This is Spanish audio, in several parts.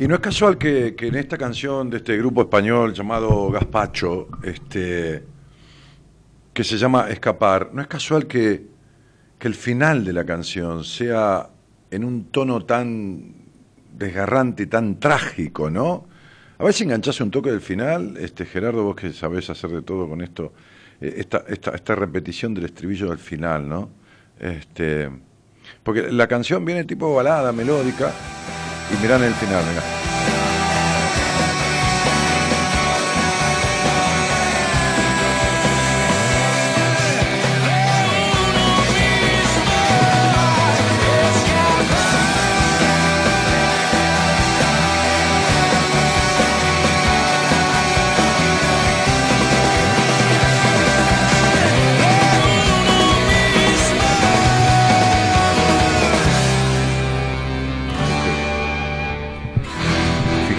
Y no es casual que, en esta canción de este grupo español llamado Gaspacho, este, que se llama Escapar, no es casual que, que el final de la canción sea en un tono tan desgarrante y tan trágico, ¿no? A ver si enganchase un toque del final, este Gerardo, vos que sabés hacer de todo con esto, eh, esta, esta, esta repetición del estribillo del final, ¿no? Este, porque la canción viene tipo balada, melódica, y mirá en el final, mirá.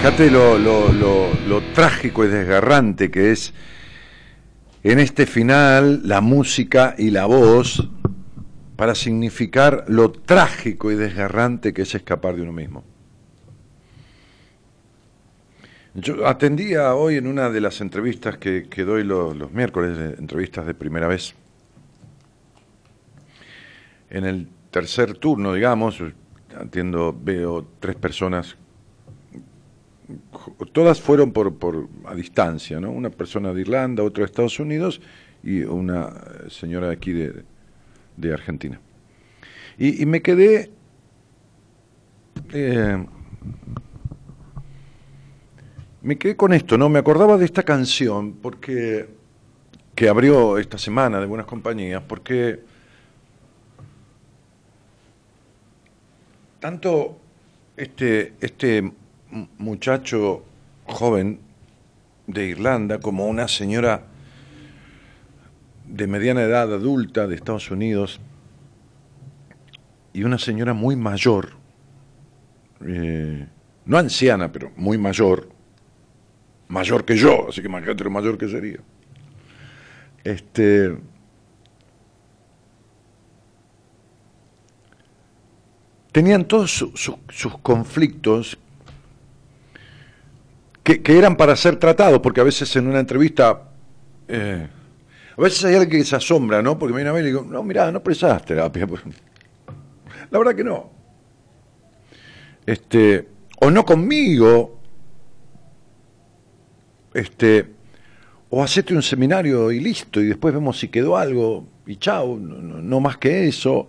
Fíjate lo, trágico y desgarrante que es en este final la música y la voz para significar lo trágico y desgarrante que es escapar de uno mismo. Yo atendía hoy en una de las entrevistas que, doy los, los miércoles, entrevistas de primera vez, en el tercer turno, digamos, atiendo, veo tres personas todas fueron por, a distancia, ¿no? Una persona de Irlanda, otra de Estados Unidos y una señora de aquí de, de Argentina. Y, me quedé eh, me quedé con esto, ¿no? Me acordaba de esta canción porque que abrió esta semana de Buenas Compañías, porque tanto este, este muchacho joven de Irlanda como una señora de mediana edad adulta de Estados Unidos y una señora muy mayor, eh, no anciana, pero muy mayor, mayor que yo, así que imagínate lo mayor que sería. Este, tenían todos sus conflictos que, eran para ser tratados, porque a veces en una entrevista, eh, a veces hay alguien que se asombra, ¿no? Porque me viene a ver y digo, no, mira, no prestás terapia. La verdad que no. Este, o no conmigo, este, o hacete un seminario y listo, y después vemos si quedó algo, y chao, no más que eso.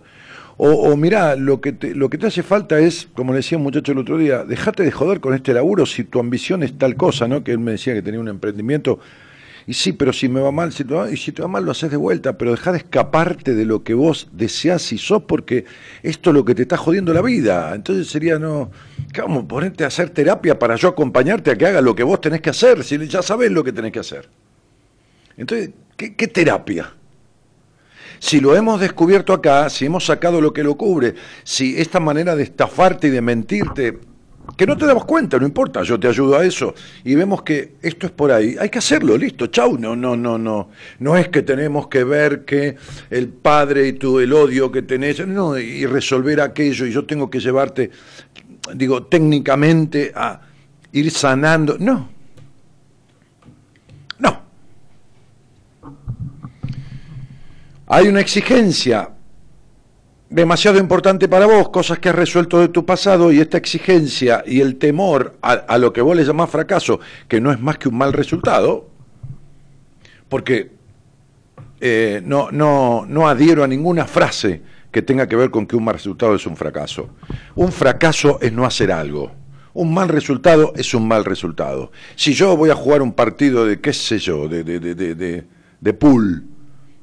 O, o mirá, lo que, te, lo que te hace falta es, como le decía un muchacho el otro día, dejate de joder con este laburo si tu ambición es tal cosa, ¿no? Que él me decía que tenía un emprendimiento. Y sí, pero si me va mal, si te va, y si te va mal lo haces de vuelta, pero deja de escaparte de lo que vos deseas y sos, porque esto es lo que te está jodiendo la vida. Entonces sería, no, ¿cómo ponerte a hacer terapia para yo acompañarte a que haga lo que vos tenés que hacer? Si ya sabés lo que tenés que hacer. Entonces, ¿qué, qué terapia? Si lo hemos descubierto acá, si hemos sacado lo que lo cubre, si esta manera de estafarte y de mentirte, que no te damos cuenta, no importa, yo te ayudo a eso, y vemos que esto es por ahí, hay que hacerlo, listo, chau, no, no, no, no, no es que tenemos que ver que el padre y tú, el odio que tenés, no, y resolver aquello, y yo tengo que llevarte, digo, técnicamente a ir sanando, no, Hay una exigencia demasiado importante para vos, cosas que has resuelto de tu pasado y esta exigencia y el temor a, lo que vos le llamás fracaso, que no es más que un mal resultado, porque eh, no, no, no adhiero a ninguna frase que tenga que ver con que un mal resultado es un fracaso. Un fracaso es no hacer algo. Un mal resultado es un mal resultado. Si yo voy a jugar un partido de, qué sé yo, de, de, de, de, de pool,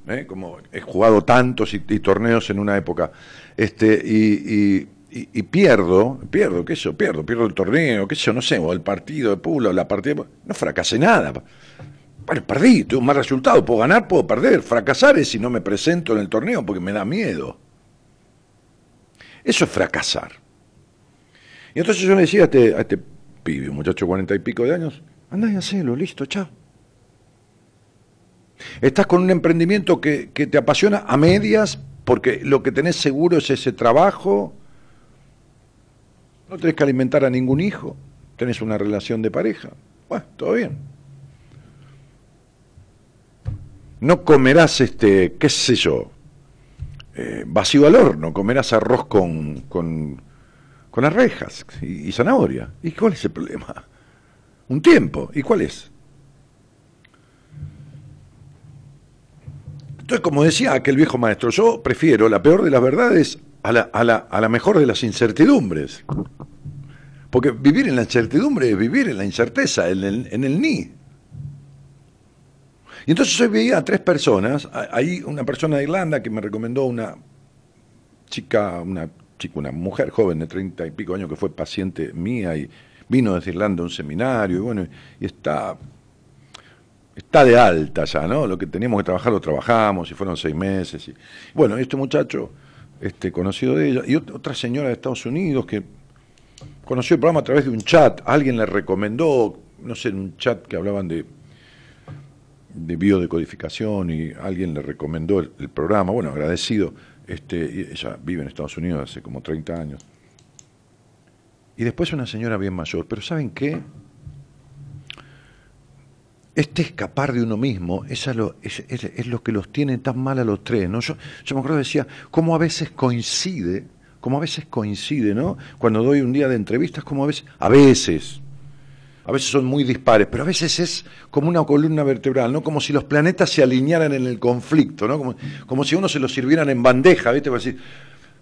¿eh? como he jugado tantos y, torneos en una época, este, y, pierdo, pierdo, qué yo, pierdo, pierdo el torneo, qué yo, no sé, o el partido de pulo, la partida, no fracasé nada. Bueno, perdí, tuve un mal resultado, puedo ganar, puedo perder, fracasar es si no me presento en el torneo porque me da miedo. Eso es fracasar. Y entonces yo le decía a este, a este pibe, un muchacho de cuarenta y pico de años, andá y hacelo, listo, chao. Estás con un emprendimiento que, te apasiona a medias porque lo que tenés seguro es ese trabajo. No tenés que alimentar a ningún hijo. tenés una relación de pareja, bueno, todo bien. No comerás, este, qué sé yo, eh, vacío al horno, comerás arroz con, con, con y, y zanahoria. ¿Y cuál es el problema? Un tiempo. ¿Y cuál es? Entonces, como decía aquel viejo maestro, yo prefiero la peor de las verdades a la, a la, a la mejor de las incertidumbres. Porque vivir en la incertidumbre es vivir en la incerteza, en el, en el ni. Y entonces yo veía a tres personas, ahí una persona de Irlanda que me recomendó una chica, una chica, una mujer joven de treinta y pico años que fue paciente mía y vino desde Irlanda a un seminario y bueno, y está, está de alta ya, ¿no? Lo que teníamos que trabajar lo trabajamos y fueron seis meses. Y, bueno, este muchacho, este conocido de ella, y otra señora de Estados Unidos que conoció el programa a través de un chat, alguien le recomendó, no sé, un chat que hablaban de de biodecodificación y alguien le recomendó el, el programa, bueno, agradecido, este, ella vive en Estados Unidos hace como 30 años. Y después una señora bien mayor, pero ¿saben qué? Este escapar de uno mismo es, lo, que los tiene tan mal a los tres, ¿no? Yo, me acuerdo decía, cómo a veces coincide, como a veces coincide, ¿no? Cuando doy un día de entrevistas, como a veces, a veces, a veces son muy dispares, pero a veces es como una columna vertebral, ¿no? Como si los planetas se alinearan en el conflicto, ¿no? Como, como si uno se lo sirvieran en bandeja, ¿viste? Para decir,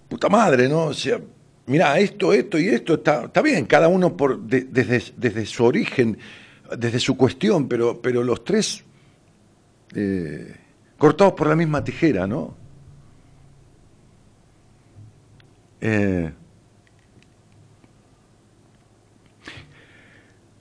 puta madre, ¿no? O sea, mira, esto, esto y esto está, está bien, cada uno por, de, desde, desde su origen, desde su cuestión, pero, pero los tres eh, cortados por la misma tijera, ¿no? Eh,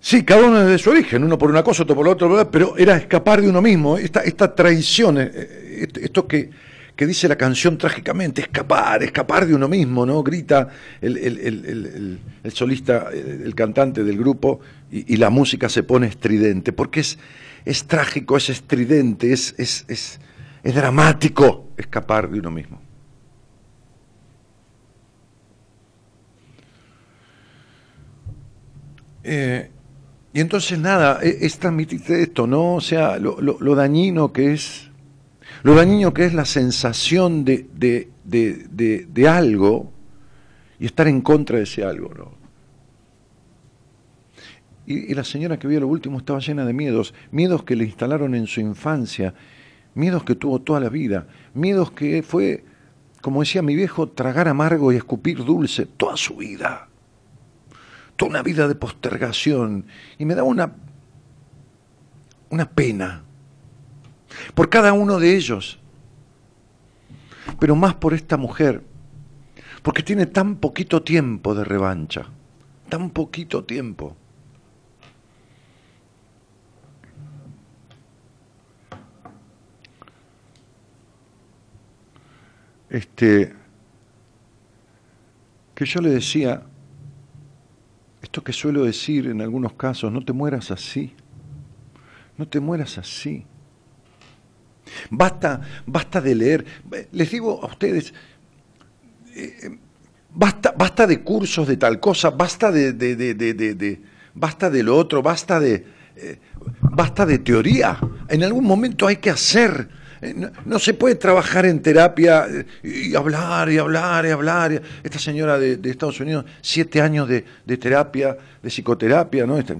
Sí, cada uno desde su origen, uno por una cosa, otro por la otra, pero era escapar de uno mismo, esta, esta traición, eh, esto que, que dice la canción trágicamente, escapar, escapar de uno mismo, ¿no? Grita el, el, el, solista, el, cantante del grupo, y, la música se pone estridente, porque es, es trágico, es estridente, es, es, es, dramático escapar de uno mismo. Eh, y entonces nada, es, es transmitir esto, ¿no? O sea, lo, dañino que es, lo dañino que es la sensación de, de, de, de, algo y estar en contra de ese algo, ¿no? Y, y, la señora que vio lo último estaba llena de miedos, miedos que le instalaron en su infancia, miedos que tuvo toda la vida, miedos que fue, como decía mi viejo, tragar amargo y escupir dulce toda su vida. Toda una vida de postergación. Y me daba una, una pena por cada uno de ellos, pero más por esta mujer, porque tiene tan poquito tiempo de revancha, tan poquito tiempo. Este, que yo le decía, esto que suelo decir en algunos casos, no te mueras así, no te mueras así. Basta, basta de leer, les digo a ustedes, eh, basta, basta de cursos de tal cosa, basta de, de, de, de basta de lo otro, basta de, eh, basta de teoría. En algún momento hay que hacer eh, no, se puede trabajar en terapia y hablar y hablar y hablar. Esta señora de, Estados Unidos, siete años de, terapia, de psicoterapia, ¿no? Está,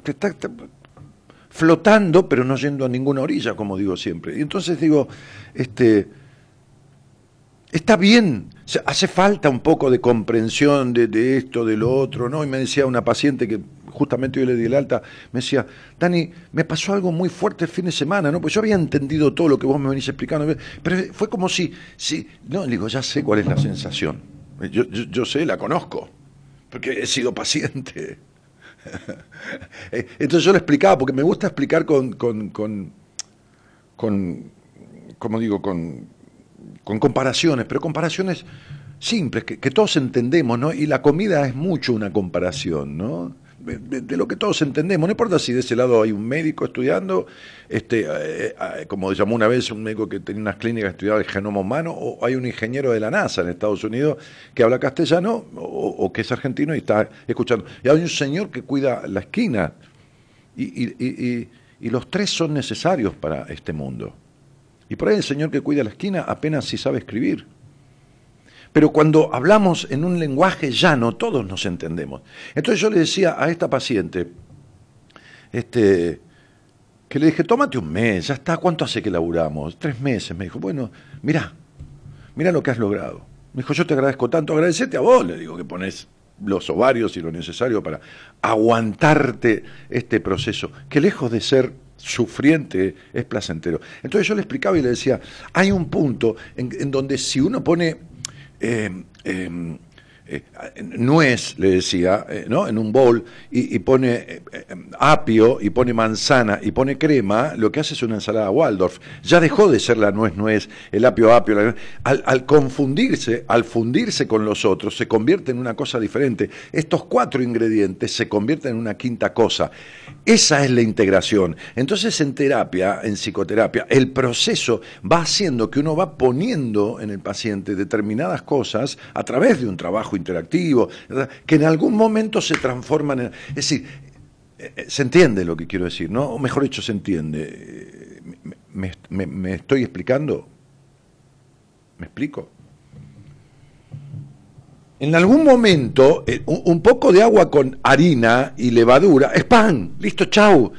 flotando, pero no yendo a ninguna orilla, como digo siempre. Y entonces digo, este, está bien, hace falta un poco de comprensión de, esto, de lo otro, ¿no? Y me decía una paciente que justamente hoy le di el alta, me decía, Dani, me pasó algo muy fuerte el fin de semana, ¿no? Pues yo había entendido todo lo que vos me venís explicando, pero fue como si, si no, digo, ya sé cuál es la sensación. Yo, yo, yo sé, la conozco, porque he sido paciente. Entonces yo le explicaba, porque me gusta explicar con, con, con, con como digo, con, con comparaciones, pero comparaciones simples, que, que, todos entendemos, ¿no? Y la comida es mucho una comparación, ¿no? De, lo que todos entendemos. No importa si de ese lado hay un médico estudiando, este, eh, eh, como llamó una vez un médico que tenía unas clínicas estudiaba el genoma humano, o hay un ingeniero de la NASA en Estados Unidos que habla castellano o, que es argentino y está escuchando. Y hay un señor que cuida la esquina. y los tres son necesarios para este mundo. Y por ahí el señor que cuida la esquina apenas si sabe escribir. Pero cuando hablamos en un lenguaje llano, todos nos entendemos. Entonces yo le decía a esta paciente, este, que le dije, tómate un mes, ya está, ¿cuánto hace que laburamos? Tres meses. Me dijo, bueno, mira, mira lo que has logrado. Me dijo, yo te agradezco tanto, agradecete a vos, le digo, que pones los ovarios y lo necesario para aguantarte este proceso, que lejos de ser sufriente es placentero. Entonces yo le explicaba y le decía, hay un punto en donde si uno pone eh, eh, eh, nuez, le decía, eh, ¿no? en un bol, y, pone eh, apio, y pone manzana, y pone crema, lo que hace es una ensalada Waldorf. Ya dejó de ser la nuez nuez, el apio apio. al, al, confundirse, al fundirse con los otros, se convierte en una cosa diferente. Estos cuatro ingredientes se convierten en una quinta cosa. Esa es la integración. Entonces en terapia, en psicoterapia, el proceso va haciendo que uno va poniendo en el paciente determinadas cosas a través de un trabajo interactivo, que en algún momento se transforman en... Es decir, eh, eh, se entiende lo que quiero decir, ¿no? O mejor dicho, se entiende. Eh, ¿Me, estoy explicando? ¿Me explico? En algún momento, un, poco de agua con harina y levadura es pan. Listo, chau.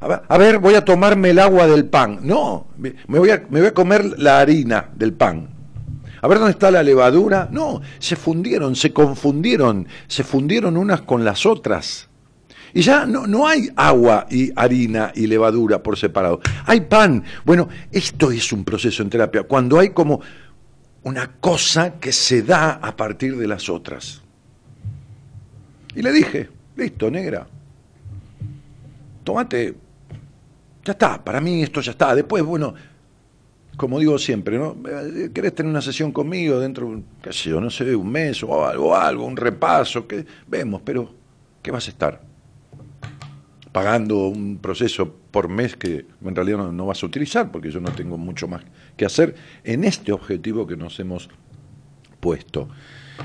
A ver, voy a tomarme el agua del pan. No, me voy a comer la harina del pan. A ver dónde está la levadura. No, se fundieron, se confundieron, se fundieron unas con las otras. Y ya no, no hay agua y harina y levadura por separado. Hay pan. Bueno, esto es un proceso en terapia. Cuando hay como una cosa que se da a partir de las otras. Y le dije, listo, negra. Tómate. Ya está, para mí esto ya está. Después, bueno, como digo siempre, ¿no? Eh, ¿Querés tener una sesión conmigo dentro, qué sé yo, no sé, un mes o algo, algo, un repaso? que Vemos, pero ¿qué vas a estar? Pagando un proceso por mes que en realidad no, vas a utilizar, porque yo no tengo mucho más que hacer en este objetivo que nos hemos puesto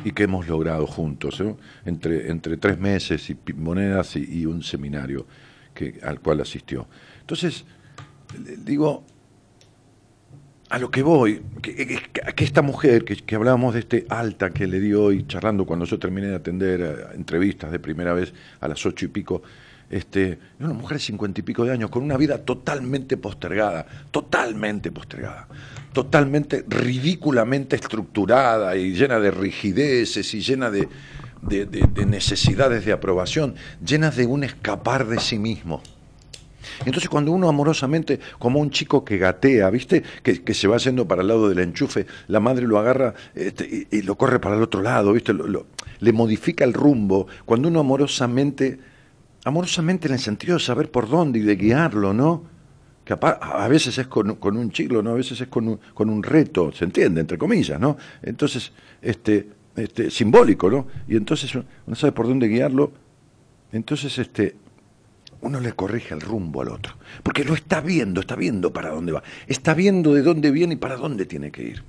y que hemos logrado juntos, entre, entre tres meses y monedas y, un seminario que, al cual asistió. Entonces, digo, a lo que voy, que, que esta mujer, que, hablábamos de este alta que le dio hoy, charlando cuando yo terminé de atender eh, entrevistas de primera vez a las ocho y pico, este, una mujer de cincuenta y pico de años, con una vida totalmente postergada, totalmente postergada, totalmente ridículamente estructurada y llena de rigideces y llena de, de necesidades de aprobación, llenas de un escapar de sí mismo. Entonces cuando uno amorosamente, como un chico que gatea, ¿viste? Que, se va yendo para el lado del enchufe, la madre lo agarra este, y, lo corre para el otro lado, ¿viste? le modifica el rumbo. Cuando uno amorosamente, amorosamente en el sentido de saber por dónde y de guiarlo, ¿no? Que a, veces es con, un chilo, ¿no? A veces es con un, con un reto, se entiende, entre comillas, ¿no? Entonces, este, este, simbólico, ¿no? Y entonces uno sabe por dónde guiarlo. Entonces, este, uno le corrige el rumbo al otro, porque lo está viendo, está viendo para dónde va, está viendo de dónde viene y para dónde tiene que ir.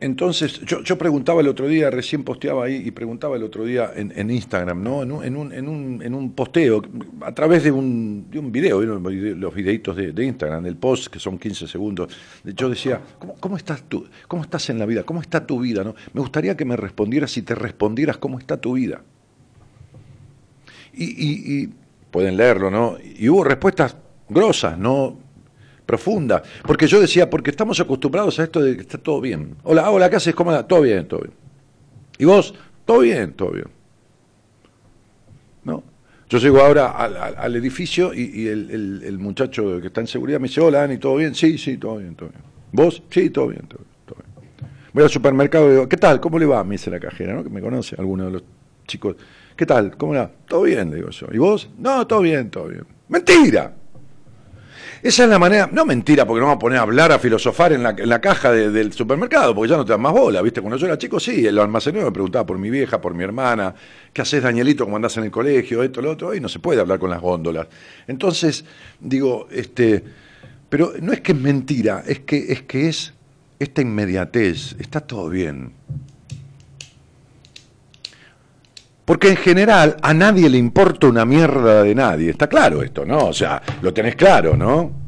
Entonces, yo, preguntaba el otro día, recién posteaba ahí y preguntaba el otro día en, Instagram, ¿no? En un, en, un, en, un, posteo, a través de un, de un video, los videitos de, Instagram, del post, que son 15 segundos. Yo decía, ¿cómo, cómo estás tú? ¿Cómo estás en la vida? ¿Cómo está tu vida? ¿no? Me gustaría que me respondieras y te respondieras cómo está tu vida. Y, y, y pueden leerlo, ¿no? Y hubo respuestas grosas, ¿no? Profunda. Porque yo decía, porque estamos acostumbrados a esto de que está todo bien. Hola, hola, ¿qué haces? ¿Cómo Todo bien, todo bien. ¿Y vos? Todo bien, todo bien. ¿No? Yo llego ahora al, edificio y, el, muchacho que está en seguridad me dice, hola, Ani, ¿todo bien? Sí, sí, todo bien, todo bien. ¿Vos? Sí, todo bien, todo bien. Voy al supermercado y digo, ¿qué tal? ¿Cómo le va? Me dice la cajera, ¿no? Que me conoce, alguno de los chicos. ¿Qué tal? ¿Cómo le va? Todo bien, le digo yo. ¿Y vos? No, todo bien, todo bien. ¡Mentira! Esa es la manera, no mentira, porque no vamos a poner a hablar, a filosofar en la, caja del supermercado, porque ya no te dan más bola, ¿viste? Cuando yo era chico, sí, el almacenero me preguntaba por mi vieja, por mi hermana, ¿qué haces, Danielito, cómo andás en el colegio, esto, lo otro? Y no se puede hablar con las góndolas. Entonces, digo, este, pero no es que es mentira, es que es, que es esta inmediatez, está todo bien. Porque en general a nadie le importa una mierda de nadie. Está claro esto, ¿no? O sea, lo tenés claro, ¿no?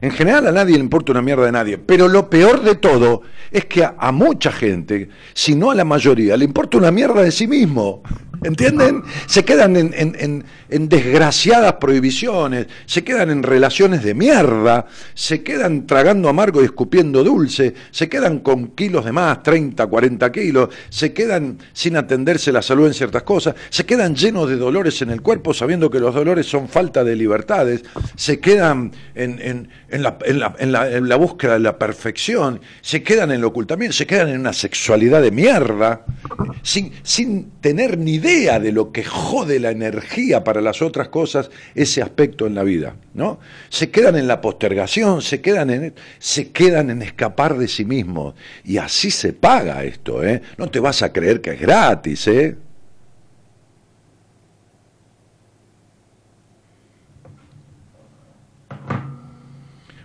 En general a nadie le importa una mierda de nadie. Pero lo peor de todo es que a, mucha gente, si no a la mayoría, le importa una mierda de sí mismo. ¿Entienden? Se quedan en, desgraciadas prohibiciones, se quedan en relaciones de mierda, se quedan tragando amargo y escupiendo dulce, se quedan con kilos de más, 30, 40 kilos, se quedan sin atenderse la salud en ciertas cosas, se quedan llenos de dolores en el cuerpo sabiendo que los dolores son falta de libertades, se quedan en, la, la, búsqueda de la perfección, se quedan en el ocultamiento, se quedan en una sexualidad de mierda, sin, sin tener ni idea de lo que jode la energía para las otras cosas ese aspecto en la vida, ¿no? Se quedan en la postergación, se quedan en se quedan en escapar de sí mismos y así se paga esto, ¿eh? No te vas a creer que es gratis, ¿eh?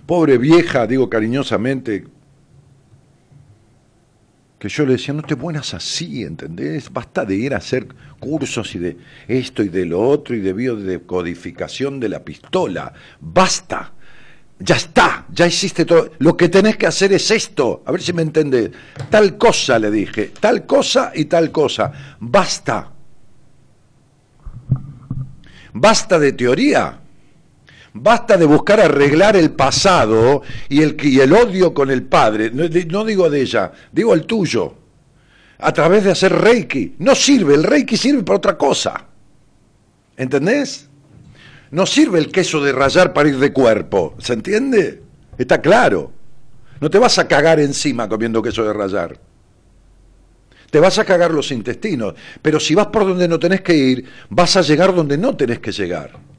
Pobre vieja, digo cariñosamente, que yo le decía, no te pones así, ¿entendés? Basta de ir a hacer cursos y de esto y de lo otro y de biodecodificación de la pistola. Basta. Ya está, ya hiciste todo. Lo que tenés que hacer es esto. A ver si me entendés. Tal cosa le dije, tal cosa y tal cosa. Basta. Basta de teoría. Basta de buscar arreglar el pasado y el, odio con el padre. No, digo de ella, digo el tuyo. A través de hacer reiki. No sirve, el reiki sirve para otra cosa. ¿Entendés? No sirve el queso de rayar para ir de cuerpo. ¿Se entiende? Está claro. No te vas a cagar encima comiendo queso de rayar. Te vas a cagar los intestinos. Pero si vas por donde no tenés que ir, vas a llegar donde no tenés que llegar.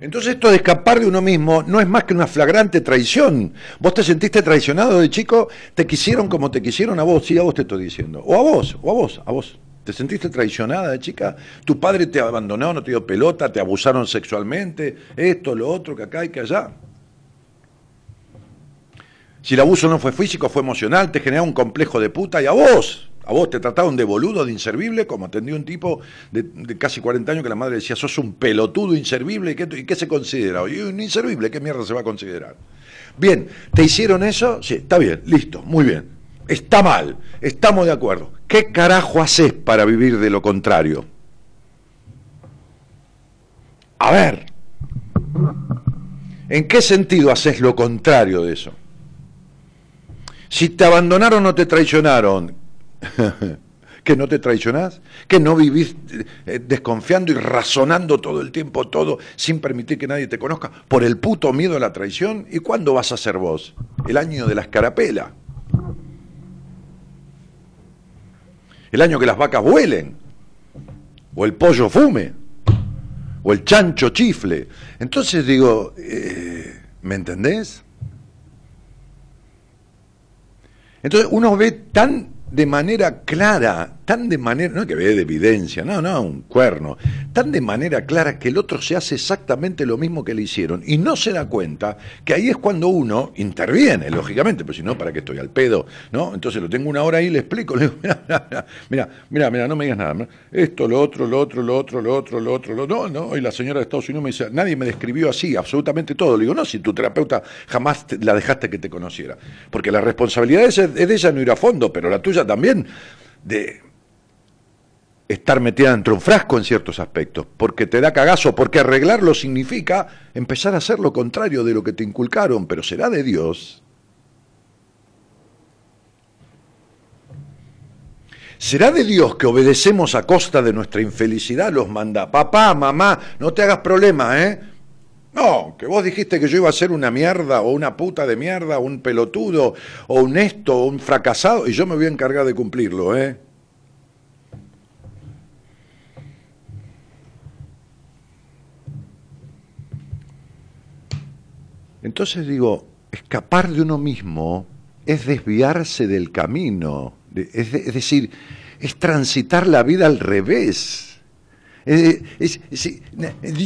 Entonces esto de escapar de uno mismo no es más que una flagrante traición. Vos te sentiste traicionado de chico, te quisieron como te quisieron a vos, sí, a vos te estoy diciendo. O a vos, o a vos, a vos. ¿Te sentiste traicionada de chica? ¿Tu padre te abandonó, no te dio pelota, te abusaron sexualmente, esto, lo otro, que acá y que allá? Si el abuso no fue físico, fue emocional, te genera un complejo de puta y a vos, a vos te trataron de boludo, de inservible, como atendió un tipo de, casi 40 años que la madre decía, sos un pelotudo inservible, ¿y qué, se considera? Y un inservible, ¿qué mierda se va a considerar? Bien, ¿te hicieron eso? Sí, está bien, listo, muy bien. Está mal, estamos de acuerdo. ¿Qué carajo haces para vivir de lo contrario? A ver, ¿en qué sentido haces lo contrario de eso? Si te abandonaron o te traicionaron, que no te traicionás, que no vivís eh, desconfiando y razonando todo el tiempo todo sin permitir que nadie te conozca por el puto miedo a la traición. ¿Y cuándo vas a ser vos? El año de la escarapela. El año que las vacas vuelen. O el pollo fume. O el chancho chifle. Entonces digo, eh, ¿me entendés? Entonces uno ve tan de manera clara, tan de manera, no que ver de evidencia, no, no, un cuerno, tan de manera clara que el otro se hace exactamente lo mismo que le hicieron y no se da cuenta que ahí es cuando uno interviene, lógicamente, pues si no, ¿para qué estoy al pedo? ¿No? Entonces lo tengo una hora ahí y le explico, le digo, mira, mira, mira, mira, no me digas nada, esto, lo otro, lo otro, lo otro, lo otro, lo otro, lo no, no, y la señora de Estados Unidos me dice, nadie me describió así, absolutamente todo. Le digo, no, si tu terapeuta jamás la dejaste que te conociera, porque la responsabilidad es de ella no ir a fondo, pero la tuya también de estar metida dentro de un frasco en ciertos aspectos, porque te da cagazo, porque arreglarlo significa empezar a hacer lo contrario de lo que te inculcaron, pero será de Dios. ¿Será de Dios que obedecemos a costa de nuestra infelicidad? Los manda, papá, mamá, no te hagas problema, ¿eh? No, que vos dijiste que yo iba a ser una mierda o una puta de mierda, o un pelotudo o un esto o un fracasado y yo me voy a encargar de cumplirlo, ¿eh? Entonces digo, escapar de uno mismo es desviarse del camino, es, decir, es transitar la vida al revés.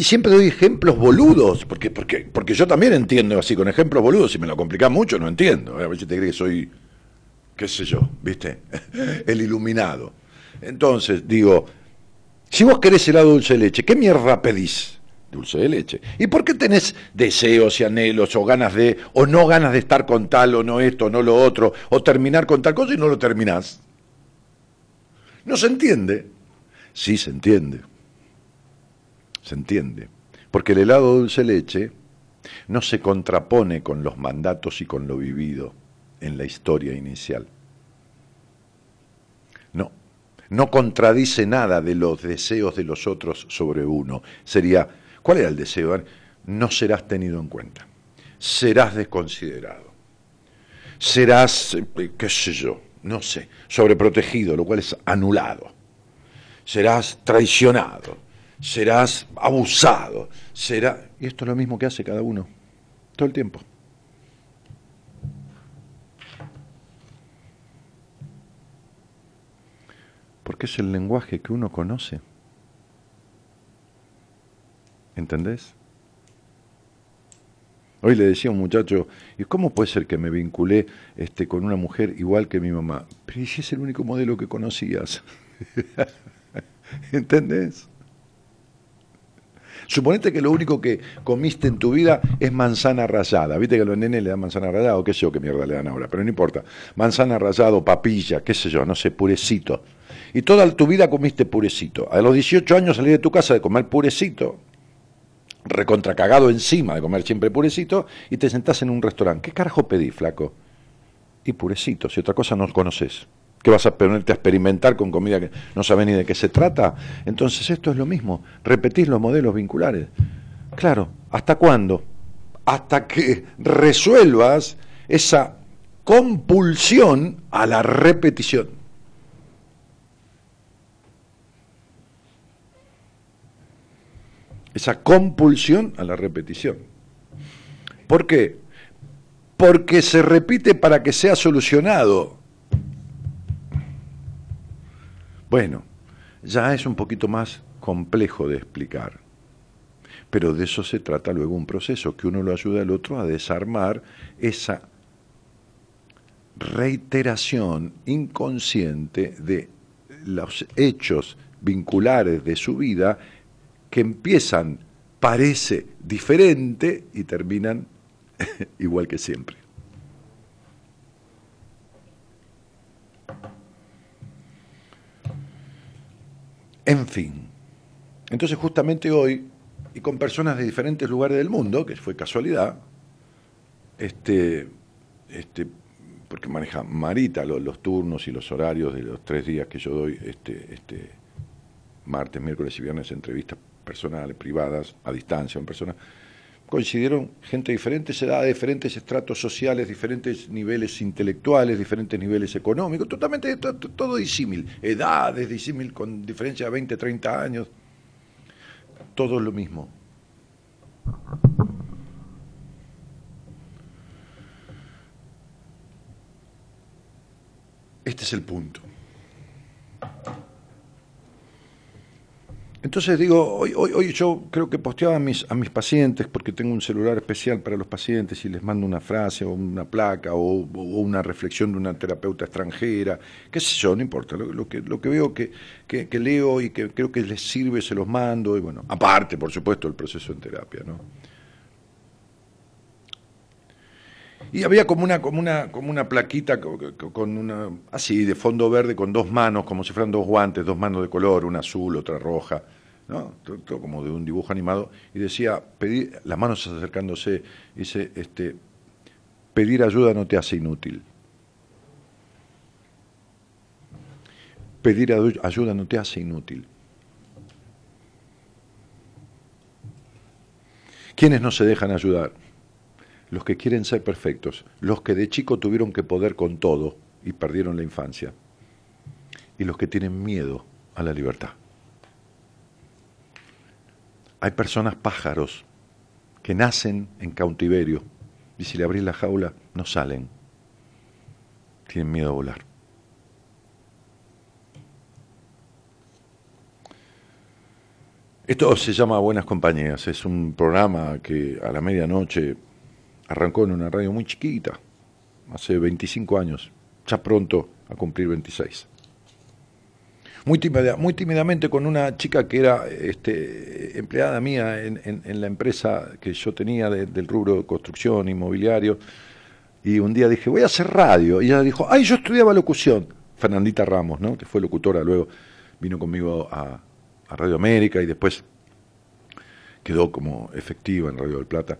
siempre doy ejemplos boludos, porque, porque, porque yo también entiendo así, con ejemplos boludos, si me lo complicas mucho no entiendo. A veces te crees que soy, qué sé yo, ¿viste? El iluminado. Entonces, digo, si vos querés helado dulce de leche, ¿qué mierda pedís? Dulce de leche. ¿Y por qué tenés deseos y anhelos o ganas de, o no ganas de estar con tal o no esto, o no lo otro, o terminar con tal cosa y no lo terminás? ¿No se entiende? Sí, se entiende. Se entiende. Porque el helado dulce leche no se contrapone con los mandatos y con lo vivido en la historia inicial. No, no contradice nada de los deseos de los otros sobre uno. Sería, ¿cuál era el deseo? No serás tenido en cuenta, serás desconsiderado, serás, eh, qué sé yo, no sé, sobreprotegido, lo cual es anulado, serás traicionado, serás abusado, será... Y esto es lo mismo que hace cada uno, todo el tiempo. porque es el lenguaje que uno conoce. ¿Entendés? Hoy le decía a un muchacho, ¿y cómo puede ser que me vinculé este, con una mujer igual que mi mamá? Pero si es el único modelo que conocías. ¿Entendés? Suponete que lo único que comiste en tu vida es manzana rallada. Viste que a los nenes le dan manzana rallada o qué sé yo qué mierda le dan ahora, pero no importa. Manzana rallada papilla, qué sé yo, no sé, purecito y toda tu vida comiste purecito. A los 18 años salí de tu casa de comer purecito, recontracagado encima de comer siempre purecito, y te sentás en un restaurante. ¿Qué carajo pedí, flaco? Y purecito, si otra cosa no conoces. ¿Qué vas a ponerte a experimentar con comida que no sabes ni de qué se trata? Entonces esto es lo mismo, repetís los modelos vinculares. Claro, ¿hasta cuándo? Hasta que resuelvas esa compulsión a la repetición. Esa compulsión a la repetición. ¿Por qué? Porque se repite para que sea solucionado. Bueno, ya es un poquito más complejo de explicar, pero de eso se trata luego un proceso, que uno lo ayuda al otro a desarmar esa reiteración inconsciente de los hechos vinculares de su vida que empiezan, parece diferente y terminan igual que siempre. En fin, entonces justamente hoy, y con personas de diferentes lugares del mundo, que fue casualidad, este, este, porque maneja Marita los, turnos y los horarios de los tres días que yo doy, este, este, martes, miércoles y viernes, entrevistas personales, privadas, a distancia, en persona, coincidieron gente diferente, se da diferentes estratos sociales, diferentes niveles intelectuales, diferentes niveles económicos, totalmente todo, disímil, edades disímil con diferencia de 20, 30 años, todo lo mismo. Este es el punto. Entonces digo, hoy, hoy, hoy, yo creo que posteaba a mis, a mis pacientes, porque tengo un celular especial para los pacientes y les mando una frase o una placa o, una reflexión de una terapeuta extranjera, qué sé yo, no importa, lo, que, lo que veo que, que, leo y que creo que les sirve, se los mando, y bueno, aparte, por supuesto, el proceso en terapia, ¿no? Y había como una, como una, como una plaquita con una, así, de fondo verde, con dos manos, como si fueran dos guantes, dos manos de color, una azul, otra roja, ¿no? Todo, como de un dibujo animado, y decía, pedir, las manos acercándose, dice, este, pedir ayuda no te hace inútil. Pedir ayuda no te hace inútil. ¿Quiénes no se dejan ayudar? Los que quieren ser perfectos, los que de chico tuvieron que poder con todo y perdieron la infancia, y los que tienen miedo a la libertad. Hay personas pájaros que nacen en cautiverio y si le abrís la jaula, no salen. Tienen miedo a volar. Esto se llama Buenas Compañías. Es un programa que a la medianoche arrancó en una radio muy chiquita, hace 25 años, ya pronto a cumplir 26 muy, muy tímidamente con una chica que era este, empleada mía en, la empresa que yo tenía del rubro de construcción, inmobiliario. Y un día dije, voy a hacer radio. Y ella dijo, ay, yo estudiaba locución. Fernandita Ramos, ¿no? que fue locutora, luego vino conmigo a Radio América y después quedó como efectiva en Radio del Plata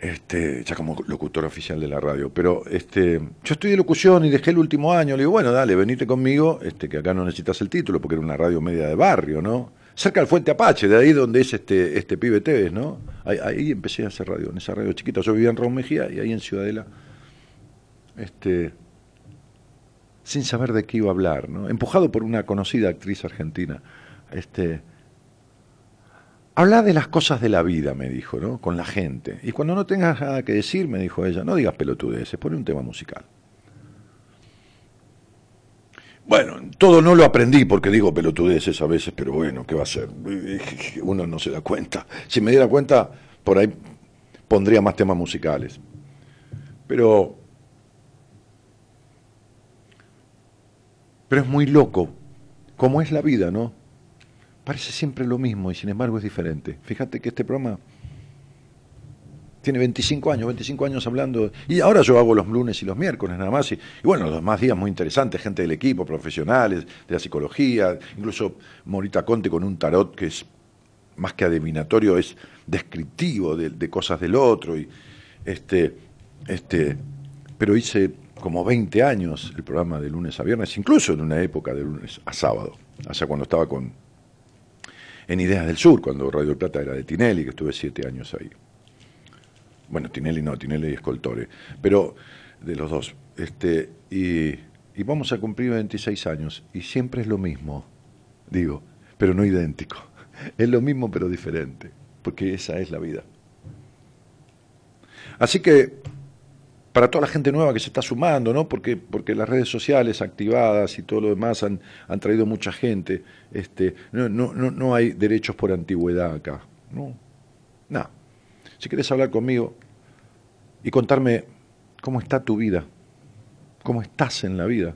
este, ya como locutor oficial de la radio. Pero este, yo estudié locución y dejé el último año. Le digo, bueno, dale, venite conmigo, este, que acá no necesitas el título, porque era una radio media de barrio, ¿no? Cerca del Fuente Apache, de ahí donde es este, este pibe Tevez, ¿no? Ahí, empecé a hacer radio, en esa radio chiquita. Yo vivía en Raúl Mejía y ahí en Ciudadela, este, sin saber de qué iba a hablar, ¿no? Empujado por una conocida actriz argentina. Este, Habla de las cosas de la vida, me dijo, ¿no? Con la gente. Y cuando no tengas nada que decir, me dijo ella, no digas pelotudeces, pone un tema musical. Bueno, todo no lo aprendí porque digo pelotudeces a veces, pero bueno, ¿qué va a ser? Uno no se da cuenta. Si me diera cuenta, por ahí pondría más temas musicales. Pero. Pero es muy loco, como es la vida, ¿no? Parece siempre lo mismo y sin embargo es diferente. Fíjate que este programa tiene 25 años, 25 años hablando, y ahora yo hago los lunes y los miércoles nada más, y, bueno, los demás días muy interesantes, gente del equipo, profesionales, de la psicología, incluso Morita Conte con un tarot que es más que adivinatorio, es descriptivo de, cosas del otro, y este, este, pero hice como 20 años el programa de lunes a viernes, incluso en una época de lunes a sábado, sea, cuando estaba con en Ideas del Sur, cuando Radio Plata era de Tinelli, que estuve siete años ahí. Bueno, Tinelli no, Tinelli y Escoltore, pero de los dos. Este, y, y vamos a cumplir 26 años, y siempre es lo mismo, digo, pero no idéntico. Es lo mismo pero diferente, porque esa es la vida. Así que para toda la gente nueva que se está sumando, ¿no? Porque, porque las redes sociales activadas y todo lo demás han, traído mucha gente. Este, no, no, no, hay derechos por antigüedad acá. No. Nada. Si quieres hablar conmigo y contarme cómo está tu vida, cómo estás en la vida,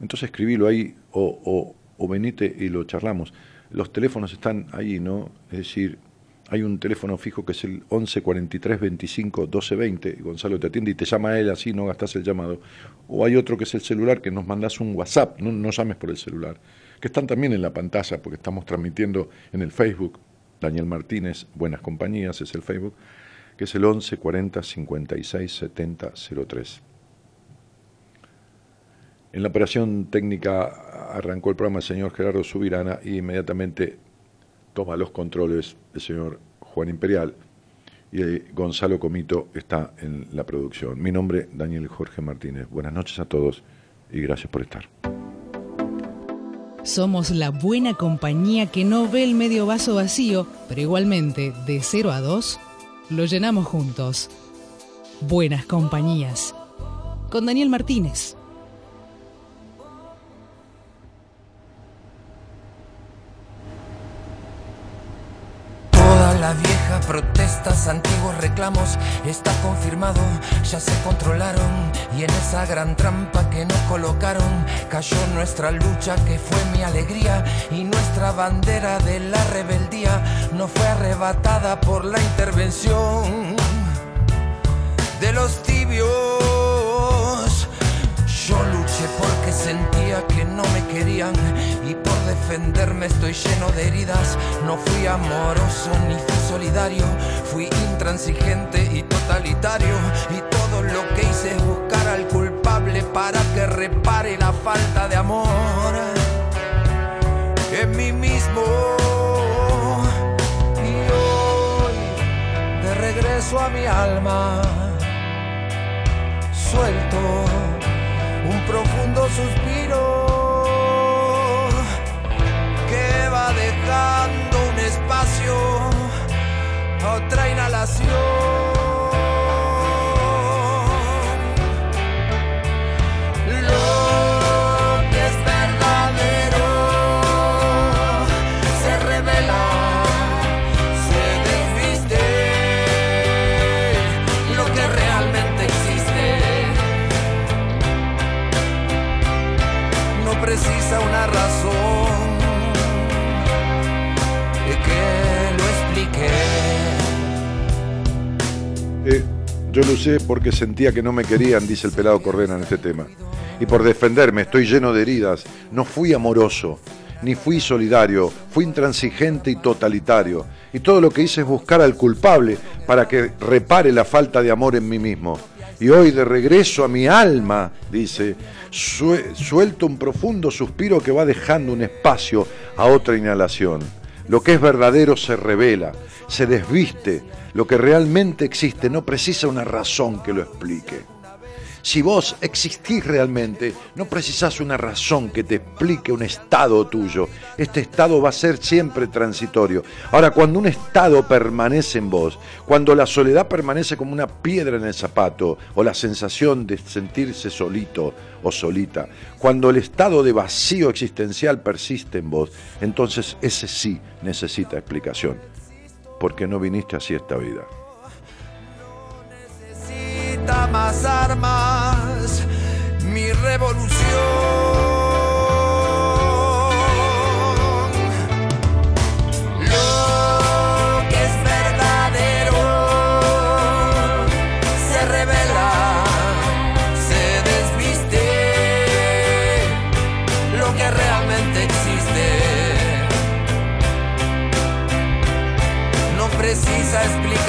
entonces escribilo ahí o, o, o venite y lo charlamos. Los teléfonos están ahí, ¿no? Es decir, hay un teléfono fijo que es el 11 43 25 12 20, y Gonzalo te atiende y te llama a él así, no gastas el llamado. O hay otro que es el celular, que nos mandas un WhatsApp, no, no llames por el celular, que están también en la pantalla, porque estamos transmitiendo en el Facebook, Daniel Martínez, Buenas Compañías es el Facebook, que es el 11 40 56 70 03. En la operación técnica arrancó el programa el señor Gerardo Subirana y inmediatamente toma los controles el señor Juan Imperial y Gonzalo Comito está en la producción. Mi nombre, Daniel Jorge Martínez. Buenas noches a todos y gracias por estar. Somos la buena compañía que no ve el medio vaso vacío, pero igualmente, de 0 a 2, lo llenamos juntos. Buenas compañías. Con Daniel Martínez. La vieja protestas, antiguos reclamos, está confirmado, ya se controlaron y en esa gran trampa que nos colocaron cayó nuestra lucha que fue mi alegría y nuestra bandera de la rebeldía no fue arrebatada por la intervención de los tibios. Yo luché porque sentía que no me querían defenderme estoy lleno de heridas. No fui amoroso ni fui solidario, fui intransigente y totalitario. Y todo lo que hice es buscar al culpable para que repare la falta de amor en mí mismo. Y hoy de regreso a mi alma, suelto un profundo suspiro dejando un espacio otra inhalación. Yo lo usé porque sentía que no me querían, dice el pelado Cordena en este tema. Y por defenderme, estoy lleno de heridas. No fui amoroso, ni fui solidario, fui intransigente y totalitario. Y todo lo que hice es buscar al culpable para que repare la falta de amor en mí mismo. Y hoy de regreso a mi alma, dice, suelto un profundo suspiro que va dejando un espacio a otra inhalación. Lo que es verdadero se revela, se desviste, lo que realmente existe no precisa una razón que lo explique. Si vos existís realmente, no precisás una razón que te explique un estado tuyo. Este estado va a ser siempre transitorio. Ahora, cuando un estado permanece en vos, cuando la soledad permanece como una piedra en el zapato, o la sensación de sentirse solito o solita, cuando el estado de vacío existencial persiste en vos, entonces ese sí necesita explicación. Porque no viniste así esta vida más armas, mi revolución.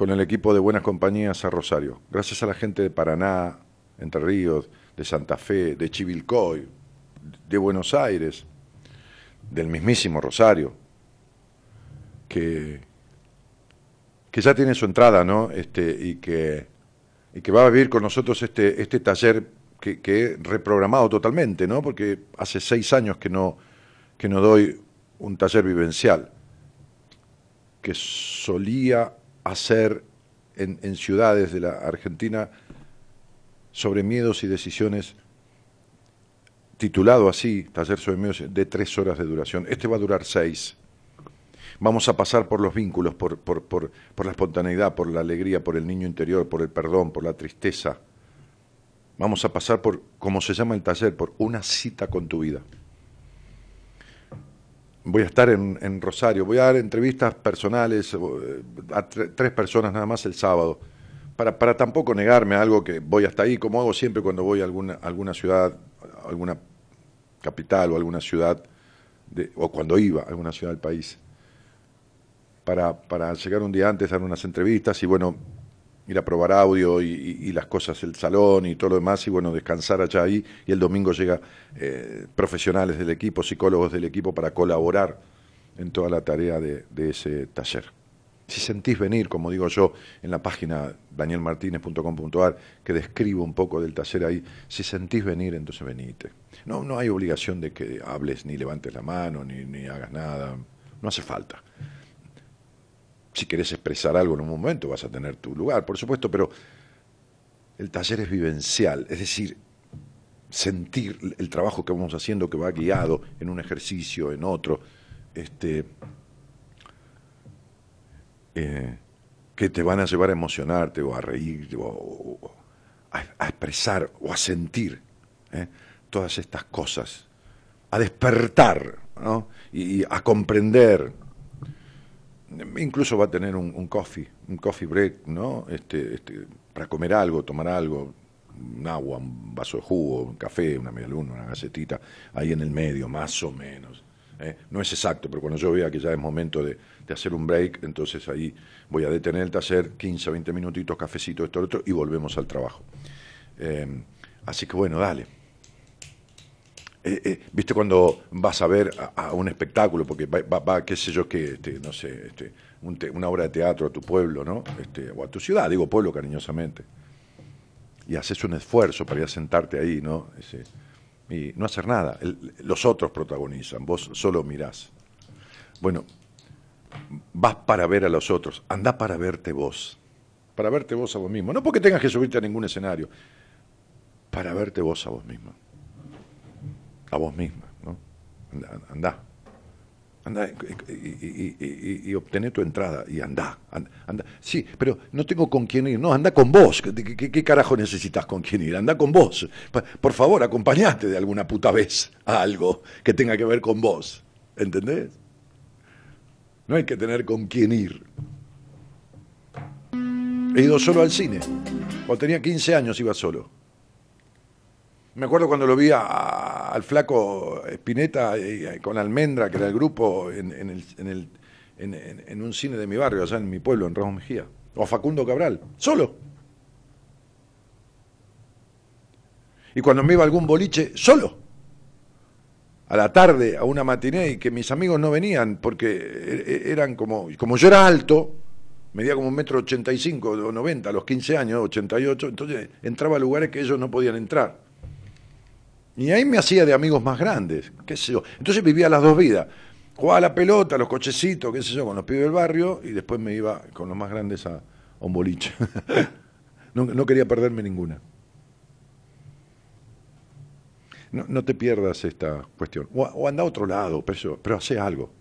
con el equipo de Buenas Compañías a Rosario. Gracias a la gente de Paraná, Entre Ríos, de Santa Fe, de Chivilcoy, de Buenos Aires, del mismísimo Rosario, que, que ya tiene su entrada, ¿no? Este, y que y que va a vivir con nosotros este, este taller que, he reprogramado totalmente, ¿no? Porque hace seis años que no, que no doy un taller vivencial, que solía hacer en, ciudades de la Argentina sobre miedos y decisiones, titulado así, taller sobre miedos, de tres horas de duración. Este va a durar seis. Vamos a pasar por los vínculos, por, por, por, por la espontaneidad, por la alegría, por el niño interior, por el perdón, por la tristeza. Vamos a pasar por, como se llama el taller, por una cita con tu vida. Voy a estar en, Rosario, voy a dar entrevistas personales eh, a tres personas nada más el sábado, para, para tampoco negarme a algo que voy hasta ahí, como hago siempre cuando voy a alguna, alguna ciudad, alguna capital o alguna ciudad, de, o cuando iba a alguna ciudad del país para, llegar un día antes, dar unas entrevistas y bueno, ir a probar audio y, las cosas, el salón y todo lo demás, y bueno, descansar allá ahí. Y el domingo llega eh, profesionales del equipo, psicólogos del equipo para colaborar en toda la tarea de, ese taller. Si sentís venir, como digo yo, en la página danielmartinez.com.ar, que describo un poco del taller ahí, si sentís venir, entonces venite. No, no hay obligación de que hables, ni levantes la mano, ni, ni hagas nada, no hace falta si querés expresar algo en un momento vas a tener tu lugar, por supuesto, pero el taller es vivencial, es decir, sentir el trabajo que vamos haciendo que va guiado en un ejercicio, en otro, este, eh, que te van a llevar a emocionarte o a reír o, a, expresar o a sentir ¿eh? todas estas cosas, a despertar y a comprender incluso va a tener un, coffee, un coffee break, ¿no? Este, este, para comer algo, tomar algo, un agua, un vaso de jugo, un café, una media luna, una galletita, ahí en el medio, más o menos. ¿eh? No es exacto, pero cuando yo vea que ya es momento de, hacer un break, entonces ahí voy a detener el taller, 15 o 20 minutitos, cafecito, esto, otro, y volvemos al trabajo. Eh, así que bueno, dale. Eh, eh, ¿Viste cuando vas a ver a, un espectáculo, porque va, qué sé yo, que, este, no sé, este, una obra de teatro a tu pueblo, ¿no? Este, o a tu ciudad, digo pueblo cariñosamente, y haces un esfuerzo para ir a sentarte ahí, ¿no? y no hacer nada. los otros protagonizan, vos solo mirás. Bueno, vas para ver a los otros, anda para verte vos para verte vos a vos mismo. No porque tengas que subirte a ningún escenario, para verte vos a vos mismo. A vos misma, ¿no? Andá. Andá y, obtené tu entrada y andá, andá, Sí, pero no tengo con quién ir. No, anda con vos. ¿Qué, carajo necesitas con quién ir? Anda con vos. Por favor, acompañate de alguna puta vez a algo que tenga que ver con vos. ¿Entendés? No hay que tener con quién ir. He ido solo al cine. Cuando tenía 15 años iba solo. Me acuerdo cuando lo vi al flaco Spinetta con Almendra, que era el grupo, en, en, un cine de mi barrio, allá en mi pueblo, en Ramos Mejía. O a Facundo Cabral, solo. Y cuando me iba a algún boliche, solo. A la tarde, a una matiné, y que mis amigos no venían, porque e, e, eran como, como yo era alto, medía como un metro ochenta y cinco o noventa a los 15 años, 88, entonces entraba a lugares que ellos no podían entrar. Y ahí me hacía de amigos más grandes, qué sé yo. Entonces vivía las dos vidas. Jugaba a la pelota, los cochecitos, qué sé yo, con los pibes del barrio y después me iba con los más grandes a, un boliche. no, quería perderme ninguna. No, te pierdas esta cuestión. O, anda a otro lado, pero, pero hace algo.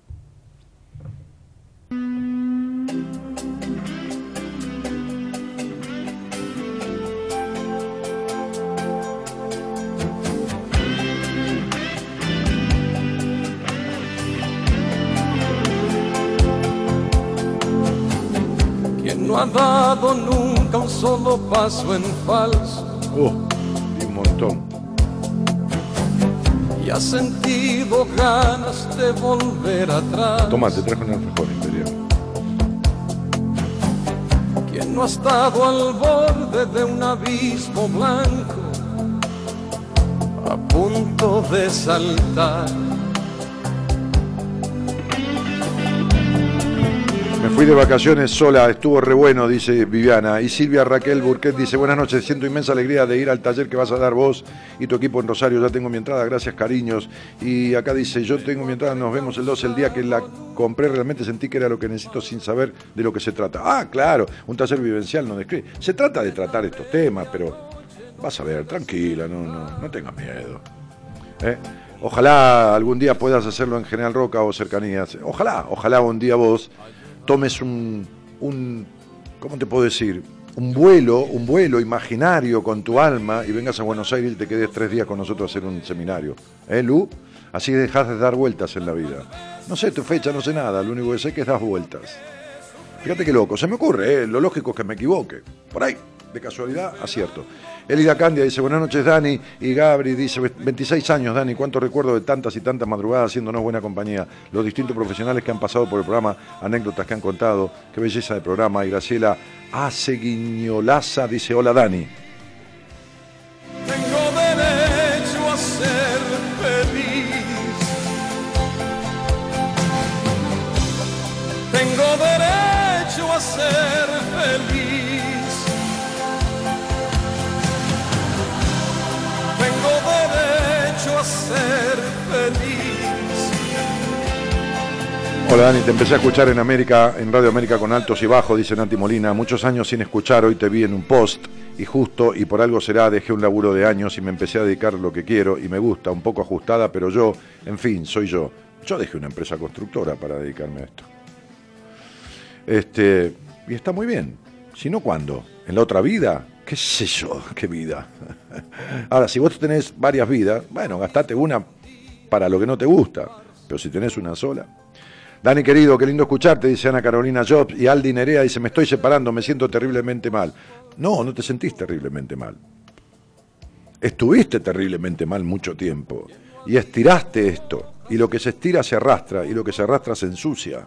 Ha dado nunca un solo paso en falso. Uh, y un montón. Y ha sentido ganas de volver atrás. Toma, te trajo un alfajor imperial. Quien no ha estado al borde de un abismo blanco, a punto de saltar Fui de vacaciones sola, estuvo re bueno, dice Viviana. Y Silvia Raquel Burquet dice, buenas noches, siento inmensa alegría de ir al taller que vas a dar vos y tu equipo en Rosario. Ya tengo mi entrada, gracias cariños. Y acá dice, yo tengo mi entrada, nos vemos el 2, el día que la compré realmente sentí que era lo que necesito sin saber de lo que se trata. Ah, claro, un taller vivencial no describe. Se trata de tratar estos temas, pero vas a ver, tranquila, no, no, no tengas miedo. ¿Eh? Ojalá algún día puedas hacerlo en General Roca o cercanías. Ojalá, ojalá un día vos tomes un, un, ¿cómo te puedo decir? Un vuelo, un vuelo imaginario con tu alma y vengas a Buenos Aires y te quedes tres días con nosotros a hacer un seminario. ¿Eh, Lu? Así dejas de dar vueltas en la vida. No sé tu fecha, no sé nada, lo único que sé es que das vueltas. Fíjate qué loco, se me ocurre, ¿eh? lo lógico es que me equivoque. Por ahí, de casualidad, acierto. Elida Candia dice, buenas noches Dani, y Gabri dice, 26 años Dani, cuánto recuerdo de tantas y tantas madrugadas haciéndonos buena compañía, los distintos profesionales que han pasado por el programa, anécdotas que han contado, qué belleza de programa, y Graciela Aceguiñolaza dice, hola Dani. Hola Dani, te empecé a escuchar en América, en Radio América con altos y bajos, dice Nati Molina. Muchos años sin escuchar, hoy te vi en un post y justo, y por algo será, dejé un laburo de años y me empecé a dedicar lo que quiero y me gusta, un poco ajustada, pero yo, en fin, soy yo. Yo dejé una empresa constructora para dedicarme a esto. Este, y está muy bien. Si no, ¿cuándo? ¿En la otra vida? ¿Qué sé yo? ¿Qué vida? Ahora, si vos tenés varias vidas, bueno, gastate una para lo que no te gusta, pero si tenés una sola. Dani querido, qué lindo escucharte, dice Ana Carolina Jobs, y Aldi Nerea dice, me estoy separando, me siento terriblemente mal. No, no te sentís terriblemente mal. Estuviste terriblemente mal mucho tiempo, y estiraste esto, y lo que se estira se arrastra, y lo que se arrastra se ensucia.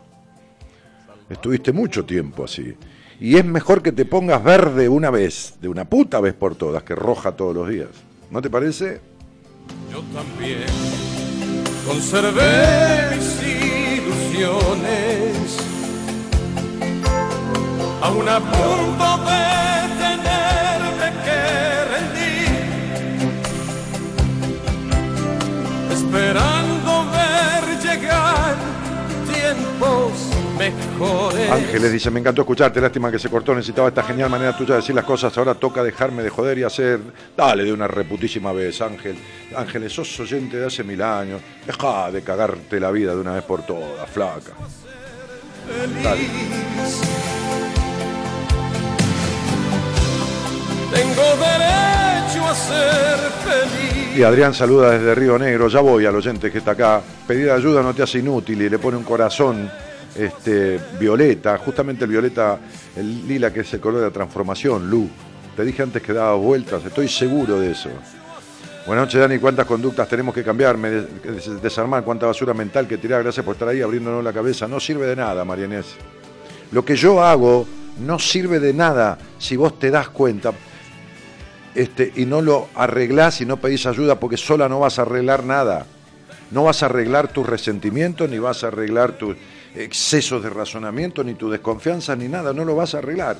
Estuviste mucho tiempo así. Y es mejor que te pongas verde una vez, de una puta vez por todas, que roja todos los días. ¿No te parece? Yo también conservé ilusiones, aún a punto de tenerme que rendir, esperando ver llegar tiempos mejores. Ángeles dice, me encantó escucharte, lástima que se cortó, necesitaba esta genial manera tuya de decir las cosas, ahora toca dejarme de joder y hacer... Dale de una reputísima vez, Ángel. Ángeles, sos oyente de hace mil años, deja de cagarte la vida de una vez por todas, flaca. Dale. Tengo derecho a ser feliz. Y Adrián saluda desde Río Negro, ya voy al oyente que está acá. Pedir ayuda no te hace inútil y le pone un corazón este, violeta, justamente el violeta, el lila que es el color de la transformación, Lu. Te dije antes que daba vueltas, estoy seguro de eso. Buenas noches, Dani. ¿Cuántas conductas tenemos que cambiar? Me des- desarmar cuánta basura mental que tirar. Gracias por estar ahí abriéndonos la cabeza. No sirve de nada, María Inés. Lo que yo hago no sirve de nada si vos te das cuenta este, y no lo arreglás y no pedís ayuda porque sola no vas a arreglar nada. No vas a arreglar tus resentimientos, ni vas a arreglar tus excesos de razonamiento, ni tu desconfianza, ni nada. No lo vas a arreglar.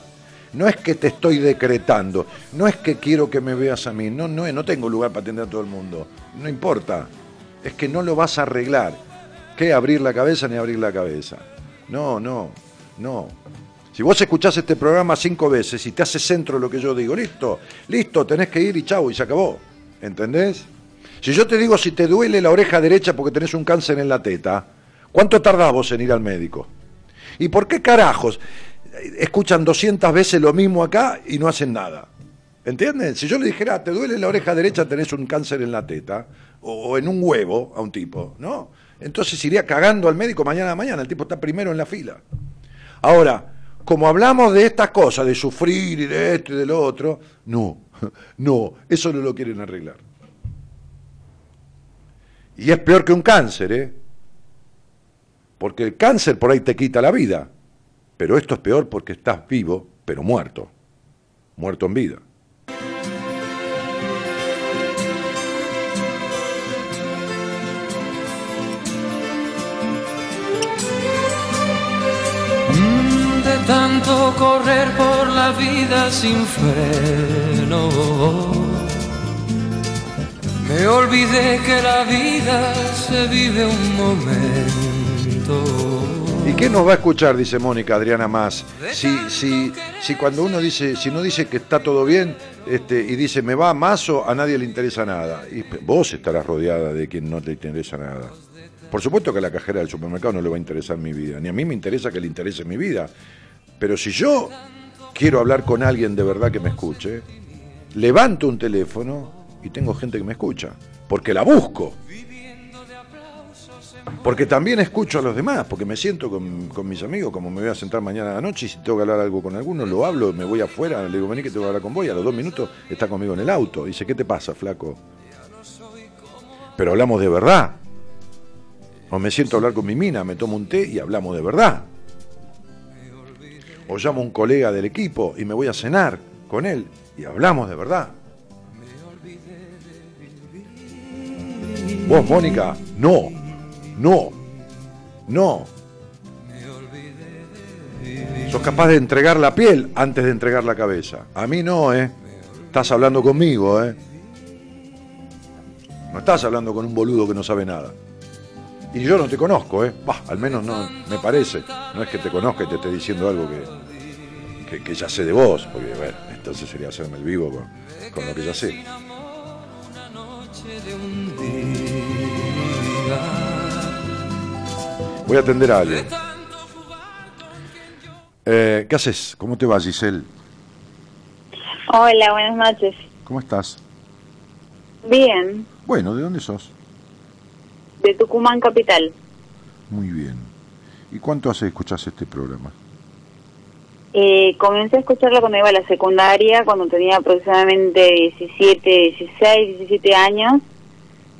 No es que te estoy decretando, no es que quiero que me veas a mí, no, no, no tengo lugar para atender a todo el mundo, no importa, es que no lo vas a arreglar. ¿Qué abrir la cabeza ni abrir la cabeza? No, no, no. Si vos escuchás este programa cinco veces y te hace centro lo que yo digo, listo, listo, tenés que ir y chau, y se acabó. ¿Entendés? Si yo te digo si te duele la oreja derecha porque tenés un cáncer en la teta, ¿cuánto tardás en ir al médico? ¿Y por qué carajos escuchan 200 veces lo mismo acá y no hacen nada? ¿Entienden? Si yo le dijera, te duele la oreja derecha, tenés un cáncer en la teta, o, o en un huevo a un tipo, ¿no? Entonces iría cagando al médico mañana a mañana, el tipo está primero en la fila. Ahora, como hablamos de estas cosas, de sufrir y de esto y de lo otro, no, no, eso no lo quieren arreglar. Y es peor que un cáncer, ¿eh? Porque el cáncer por ahí te quita la vida, pero esto es peor porque estás vivo, pero muerto, muerto en vida. De tanto correr por la vida sin freno. Me olvidé que la vida se vive un momento. ¿Y qué nos va a escuchar, dice Mónica Adriana Más? Si, si, si cuando uno dice, si no dice que está todo bien, este, y dice me va mazo, a nadie le interesa nada. Y vos estarás rodeada de quien no te interesa nada. Por supuesto que a la cajera del supermercado no le va a interesar mi vida, ni a mí me interesa que le interese mi vida. Pero si yo quiero hablar con alguien de verdad que me escuche, levanto un teléfono y tengo gente que me escucha, porque la busco. Porque también escucho a los demás, porque me siento con, mis amigos, como me voy a sentar mañana a la noche, y si tengo que hablar algo con alguno, lo hablo, me voy afuera, le digo, vení que tengo que hablar con vos, y a los dos minutos está conmigo en el auto. Dice, ¿qué te pasa, flaco? Pero hablamos de verdad. O me siento a hablar con mi mina, me tomo un té y hablamos de verdad. O llamo a un colega del equipo y me voy a cenar con él y hablamos de verdad. Vos, Mónica, no, no, no. Sos capaz de entregar la piel antes de entregar la cabeza. A mí no, ¿eh? Estás hablando conmigo, ¿eh? No estás hablando con un boludo que no sabe nada. Y yo no te conozco, ¿eh? Al menos no me parece. No es que te conozca y te esté diciendo algo que, que, ya sé de vos, porque, bueno, entonces sería hacerme el vivo con, con lo que ya sé. Voy a atender a alguien. Eh, ¿Qué haces? ¿Cómo te va, Giselle? Hola, buenas noches. ¿Cómo estás? Bien, Bueno, ¿de dónde sos? de Tucumán Capital. Muy bien. ¿Y cuánto hace que escuchás este programa? Eh, comencé a escucharlo cuando iba a la secundaria, cuando tenía aproximadamente 17, 16, 17 años.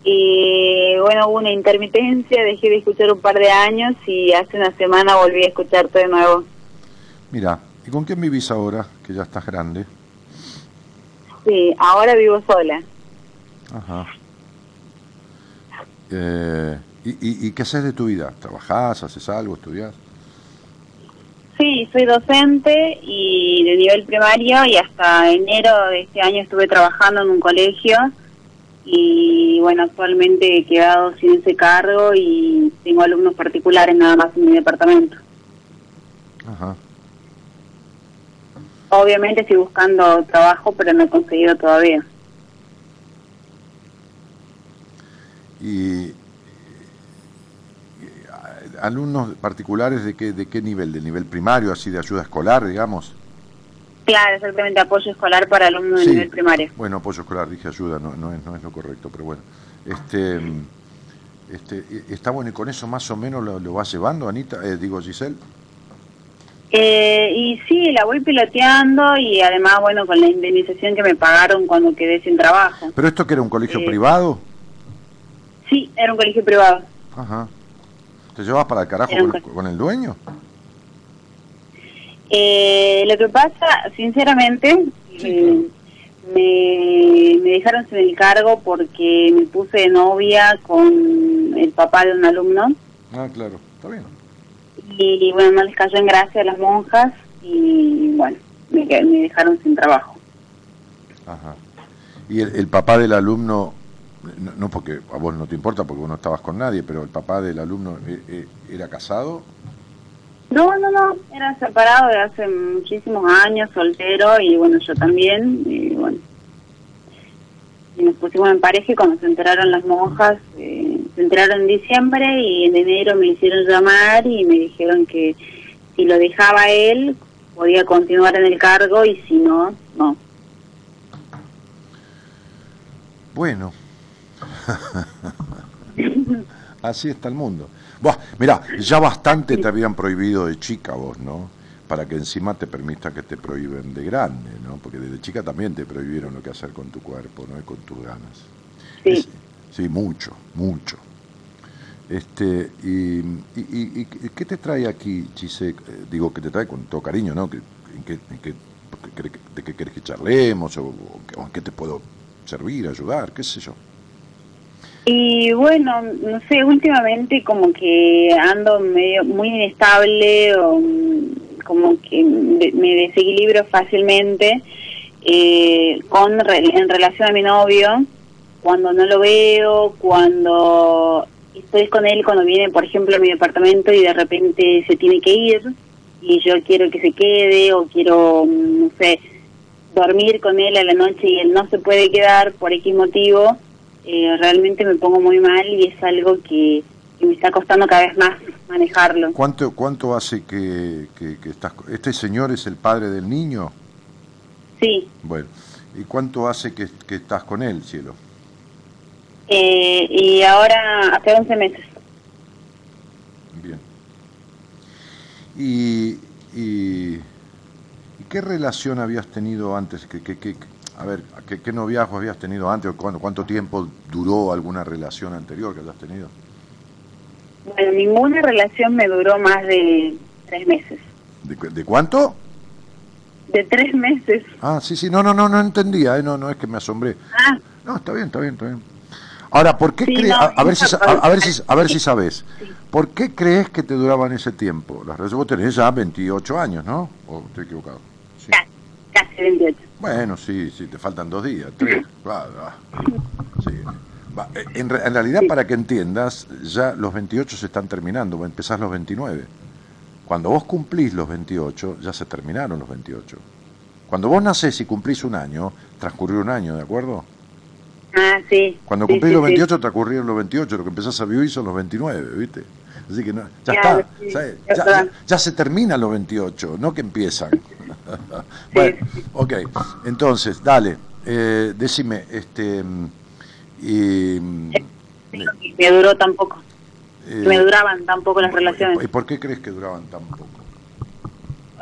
Y bueno, hubo una intermitencia, dejé de escuchar un par de años y hace una semana volví a escucharte de nuevo. Mira, ¿y con quién vivís ahora, que ya estás grande? Sí, ahora vivo sola. Ajá. Eh, ¿y, y, y qué haces de tu vida? ¿Trabajás, haces algo, estudiás? Sí, soy docente y de nivel primario y hasta enero de este año estuve trabajando en un colegio y bueno, actualmente he quedado sin ese cargo y tengo alumnos particulares nada más en mi departamento. Ajá. Obviamente estoy buscando trabajo, pero no he conseguido todavía. Y, y, alumnos particulares de qué de qué nivel, del nivel primario, así de ayuda escolar, digamos. Claro, exactamente, apoyo escolar para alumnos de nivel primario. Bueno, apoyo escolar, dije ayuda, no, no, es, no es lo correcto, pero bueno. Este, este, está bueno, y con eso más o menos lo, lo vas llevando, Anita, eh, digo Giselle. Eh, y sí, la voy piloteando y además, bueno, con la indemnización que me pagaron cuando quedé sin trabajo. ¿Pero esto que era un colegio Eh. privado? Sí, era un colegio privado. Ajá. ¿Te llevas para el carajo con, co- con el dueño? Eh, lo que pasa, sinceramente, eh, me, me dejaron sin el cargo porque me puse de novia con el papá de un alumno Ah, claro, está bien. y bueno, no les cayó en gracia a las monjas y bueno, me, me dejaron sin trabajo. Ajá. Y el, el papá del alumno, no, no porque a vos no te importa porque vos no estabas con nadie, pero el papá del alumno eh, eh, era casado. No, no, no, era separado de hace muchísimos años, soltero y bueno, yo también y bueno. Y nos pusimos en pareja y cuando se enteraron las monjas, eh, se enteraron en diciembre y en enero me hicieron llamar y me dijeron que si lo dejaba él podía continuar en el cargo y si no, no. Bueno. Así está el mundo. Buah, mirá, ya bastante te habían prohibido de chica vos, ¿no? Para que encima te permita que te prohíben de grande, ¿no? Porque desde chica también te prohibieron lo que hacer con tu cuerpo, ¿no? Y con tus ganas. Sí. Es- sí, mucho, mucho. Este, y, y, y- y ¿qué te trae aquí, Chise? Eh, Digo, que te trae con todo cariño, ¿no? Que, en qué- en qué- ¿De qué querés que charlemos? O, o en qué te puedo servir, ayudar? ¿Qué sé yo? Y bueno, no sé, últimamente como que ando medio muy inestable o como que me desequilibro fácilmente eh, con en relación a mi novio cuando no lo veo, cuando estoy con él, cuando viene, por ejemplo, a mi departamento y de repente se tiene que ir y yo quiero que se quede o quiero, no sé, dormir con él a la noche y él no se puede quedar por X motivo, eh, realmente me pongo muy mal y es algo que, que me está costando cada vez más manejarlo. ¿Cuánto, cuánto hace que, que- que estás... ¿Este señor es el padre del niño? Sí, Bueno, ¿y cuánto hace que, que estás con él, cielo? eh, y ahora hace 11 meses. Bien. ¿Y, y, y qué relación habías tenido antes? ¿Qué, qué, qué- a ver, ¿qué, qué noviazgo habías tenido antes? ¿O cuánto, cuánto tiempo duró alguna relación anterior que hayas tenido? Bueno, ninguna relación me duró más de tres meses. ¿De, cu- de cuánto? De tres meses. Ah, sí, sí, no, no, no, no entendía, eh, no, no es que me asombré. Ah, No, está bien, está bien, está bien. Ahora, ¿por qué Sí, crees, no, a, a ver si, a, a ver si, a ver si sabes, ¿por qué crees que te duraban ese tiempo? Las relaciones, vos tenés ya 28 años, ¿no? ¿O estoy equivocado? Sí. casi, casi 28. Bueno, sí, sí, te faltan dos días, tres, claro. ah. Sí. Va, eh, En, re- en realidad, para que entiendas, ya los 28 se están terminando, empezás los 29. Cuando vos cumplís los 28, ya se terminaron los 28. Cuando vos nacés y cumplís un año, transcurrió un año, ¿de acuerdo? Ah, sí. Cuando cumplís sí, los sí. 28, transcurrieron los 28, lo que empezás a vivir son los 29, ¿viste? Así que no, ya está, ya, ya- ya se terminan los 28, no que empiezan. Bueno, ok, entonces, dale, eh, decime, este, mm, y, mm, me duró tampoco. eh, me duraban tampoco las relaciones. ¿Y por qué crees que duraban tan poco?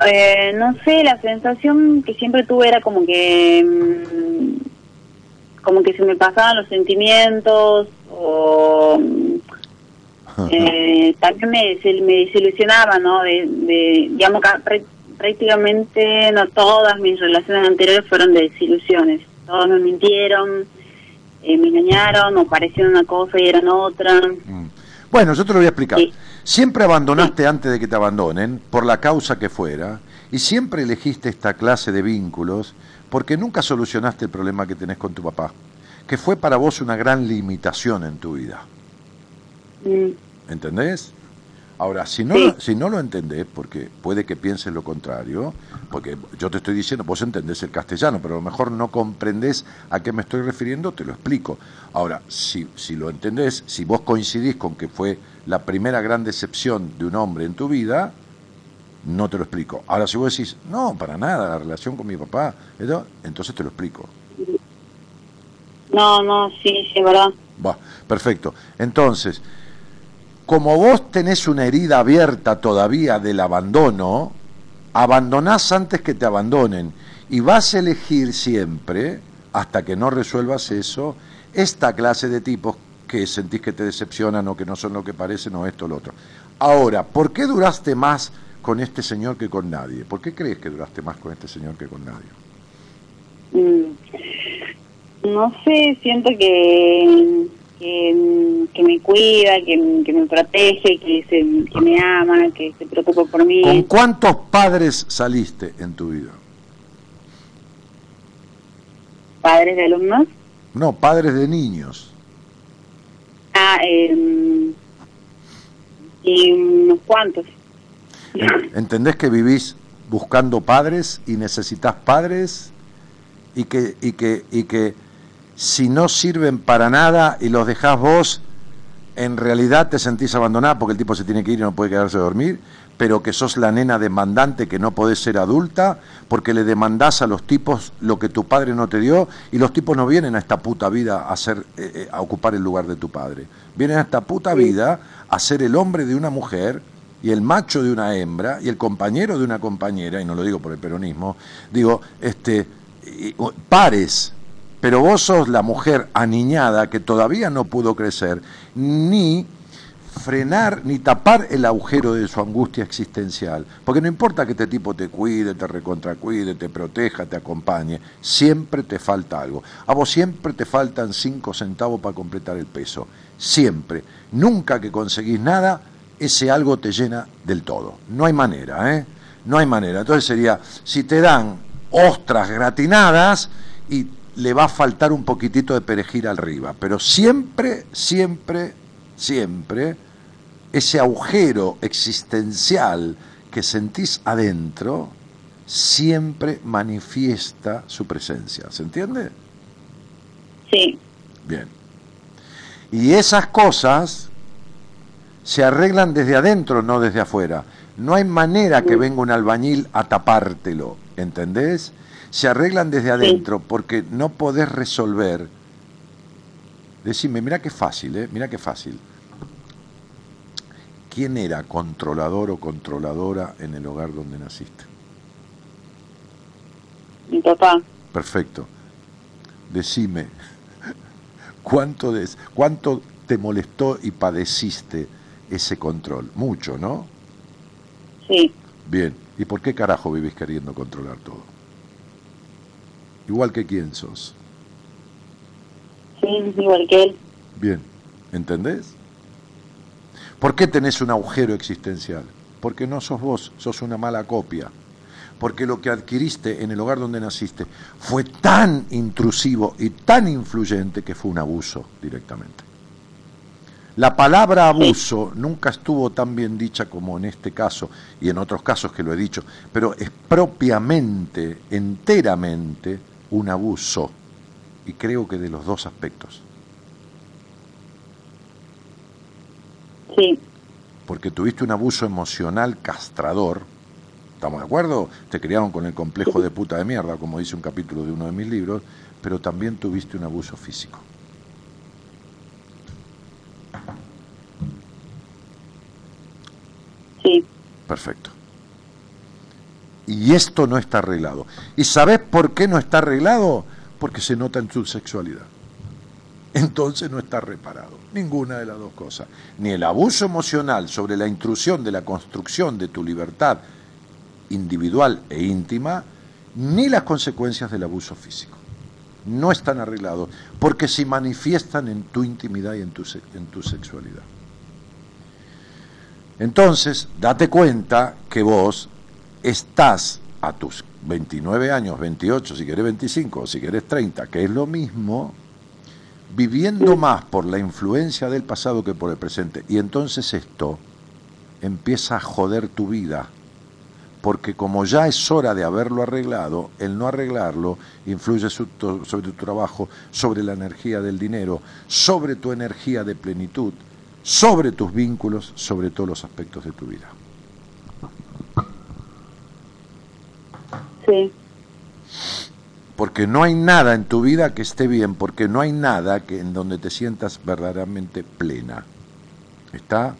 Eh, no sé, la sensación que siempre tuve era como que mm, como que se me pasaban los sentimientos o eh, también me, me desilusionaba, ¿no? De, de digamos, prácticamente no todas mis relaciones anteriores fueron de desilusiones. Todos me mintieron, eh, me engañaron o parecían una cosa y eran otra. Mm. Bueno, yo te lo voy a explicar. Sí. Siempre abandonaste antes de que te abandonen, por la causa que fuera, y siempre elegiste esta clase de vínculos porque nunca solucionaste el problema que tenés con tu papá, que fue para vos una gran limitación en tu vida. Mm, ¿Entendés? Ahora, si no, lo, si no lo entendés, porque puede que pienses lo contrario, porque yo te estoy diciendo, vos entendés el castellano, pero a lo mejor no comprendés a qué me estoy refiriendo, te lo explico. Ahora, si, si lo entendés, si vos coincidís con que fue la primera gran decepción de un hombre en tu vida, no te lo explico. Ahora, si vos decís, no, para nada, la relación con mi papá, entonces te lo explico. No, no, sí, sí, verdad. Va, perfecto. Entonces, como vos tenés una herida abierta todavía del abandono, abandonás antes que te abandonen y vas a elegir siempre, hasta que no resuelvas eso, esta clase de tipos que sentís que te decepcionan o que no son lo que parecen o esto o lo otro. Ahora, ¿por qué duraste más con este señor que con nadie? ¿Por qué crees que duraste más con este señor que con nadie? Mm, no sé, siento que que, me cuida, que, me protege, que, se, me ama, que se preocupa por mí. ¿Con cuántos padres saliste en tu vida? ¿Padres de alumnos? No, padres de niños. Ah, eh, y unos cuantos. ¿Entendés que vivís buscando padres y necesitas padres y que y que y que si no sirven para nada y los dejás vos, en realidad te sentís abandonada porque el tipo se tiene que ir y no puede quedarse a dormir, pero que sos la nena demandante que no podés ser adulta porque le demandás a los tipos lo que tu padre no te dio y los tipos no vienen a esta puta vida a, ser, eh, eh, a ocupar el lugar de tu padre. Vienen a esta puta vida a ser el hombre de una mujer y el macho de una hembra y el compañero de una compañera, y no lo digo por el peronismo, digo, este, pares, pero vos sos la mujer aniñada que todavía no pudo crecer, ni frenar ni tapar el agujero de su angustia existencial. Porque no importa que este tipo te cuide, te recontracuide, te proteja, te acompañe, siempre te falta algo. A vos siempre te faltan cinco centavos para completar el peso. Siempre. Nunca que conseguís nada, ese algo te llena del todo. No hay manera, ¿eh? No hay manera. Entonces sería, si te dan ostras gratinadas y le va a faltar un poquitito de perejil arriba, pero siempre, siempre, siempre ese agujero existencial que sentís adentro siempre manifiesta su presencia. ¿Se entiende? Sí. Bien. Y esas cosas se arreglan desde adentro, no desde afuera. No hay manera que venga un albañil a tapártelo, ¿entendés? Se arreglan desde adentro porque no podés resolver. Decime, mira qué fácil, ¿eh? Mira qué fácil. ¿Quién era controlador o controladora en el hogar donde naciste? Mi papá. Perfecto. Decime, ¿cuánto, ¿cuánto te molestó y padeciste ese control? Mucho, ¿no? Sí. Bien. ¿Y por qué carajo vivís queriendo controlar todo? Igual que quién sos. Sí, igual que él. Bien, ¿entendés? ¿Por qué tenés un agujero existencial? Porque no sos vos, sos una mala copia. Porque lo que adquiriste en el hogar donde naciste fue tan intrusivo y tan influyente que fue un abuso directamente. La palabra abuso nunca estuvo tan bien dicha como en este caso y en otros casos que lo he dicho, pero es propiamente, enteramente, un abuso, y creo que de los dos aspectos. Sí. Porque tuviste un abuso emocional castrador, ¿estamos de acuerdo? Te criaron con el complejo de puta de mierda, como dice un capítulo de uno de mis libros, pero también tuviste un abuso físico. Sí. Perfecto. Y esto no está arreglado. ¿Y sabes por qué no está arreglado? Porque se nota en su sexualidad. Entonces no está reparado. Ninguna de las dos cosas. Ni el abuso emocional sobre la intrusión de la construcción de tu libertad individual e íntima, ni las consecuencias del abuso físico. No están arreglados porque se manifiestan en tu intimidad y en tu, en tu sexualidad. Entonces, date cuenta que vos estás a tus 29 años, 28, si querés 25, si querés 30, que es lo mismo, viviendo más por la influencia del pasado que por el presente. Y entonces esto empieza a joder tu vida. Porque como ya es hora de haberlo arreglado, el no arreglarlo influye sobre tu trabajo, sobre la energía del dinero, sobre tu energía de plenitud, sobre tus vínculos, sobre todos los aspectos de tu vida. Sí. Porque no hay nada en tu vida que esté bien, porque no hay nada que en donde te sientas verdaderamente plena. ¿Está?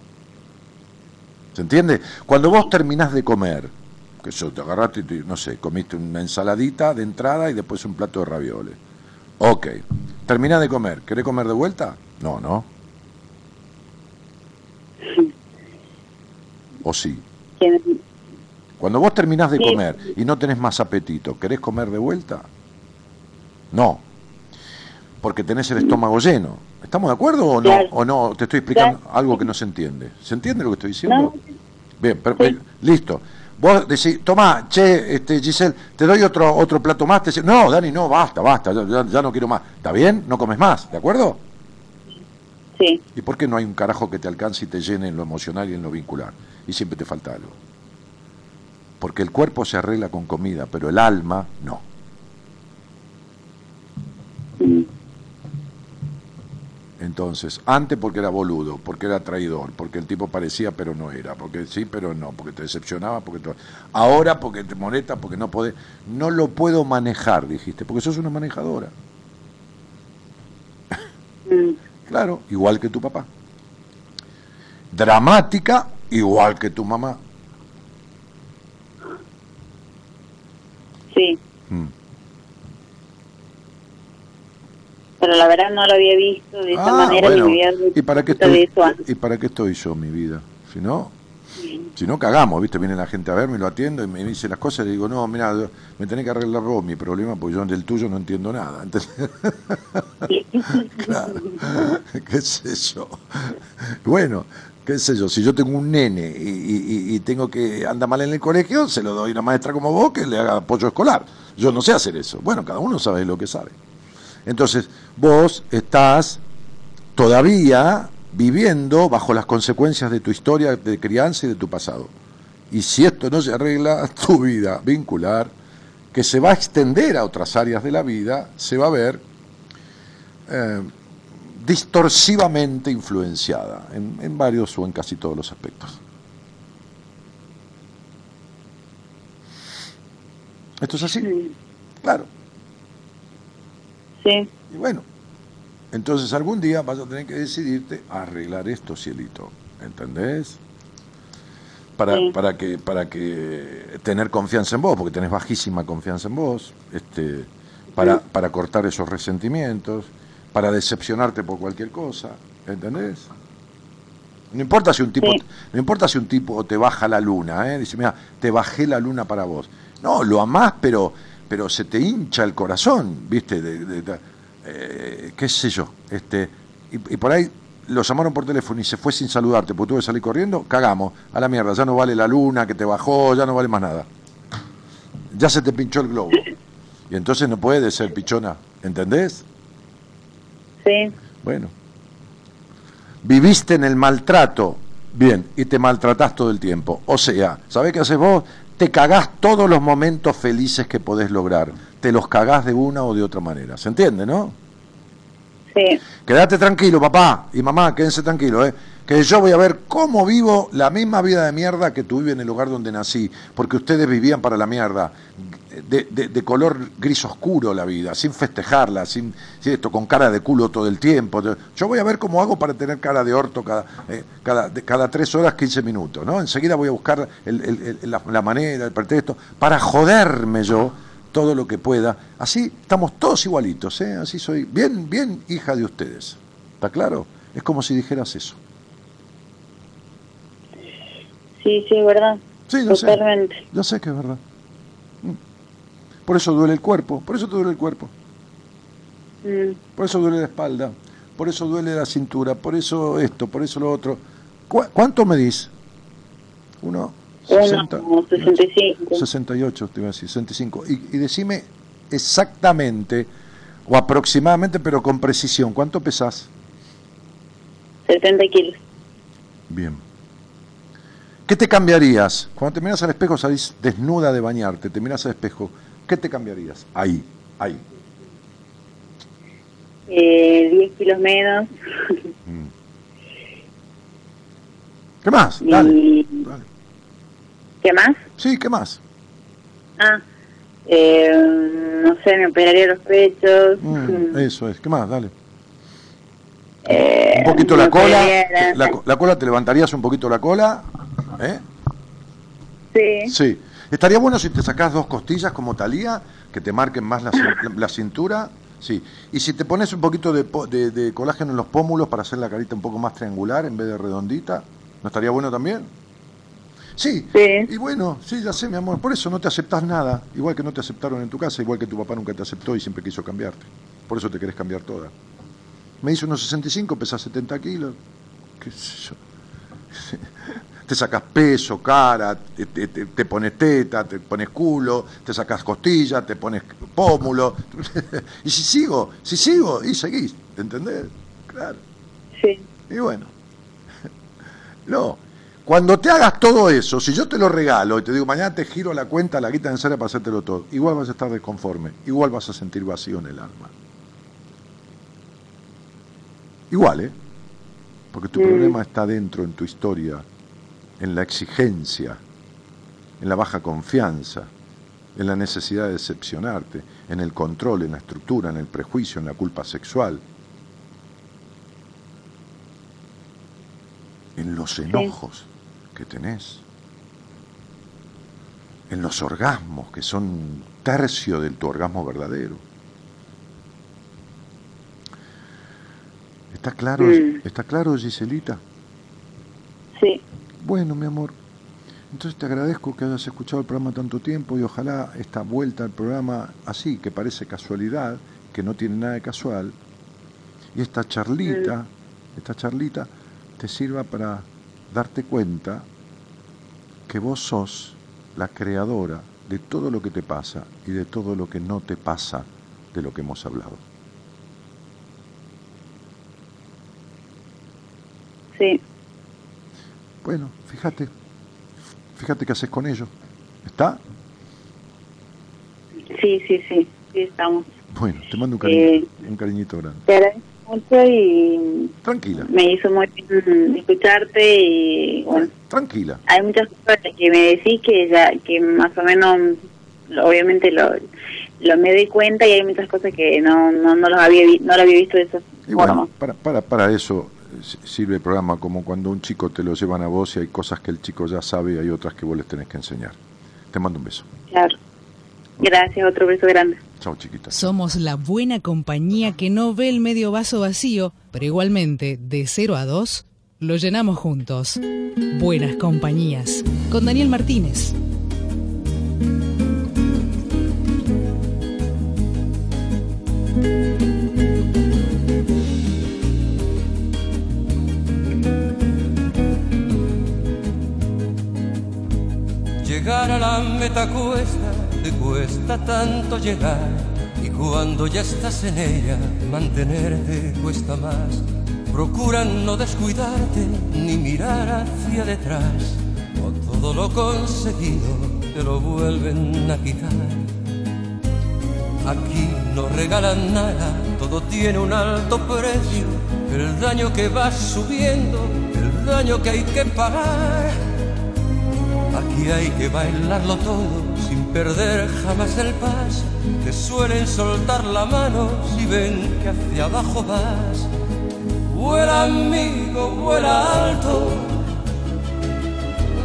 ¿Se entiende? Cuando vos terminás de comer, que eso te agarraste y no sé, comiste una ensaladita de entrada y después un plato de ravioles. Ok, terminás de comer, ¿querés comer de vuelta? No, no. ¿O sí? Cuando vos terminás de comer y no tenés más apetito, ¿querés comer de vuelta? No, porque tenés el estómago lleno. ¿Estamos de acuerdo o no? ¿O no? Te estoy explicando algo que no se entiende. ¿Se entiende lo que estoy diciendo? Bien, perfecto. listo. Vos decís, toma, che, este, Giselle, te doy otro otro plato más. Te no, Dani, no, basta, basta, ya, ya, no quiero más. ¿Está bien? No comes más, ¿de acuerdo? Sí. ¿Y por qué no hay un carajo que te alcance y te llene en lo emocional y en lo vincular? Y siempre te falta algo. Porque el cuerpo se arregla con comida, pero el alma no. Entonces, antes porque era boludo, porque era traidor, porque el tipo parecía pero no era, porque sí pero no, porque te decepcionaba, porque ahora porque te molesta, porque no podés, no lo puedo manejar, dijiste, porque sos una manejadora. Mm. claro, igual que tu papá. Dramática, igual que tu mamá. Sí. Mm. pero la verdad no lo había visto de esa ah, manera ¿y para qué estoy, ¿Y para qué estoy yo, mi vida? Si no, si no cagamos, ¿viste? Viene la gente a verme, lo atiendo y me dice las cosas y le digo, no, mira, me tenés que arreglar vos mi problema porque yo del tuyo no entiendo nada. claro, qué sé yo. Bueno, qué sé si yo tengo un nene y, y, tengo que anda mal en el colegio, se lo doy a una maestra como vos que le haga apoyo escolar. Yo no sé hacer eso. Bueno, cada uno sabe lo que sabe. Entonces, vos estás todavía viviendo bajo las consecuencias de tu historia de crianza y de tu pasado. Y si esto no se arregla, tu vida vincular, que se va a extender a otras áreas de la vida, se va a ver eh, distorsivamente influenciada en, en varios o en casi todos los aspectos. ¿Esto es así? Claro. Sí. Y bueno, entonces algún día vas a tener que decidirte a arreglar esto, cielito. ¿Entendés? Para, para que para que tener confianza en vos, porque tenés bajísima confianza en vos, este, para, para cortar esos resentimientos, para decepcionarte por cualquier cosa, ¿entendés? No importa si un tipo, no importa si un tipo te baja la luna, ¿eh? dice, mira, te bajé la luna para vos. No, lo amás, pero pero se te hincha el corazón, ¿viste? De, eh, ¿Qué sé yo? Este, y, por ahí lo llamaron por teléfono y se fue sin saludarte, porque tuve que salir corriendo, cagamos, a la mierda, ya no vale la luna que te bajó, ya no vale más nada. Ya se te pinchó el globo. Y entonces no puede ser pichona, ¿entendés? Sí. Bueno. Viviste en el maltrato, bien, y te maltratás todo el tiempo. O sea, ¿sabés qué haces vos? te cagás todos los momentos felices que podés lograr. Te los cagás de una o de otra manera. ¿Se entiende, no? Sí. Quédate tranquilo, papá y mamá, quédense tranquilos, ¿eh? que yo voy a ver cómo vivo la misma vida de mierda que tuve en el lugar donde nací, porque ustedes vivían para la mierda de, color gris oscuro la vida, sin festejarla, sin, esto, con cara de culo todo el tiempo. Yo voy a ver cómo hago para tener cara de orto cada, eh, cada, cada tres horas, 15 minutos, ¿no? Enseguida voy a buscar la, manera, el pretexto, para joderme yo todo lo que pueda. Así estamos todos igualitos, ¿eh? Así soy bien, bien hija de ustedes. ¿Está claro? Es como si dijeras eso. Sí, sí, es verdad. Sí, yo sé. Yo sé que es verdad. Por eso duele el cuerpo, por eso te duele el cuerpo. Mm. Por eso duele la espalda, por eso duele la cintura, por eso esto, por eso lo otro. ¿Cuánto medís? Uno, 60, 65. 68, te iba a decir, 65. Y, y decime exactamente o aproximadamente, pero con precisión, ¿cuánto pesás? 70 kilos. Bien. ¿Qué te cambiarías? Cuando te miras al espejo salís desnuda de bañarte, te miras al espejo, ¿qué te cambiarías? Ahí, ahí. Eh, 10 kilos menos. Mm. ¿Qué más? Y- Dale. ¿Qué más? Sí, ¿qué más? Ah, eh, no sé, me operaría los pechos. Mm, eso es, ¿qué más? Dale. Eh, Un poquito la cola, la cola, ¿te levantarías un poquito la cola? ¿Eh? Sí. Sí. Estaría bueno si te sacás dos costillas como Talía, que te marquen más la, la cintura. Sí. Y si te pones un poquito de, de- de colágeno en los pómulos para hacer la carita un poco más triangular en vez de redondita, ¿no estaría bueno también? Sí. Sí. Y bueno, sí, ya sé, mi amor. Por eso no te aceptás nada. Igual que no te aceptaron en tu casa, igual que tu papá nunca te aceptó y siempre quiso cambiarte. Por eso te querés cambiar toda. Me hizo unos 65, pesas 70 kilos. ¿Qué sé yo? Te sacas peso, cara, te, te- te- te pones teta, te pones culo, te sacas costilla, te pones pómulo. y si sigo, si sigo, y seguís, ¿entendés? Claro. Sí. Y bueno. No. Cuando te hagas todo eso, si yo te lo regalo y te digo, mañana te giro la cuenta, la guita necesaria para hacértelo todo, igual vas a estar desconforme, igual vas a sentir vacío en el alma. Igual, ¿eh? Porque tu Mm. problema está dentro, en tu historia, en la exigencia, en la baja confianza, en la necesidad de decepcionarte, en el control, en la estructura, en el prejuicio, en la culpa sexual, en los enojos que tenés, en los orgasmos que son un tercio de tu orgasmo verdadero. ¿Está claro, Mm. ¿Está claro, Giselita? Sí. Bueno, mi amor, entonces te agradezco que hayas escuchado el programa tanto tiempo y ojalá esta vuelta al programa así, que parece casualidad, que no tiene nada de casual, y esta charlita, esta charlita te sirva para darte cuenta que vos sos la creadora de todo lo que te pasa y de todo lo que no te pasa de lo que hemos hablado. Sí. Bueno, fíjate, fíjate qué haces con ello. ¿Está? Sí, sí, sí. Sí, estamos. Bueno, te mando un, cariño, Eh. un cariñito grande. Te agradezco mucho y Tranquila, me hizo muy bien escucharte y bueno, tranquila. hay muchas cosas que me decís que ya que más o menos obviamente lo, lo me doy cuenta y hay muchas cosas que no no, no los había vi- no lo había visto de esa Y forma. bueno, para, para, para eso sirve el programa como cuando un chico te lo llevan a vos y hay cosas que el chico ya sabe y hay otras que vos les tenés que enseñar. Te mando un beso. Claro. Gracias, otro beso grande. Chao, chiquita. Somos la buena compañía que no ve el medio vaso vacío, pero igualmente, de 0 a 2, lo llenamos juntos. Buenas compañías. Con Daniel Martínez. Llegar a la meta cuesta, te cuesta tanto llegar. Y cuando ya estás en ella, mantenerte cuesta más. Procura no descuidarte ni mirar hacia detrás. O todo lo conseguido te lo vuelven a quitar. Aquí no regalan nada, todo tiene un alto precio. El daño que va subiendo, el daño que hay que pagar. Aquí hay que bailarlo todo sin perder jamás el paso. Te suelen soltar la mano si ven que hacia abajo vas. Vuela amigo, vuela alto.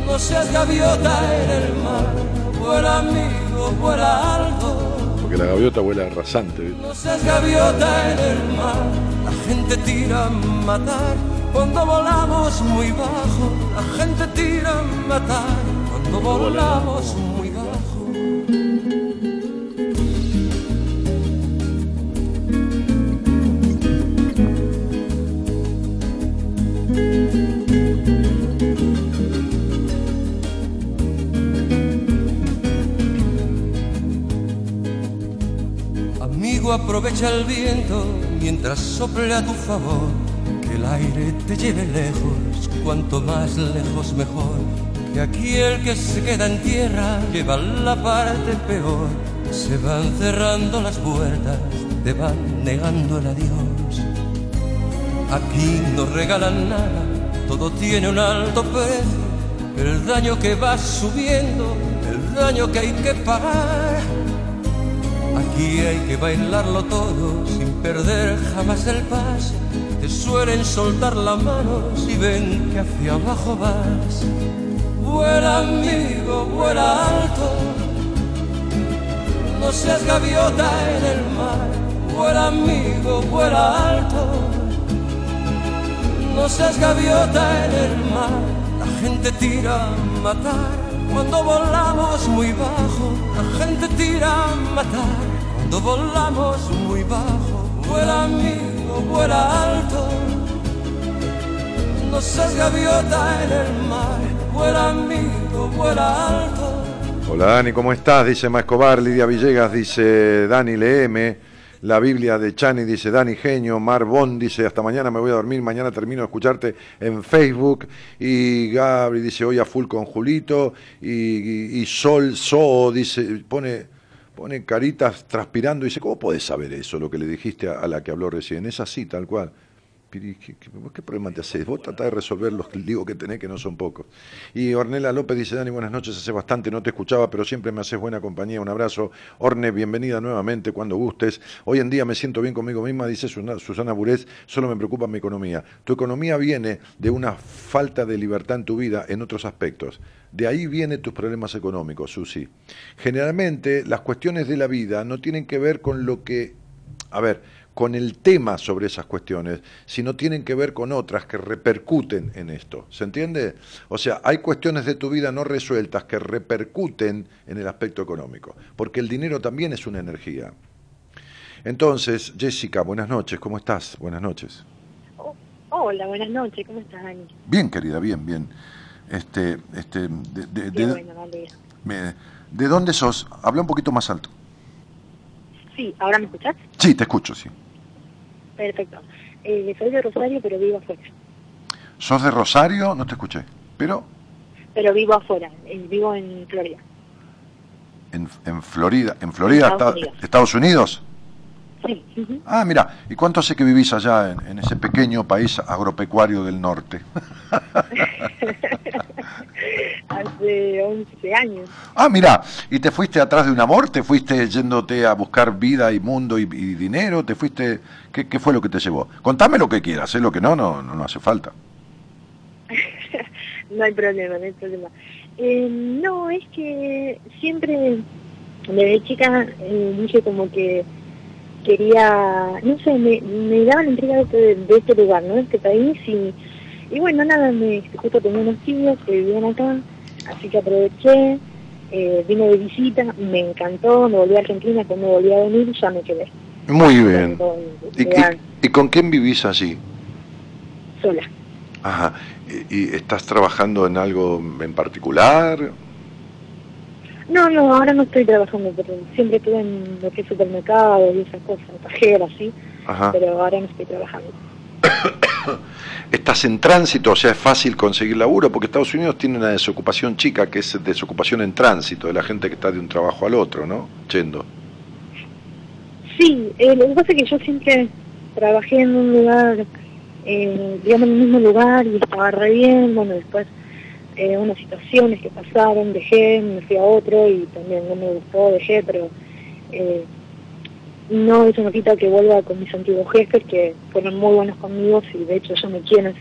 No seas gaviota en el mar. Vuela amigo, vuela alto. Porque la gaviota vuela rasante. No seas gaviota en el mar, la gente tira a matar cuando volamos muy bajo. La gente tira a matar volamos muy bajo. Amigo, aprovecha el viento mientras sople a tu favor. Que el aire te lleve lejos, cuanto más lejos mejor. Que aquí el que se queda en tierra lleva la parte peor. Se van cerrando las puertas, te van negando el adiós. Aquí no regalan nada, todo tiene un alto precio. El daño que va subiendo, el daño que hay que pagar. Aquí hay que bailarlo todo sin perder jamás el paso. Te suelen soltar la mano si ven que hacia abajo vas. Vuela amigo, vuela alto. No seas gaviota en el mar. Vuela amigo, vuela alto. No seas gaviota en el mar. La gente tira a matar cuando volamos muy bajo. La gente tira a matar cuando volamos muy bajo. Vuela amigo, vuela alto. No seas gaviota en el mar. Hola Dani, ¿cómo estás? Dice Ma Escobar, Lidia Villegas, dice Dani Leeme, la Biblia de Chani, dice Dani Genio, Mar Bond, dice hasta mañana me voy a dormir, mañana termino de escucharte en Facebook, y Gabri dice hoy a full con Julito, y, y- y Sol So dice, pone, pone caritas transpirando, dice, ¿cómo podés saber eso, lo que le dijiste a, a la que habló recién? Es así, tal cual. ¿Y ¿Qué, qué, problema te haces? Vos tratás de resolver los digo que tenés, que no son pocos. Y Ornella López dice, Dani, buenas noches, hace bastante no te escuchaba, pero siempre me haces buena compañía, un abrazo. Orne, bienvenida nuevamente cuando gustes. Hoy en día me siento bien conmigo misma, dice Susana, Burés, solo me preocupa mi economía. Tu economía viene de una falta de libertad en tu vida en otros aspectos. De ahí vienen tus problemas económicos, Susi. Generalmente las cuestiones de la vida no tienen que ver con lo que... A ver, con el tema sobre esas cuestiones, sino tienen que ver con otras que repercuten en esto. ¿Se entiende? O sea, hay cuestiones de tu vida no resueltas que repercuten en el aspecto económico, porque el dinero también es una energía. Entonces, Jessica, buenas noches, ¿cómo estás? Buenas noches. Oh, hola, buenas noches, ¿cómo estás, Dani? Bien, querida, bien, bien. Este, este, de, de- Qué de- bueno, vale. me- ¿de dónde sos? Habla un poquito más alto. Sí, ¿ahora me escuchás? Sí, te escucho, sí. Perfecto. Eh, soy de Rosario, pero vivo afuera. ¿Sos de Rosario? No te escuché. Pero Pero vivo afuera, eh, vivo en Florida. en, en Florida, en Florida, Estados Esta- Unidos. Estados Unidos. Sí. Ah, mira, ¿y cuánto hace que vivís allá en, en ese pequeño país agropecuario del norte? Hace 11 años. Ah, mira, ¿y te fuiste atrás de un amor? ¿Te fuiste yéndote a buscar vida y mundo y, y dinero? ¿Te fuiste? ¿Qué, qué fue lo que te llevó? Contame lo que quieras, ¿eh? lo que no, no, no, no hace falta. No hay problema, no hay problema. Eh, no, es que siempre, desde chica, eh, dije como que quería, no sé, me, me daba la intriga de este, de este lugar, ¿no? De este país y, y bueno, nada, me, justo tenía unos tíos que vivían acá, así que aproveché, eh, vine de visita, me encantó, me volví a Argentina, cuando volví a venir ya me quedé. Muy bien. Con- ¿Y, legal, y- y con quién vivís allí? sola. Ajá. ¿Y, y estás trabajando en algo en particular? No, no, ahora no estoy trabajando, pero siempre estuve en lo que es supermercados y esas cosas, cajera, sí, Ajá. pero ahora no estoy trabajando. Estás en tránsito, o sea, es fácil conseguir laburo, porque Estados Unidos tiene una desocupación chica, que es desocupación en tránsito, de la gente que está de un trabajo al otro, ¿no? Yendo. Sí, eh, lo que pasa es que yo siempre trabajé en un lugar, eh, digamos en el mismo lugar y estaba re bien, bueno, después eh, unas situaciones que pasaron, dejé, me fui a otro y también no me gustó, dejé, pero eh, no eso no quita que vuelva con mis antiguos jefes que fueron muy buenos conmigo y de hecho ya me quieren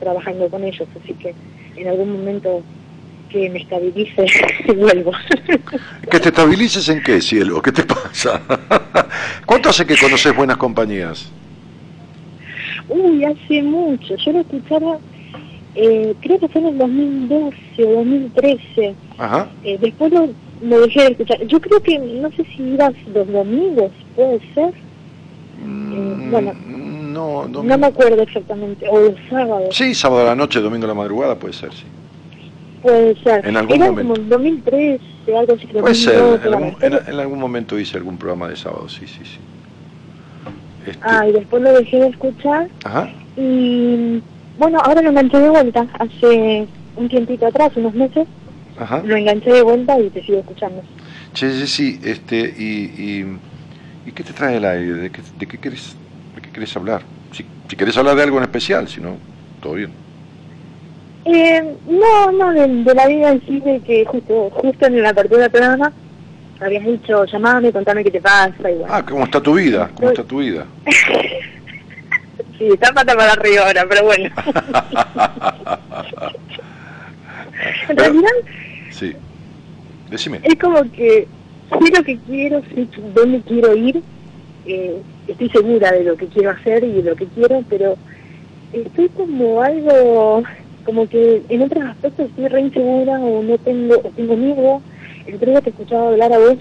trabajando con ellos, así que en algún momento que me estabilice vuelvo. ¿Que te estabilices en qué, cielo? ¿Qué te pasa? ¿Cuánto hace que conoces buenas compañías? Uy, hace mucho. Yo lo escuchaba, eh, creo que fue en el 2012 o 2013. Ajá. Eh, después lo, lo dejé de escuchar. Yo creo que, no sé si ibas los domingos, puede ser. Mm, bueno. no, no, No me acuerdo exactamente. O los sábados, Sí, sábado a la noche, domingo a la madrugada, puede ser, sí. puede ser. En algún Era momento. como el 2013, algo así. Puede ser, 2012, en algún, en- en algún momento hice algún programa de sábado, sí, sí, sí. Este, Ah, y después lo dejé de escuchar. Ajá. Y bueno, ahora lo enganché de vuelta. Hace un tiempito atrás, unos meses, Ajá. lo enganché de vuelta y te sigo escuchando. Che, sí, sí, este, y, y, ¿y qué te trae el aire? ¿De qué, de qué querés, de qué querés hablar? Si, si querés hablar de algo en especial, si no, todo bien. Eh, no, no, de, de la vida en sí, de que justo, justo en la apertura del programa habías dicho, llamame, contame qué te pasa, y bueno. Ah, ¿cómo está tu vida? ¿Cómo está tu vida? Sí, está pata para arriba ahora, pero bueno. en realidad Sí. Decime. es como que sé lo que quiero, sé dónde quiero ir, eh, estoy segura de lo que quiero hacer y de lo que quiero, pero estoy como algo, como que en otros aspectos estoy re insegura o no tengo, o tengo miedo. El otro día te escuchaba hablar a vos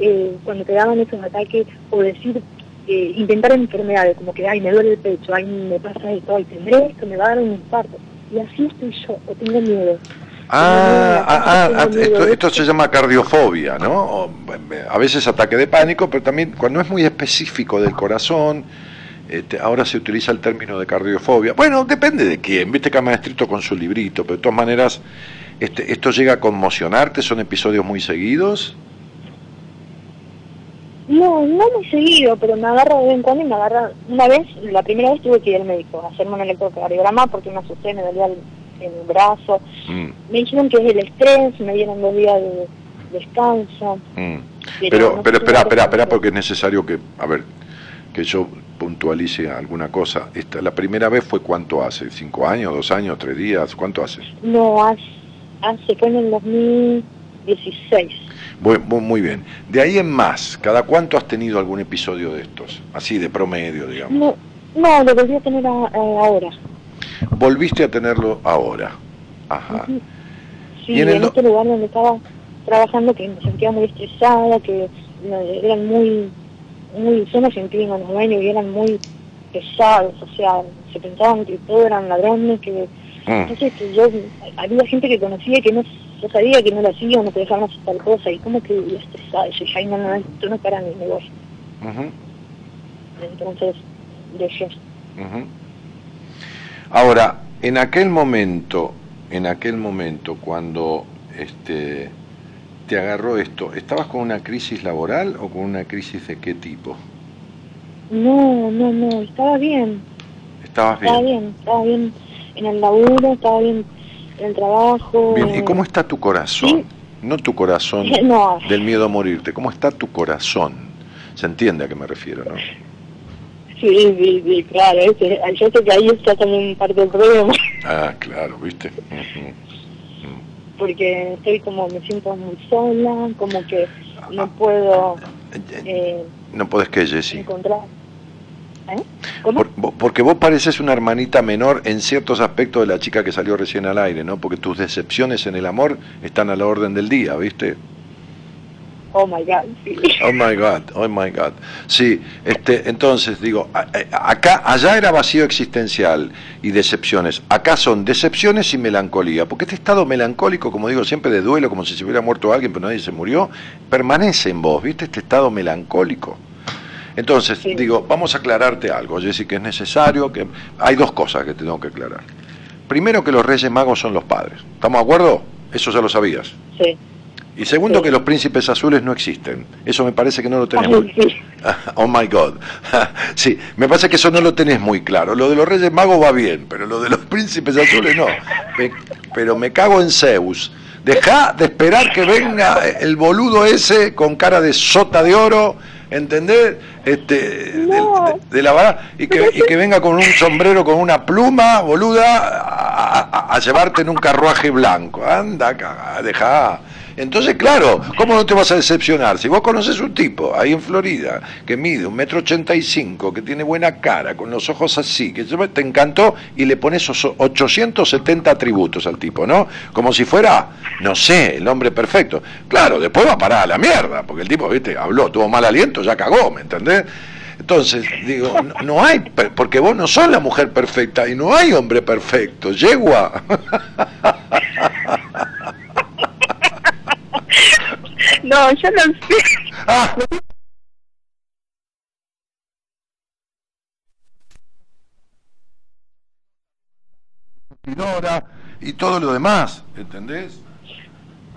eh, cuando te daban esos ataques o decir, eh, intentar enfermedades, como que, ay, me duele el pecho, ay, me pasa esto, ay, tendré esto, me va a dar un infarto. Y así estoy yo, o tengo miedo. Ah, ah, ah, ah, esto, esto se llama cardiofobia, ¿no? O, eh, A veces ataque de pánico, pero también cuando es muy específico del corazón, este, ahora se utiliza el término de cardiofobia. Bueno, depende de quién, viste que maestrito con su librito, pero de todas maneras, este, esto llega a conmocionarte, son episodios muy seguidos. No, no muy seguido, pero me agarra de vez en cuando y me agarra... Una vez, la primera vez tuve que ir al médico a hacerme un electrocardiograma porque me asusté, me dolía el, el brazo. Mm, Me dijeron que es el estrés, me dieron dos días de descanso. mm. Pero Pero, no pero espera, espera, porque es necesario que, a ver, que yo puntualice alguna cosa. Esta, la primera vez fue cuánto hace, cinco años, dos años, tres días, ¿cuánto hace? No, hace, hace fue en el 2016. Muy, muy- bien. De ahí en más, ¿cada cuánto has tenido algún episodio de estos? Así, de promedio, digamos. No, no, lo volví a tener a- a- ahora. Volviste a tenerlo ahora. Ajá. Sí, Y en en, el este lugar donde estaba trabajando que me sentía muy estresada, que eran muy, muy, yo me sentía en los y eran muy pesados, o sea, se pensaban que todos eran ladrones, que. Entonces que yo, había gente que conocía que no, yo sabía que no lo hacía, no te dejaban hacer tal cosa, y como que vivía estresada, yo dije, ay no, no, esto no es para mí, me voy. Ujú, Entonces, dejé. ujú. Ahora, en aquel momento, en aquel momento, cuando este, te agarró esto, ¿estabas con una crisis laboral o con una crisis de qué tipo? No, no, no, estaba bien. ¿Estabas Estaba bien, estaba bien en el laburo, estaba bien en el trabajo. Bien, ¿y cómo está tu corazón? Sí. No tu corazón No, del miedo a morirte, ¿cómo está tu corazón? Se entiende a qué me refiero, ¿no? sí, sí, sí, claro, ese, yo sé que ahí está también parte del problema, Ah, claro, ¿viste? Porque estoy como, me siento muy sola, como que no puedo eh, No podés que, Jessy. encontrar... ¿Eh? Porque vos pareces una hermanita menor en ciertos aspectos de la chica que salió recién al aire, ¿no? Porque tus decepciones en el amor están a la orden del día, ¿viste? Oh my God, sí. Oh my God, oh my God. Sí, este, entonces digo, acá, allá era vacío existencial y decepciones. Acá son decepciones y melancolía, porque este estado melancólico, como digo siempre, de duelo, como si se hubiera muerto alguien pero nadie se murió, permanece en vos, ¿viste? Este estado melancólico. Entonces, Sí. digo, vamos a aclararte algo, Jessy, que es necesario, que hay dos cosas que te tengo que aclarar. Primero, que los Reyes Magos son los padres. ¿Estamos de acuerdo? Eso ya lo sabías. Sí. Y segundo, Sí. que los príncipes azules no existen. Eso me parece que no lo tenés muy... sí. Oh my God. Sí, me parece que eso no lo tenés muy claro. Lo de los Reyes Magos va bien, pero lo de los príncipes azules no. Me- pero me cago en Zeus. Deja de esperar que venga el boludo ese con cara de sota de oro, ¿entendés? Este, de, de la vara, y que, y que venga con un sombrero con una pluma, boluda, a, a- a llevarte en un carruaje blanco. Anda, caga, deja. Entonces, claro, ¿cómo no te vas a decepcionar? Si vos conoces un tipo ahí en Florida que mide un metro ochenta y cinco, que tiene buena cara, con los ojos así, que te encantó y le pones esos 870 atributos al tipo, ¿no? Como si fuera, no sé, el hombre perfecto. Claro, después va a parar a la mierda, porque el tipo, viste, habló, tuvo mal aliento, ya cagó, ¿me entendés? Entonces, digo, no, hay, porque vos no sos la mujer perfecta y no hay hombre perfecto, yegua. No, yo no sé. Ah, y todo lo demás, ¿entendés?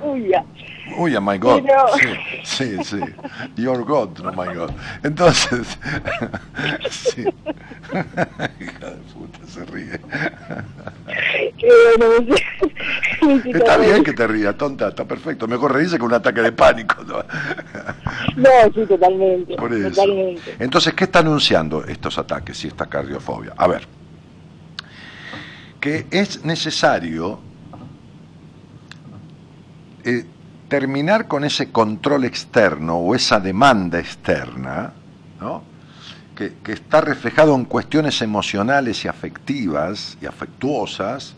Uy, ya. Uy, oh my God. Pero- Sí, sí, sí. Your God, oh my God. Entonces, sí. Hija de puta, se ríe. Está bien que te ría, tonta, está perfecto. Mejor reírse que un ataque de pánico. ¿no? No, sí, totalmente. Por eso. Totalmente. Entonces, ¿qué está anunciando estos ataques y esta cardiofobia? A ver, que es necesario eh, terminar con ese control externo o esa demanda externa, que está reflejado en cuestiones emocionales y afectivas y afectuosas,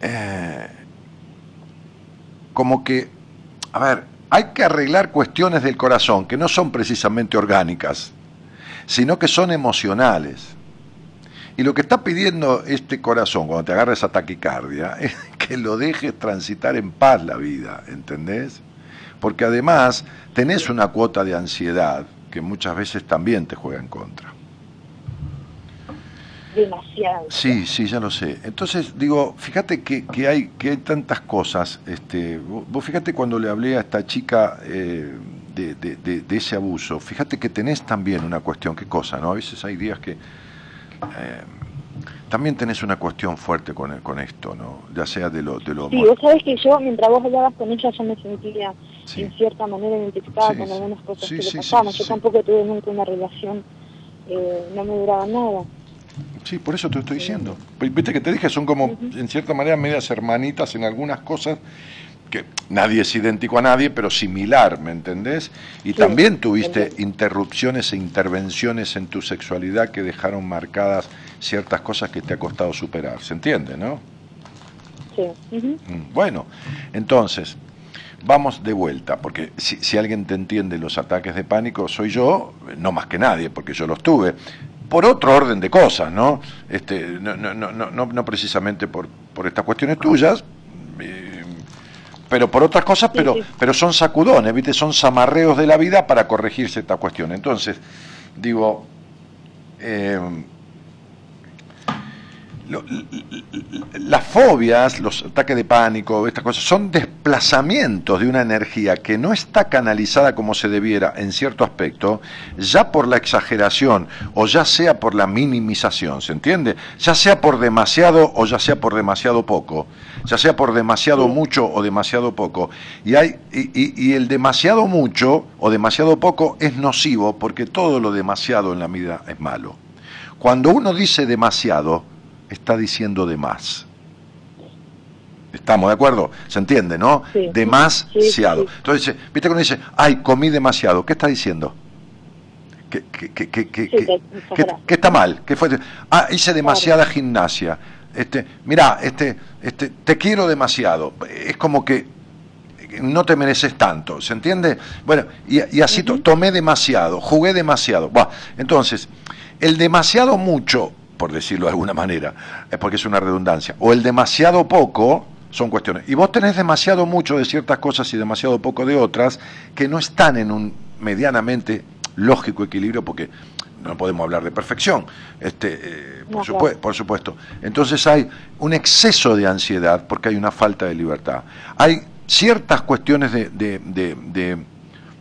eh, como que, a ver, hay que arreglar cuestiones del corazón que no son precisamente orgánicas, sino que son emocionales. Y lo que está pidiendo este corazón cuando te agarra esa taquicardia es que lo dejes transitar en paz la vida, ¿entendés? Porque además tenés una cuota de ansiedad que muchas veces también te juega en contra. Demasiado. Sí, sí, ya lo sé. Entonces, digo, fíjate que, que hay, que hay tantas cosas. Este, vos, vos fíjate cuando le hablé a esta chica eh, de, de- de- de ese abuso, fíjate que tenés también una cuestión, qué cosa, ¿no? A veces hay días que... eh, también tenés una cuestión fuerte con, con esto, ¿no? Ya sea de lo... De lo Sí, vos sabés que yo, mientras vos hablabas con ella, yo me sentía Sí. en cierta manera identificada Sí, con algunas cosas Sí, que le pasaban. yo tampoco tuve nunca una relación, eh, no me duraba nada. Sí, por eso te estoy diciendo. Viste que te dije, son como, en cierta manera, medias hermanitas en algunas cosas que nadie es idéntico a nadie, pero similar, ¿me entendés? Y Sí, también tuviste interrupciones e intervenciones en tu sexualidad que dejaron marcadas ciertas cosas que te ha costado superar. ¿Se entiende, no? Sí. Mm, Bueno, entonces, vamos de vuelta, porque si, si alguien te entiende los ataques de pánico, soy yo, no más que nadie, porque yo los tuve. Por otro orden de cosas, ¿no? Este, no, no, no, no, no- no precisamente por, por estas cuestiones tuyas, eh, pero por otras cosas, pero, sí. pero son sacudones, ¿viste? Son zamarreos de la vida para corregir ciertas cuestiones. Entonces, digo, eh, las fobias, los ataques de pánico, estas cosas, son desplazamientos de una energía que no está canalizada como se debiera en cierto aspecto, ya por la exageración o ya sea por la minimización, ¿se entiende? Ya sea por demasiado o ya sea por demasiado poco, ya sea por demasiado mucho o demasiado poco. Y, hay, y, y- y el demasiado mucho o demasiado poco es nocivo porque todo lo demasiado en la vida es malo. Cuando uno dice demasiado, está diciendo de más. ¿Estamos de acuerdo? ¿Se entiende, no? Sí. Demasiado. Sí, sí. Entonces, dice, ¿viste cuando dice, ay, comí demasiado? ¿Qué está diciendo? ¿Qué, qué, qué, qué, está mal? ¿Qué fue? Ah, hice demasiada gimnasia. Este, mirá, este, este, te quiero demasiado. Es como que no te mereces tanto, ¿se entiende? Bueno, y, y así to- tomé demasiado, jugué demasiado. Buah, entonces, el demasiado mucho, por decirlo de alguna manera, es porque es una redundancia, o el demasiado poco son cuestiones. Y vos tenés demasiado mucho de ciertas cosas y demasiado poco de otras que no están en un medianamente lógico equilibrio porque no podemos hablar de perfección, este, eh, por, supuesto. Entonces hay un exceso de ansiedad porque hay una falta de libertad. Hay ciertas cuestiones de, de, de, de-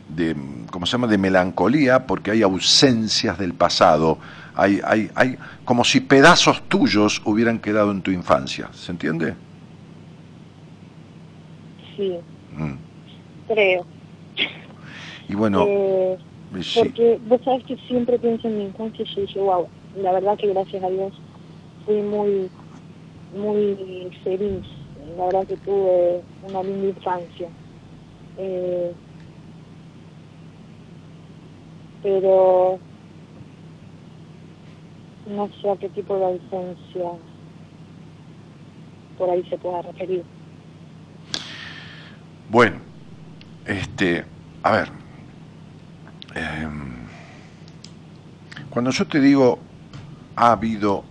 de, ¿cómo se llama?, de melancolía porque hay ausencias del pasado. Hay, hay, hay como si pedazos tuyos hubieran quedado en tu infancia. ¿Se entiende? Sí, Mm. creo. Y bueno, Eh, sí. Porque vos sabés que siempre pienso en mi infancia y yo dije, wow, la verdad que gracias a Dios fui muy, muy feliz. La verdad que tuve una linda infancia. Eh, pero no sé a qué tipo de ausencia por ahí se pueda referir. Bueno, este, a ver, em, cuando yo te digo ha habido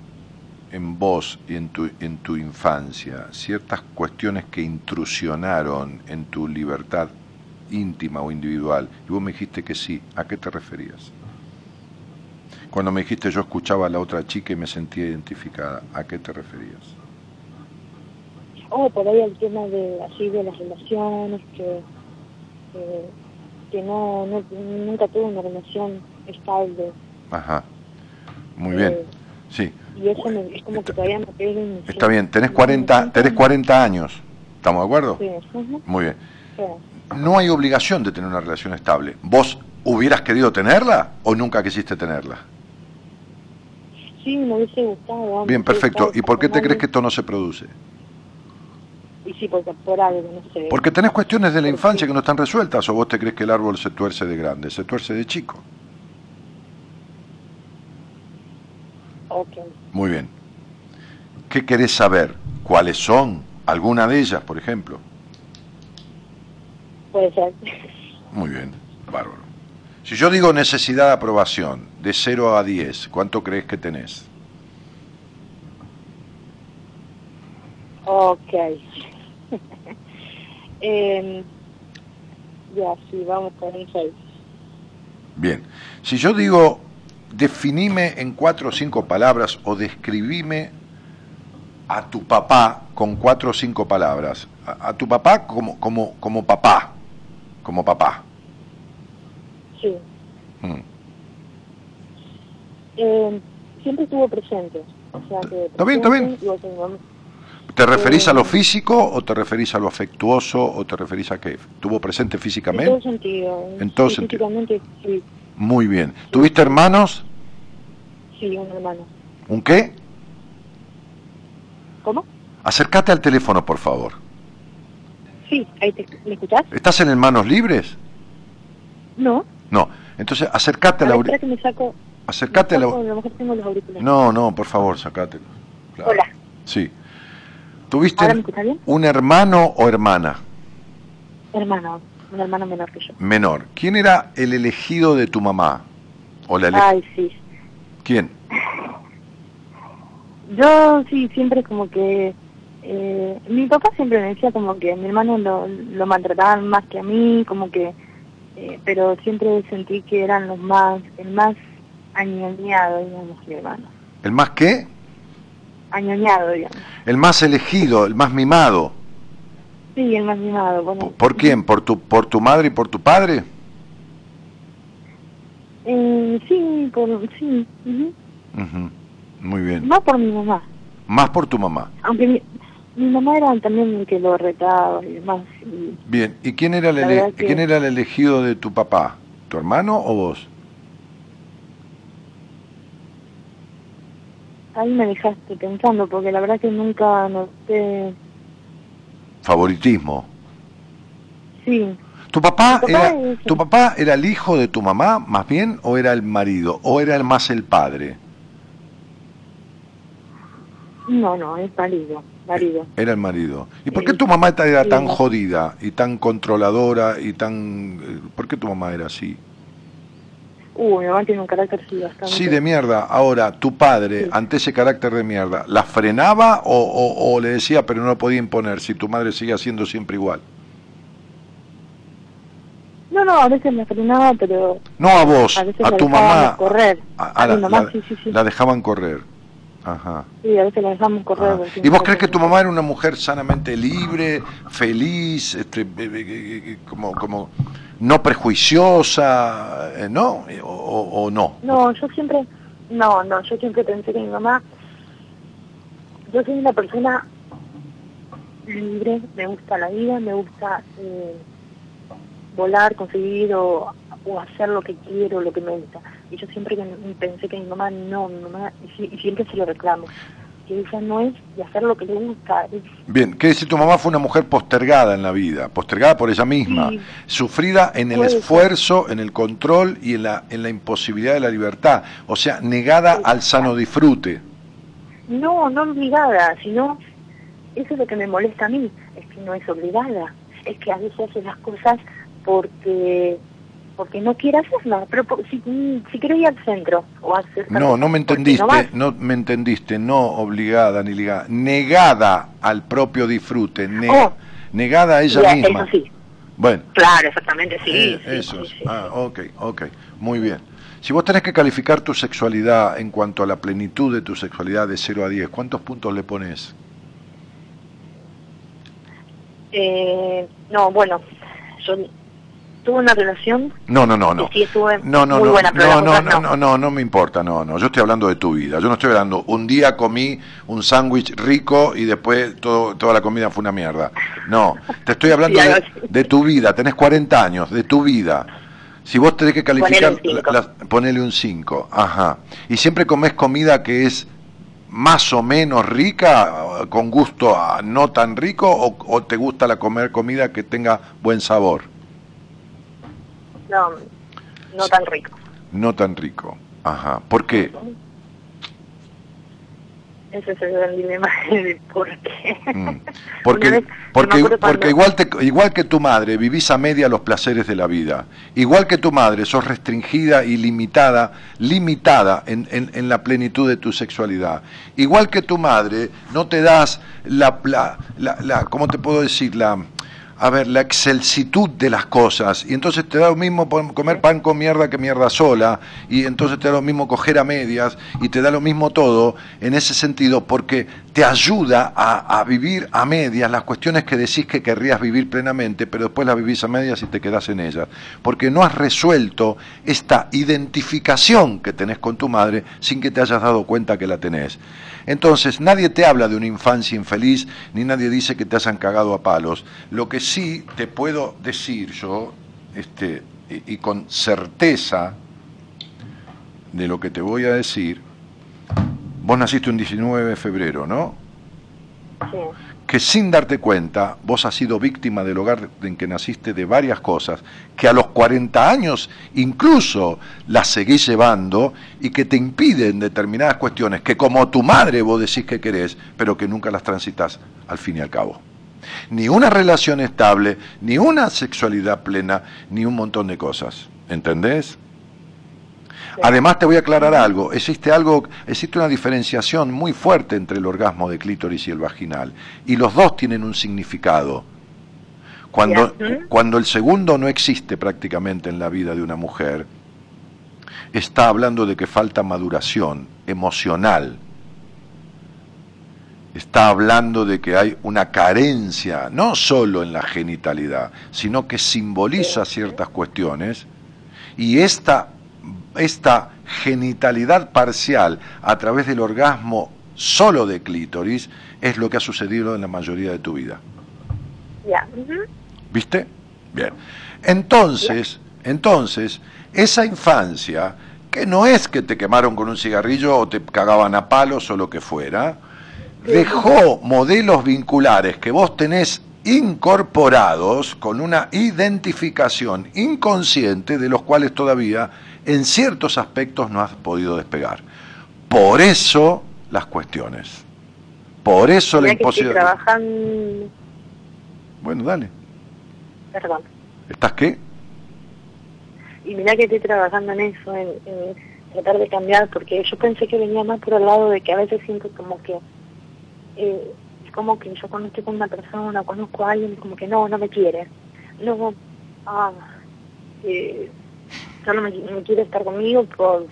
en vos y en tu, en tu infancia ciertas cuestiones que intrusionaron en tu libertad íntima o individual, y vos me dijiste que sí, ¿a qué te referías? Cuando me dijiste yo escuchaba a la otra chica y me sentía identificada, ¿a qué te referías? Oh, por ahí el tema de así de las relaciones, que, que, que no, no, nunca tuve una relación estable. Ajá. Muy bien. Eh, Sí. Y eso me- es como que todavía me pega me Está bien, tenés me 40, siento- tenés 40 años. ¿Estamos de acuerdo? Sí, Muy bien. sí. No hay obligación de tener una relación estable. ¿Vos hubieras querido tenerla o nunca quisiste tenerla? Sí, me hubiese gustado. Bien, perfecto. ¿Y por qué te crees que esto no se produce? Y sí, porque por algo, no sé. Porque tenés cuestiones de la infancia que no están resueltas o vos te crees que el árbol se tuerce de grande, se tuerce de chico. Ok. Muy bien. ¿Qué querés saber? ¿Cuáles son? ¿Alguna de ellas, por ejemplo? Puede ser. Muy bien, bárbaro. Si yo digo necesidad de aprobación, de 0 a 10, ¿cuánto crees que tenés? ok. Em, ya, sí, vamos con un 6. Bien. Si yo digo, definime en cuatro o cinco palabras o describime a tu papá con cuatro o cinco palabras, a, a tu papá como, como, como papá, como papá. Sí. Mm. Em, siempre estuvo presente. O sea que Está bien, está bien. ¿Te referís a lo Eh, físico o te referís a lo afectuoso o te referís a qué? ¿Tuvo presente En todo físicamente? sentido. En todo Sí, sentido. Físicamente, sí, Muy bien. ¿Tuviste hermanos? sí, un hermano. ¿Un qué? ¿Cómo? Acércate al teléfono, por favor. Sí, ahí te, ¿me escuchás? ¿Estás en manos libres? No. No. Entonces, acércate A a la ver, espera auri- que me saco. Acércate a me la saco, a lo mejor tengo los auriculares. No, no, por favor, sacátelo. Claro. Hola. Sí. ¿Tuviste un hermano o hermana Hermano, un hermano menor que yo. menor? ¿Quién era el elegido de tu mamá? ¿O la ele- Ay, sí. ¿Quién? Yo sí, siempre como que... Eh, mi papá siempre me decía como que mi hermano lo, lo maltrataban más que a mí, como que... eh, pero siempre sentí que eran los más... El más añoñado, digamos, hermano. ¿El más qué? Añoñado, digamos. El más elegido, el más mimado. Sí, el más mimado. Bueno, ¿Por, quién? ¿Por tu, ¿Por tu madre y por tu padre? Eh, sí, por, sí. ujú. Ujú. Muy bien. Más por mi mamá. Más por tu mamá. Aunque mi, mi mamá era también el que lo retaba y demás. y- Bien. ¿Y quién era, el ele- que- quién era el elegido de tu papá? ¿Tu hermano o vos? ahí me dejaste pensando porque la verdad que nunca noté... Favoritismo. Sí, ¿Tu papá, era, es- ¿Tu papá era el hijo de tu mamá, más bien, o era el marido? ¿O era el más el padre? no, no, es válido, válido. Era el marido. ¿Y por qué tu mamá era tan jodida y tan controladora y tan... eh, ¿Por qué tu mamá era así? Uh, mi mamá tiene un carácter sí bastante... Sí, de mierda. Ahora, tu padre, Sí. ante ese carácter de mierda, ¿la frenaba o, o- o le decía pero no lo podía imponer si tu madre sigue siendo siempre igual? No, no, a veces me frenaba, pero No a vos, a veces a tu mamá. correr. A, A, a la, mi mamá, la- sí, sí, sí. la dejaban correr. Ajá. Sí, a veces la dejamos correr. Ah. ¿Y vos crees que tu mamá era una mujer sanamente libre, feliz, este, eh, eh, eh, como, como no prejuiciosa, no? O no? No, yo siempre, no, no, yo siempre pensé que mi mamá, yo soy una persona libre, me gusta la vida, me gusta eh, volar, conseguir o, o hacer lo que quiero, lo que me gusta. Y yo siempre pensé que mi mamá no, mi mamá, y, si- y siempre se lo reclamo, que ella no es de hacer lo que le gusta, es Bien, quiere decir tu mamá fue una mujer postergada en la vida, postergada por ella misma, Sí. sufrida en el ser. esfuerzo, en el control y en la, en la imposibilidad de la libertad, o sea, negada al sano disfrute. No, no obligada, sino eso es lo que me molesta a mí, es que no es obligada, es que a veces hace las cosas porque porque no quiere hacerlas, pero por- si, si quiere ir al centro o hacer No, no me entendiste, no me entendiste, no obligada ni ligada, negada al propio disfrute, ne- Oh. negada a ella misma. Eso sí, Bueno, claro, exactamente, sí. eh, sí, eso sí, Ah, ok, ok, muy bien. Si vos tenés que calificar tu sexualidad en cuanto a la plenitud de tu sexualidad de 0 a 10, ¿cuántos puntos le pones? Eh, no, bueno, yo tuve una relación. No, no, no, no. Sí, estuve no, no, muy no, buena, pero no, no, no, no, no, no me importa, no, no. Yo estoy hablando de tu vida. Yo no estoy hablando. Un día comí un sándwich rico y después todo, toda la comida fue una mierda. No, te estoy hablando Sí, de, tu vida. Tenés 40 años, de tu vida. Si vos tenés que calificar, Ponele un cinco. la- la- ponele un 5. Ajá. Y siempre comés comida que es más o menos rica, con gusto a no tan rico, o, o te gusta la comer comida que tenga buen sabor, No, no tan rico. no tan rico. Ajá. ¿Por qué? Ese es el gran dilema de por qué. Mm. Porque, vez, porque, no porque igual, te, igual que tu madre, vivís a media los placeres de la vida. Igual que tu madre, sos restringida y limitada, limitada en, en- en la plenitud de tu sexualidad. Igual que tu madre, no te das la, la, la, la- ¿cómo te puedo decir? La, a ver, la excelsitud de las cosas. Y entonces te da lo mismo comer pan con mierda que mierda sola. Y entonces te da lo mismo coger a medias. Y te da lo mismo todo en ese sentido porque te ayuda a, vivir a medias las cuestiones que decís que querrías vivir plenamente, pero después las vivís a medias y te quedás en ellas. Porque no has resuelto esta identificación que tenés con tu madre sin que te hayas dado cuenta que la tenés. Entonces, nadie te habla de una infancia infeliz, ni nadie dice que te hayan cagado a palos. Lo que sí te puedo decir yo, este, y con certeza de lo que te voy a decir, vos naciste un 19 de febrero, ¿no? Sí. que sin darte cuenta vos has sido víctima del hogar en que naciste de varias cosas, que a los 40 años incluso las seguís llevando y que te impiden determinadas cuestiones que como tu madre vos decís que querés, pero que nunca las transitas al fin y al cabo. Ni una relación estable, ni una sexualidad plena, ni un montón de cosas. ¿Entendés? Además te voy a aclarar algo, existe algo, existe una diferenciación muy fuerte entre el orgasmo de clítoris y el vaginal, y los dos tienen un significado. Cuando, cuando el segundo no existe prácticamente en la vida de una mujer, está hablando de que falta maduración emocional. Está hablando de que hay una carencia, no solo en la genitalidad, sino que simboliza ciertas cuestiones, y esta, esta genitalidad parcial a través del orgasmo solo de clítoris es lo que ha sucedido en la mayoría de tu vida. Ya. ¿Viste? Bien. Entonces, entonces, esa infancia, que no es que te quemaron con un cigarrillo o te cagaban a palos o lo que fuera, dejó modelos vinculares que vos tenés incorporados con una identificación inconsciente de los cuales todavía en ciertos aspectos no has podido despegar. Por eso las cuestiones. Por eso la imposibilidad. Bueno, dale. Perdón. ¿Estás qué? Y mirá que estoy trabajando en eso, en, en tratar de cambiar, porque yo pensé que venía más por el lado de que a veces siento como que... eh, es como que yo cuando estoy con una persona, conozco a alguien, como que no, no me quiere. No, ah, eh, solo me, me quiere estar conmigo por,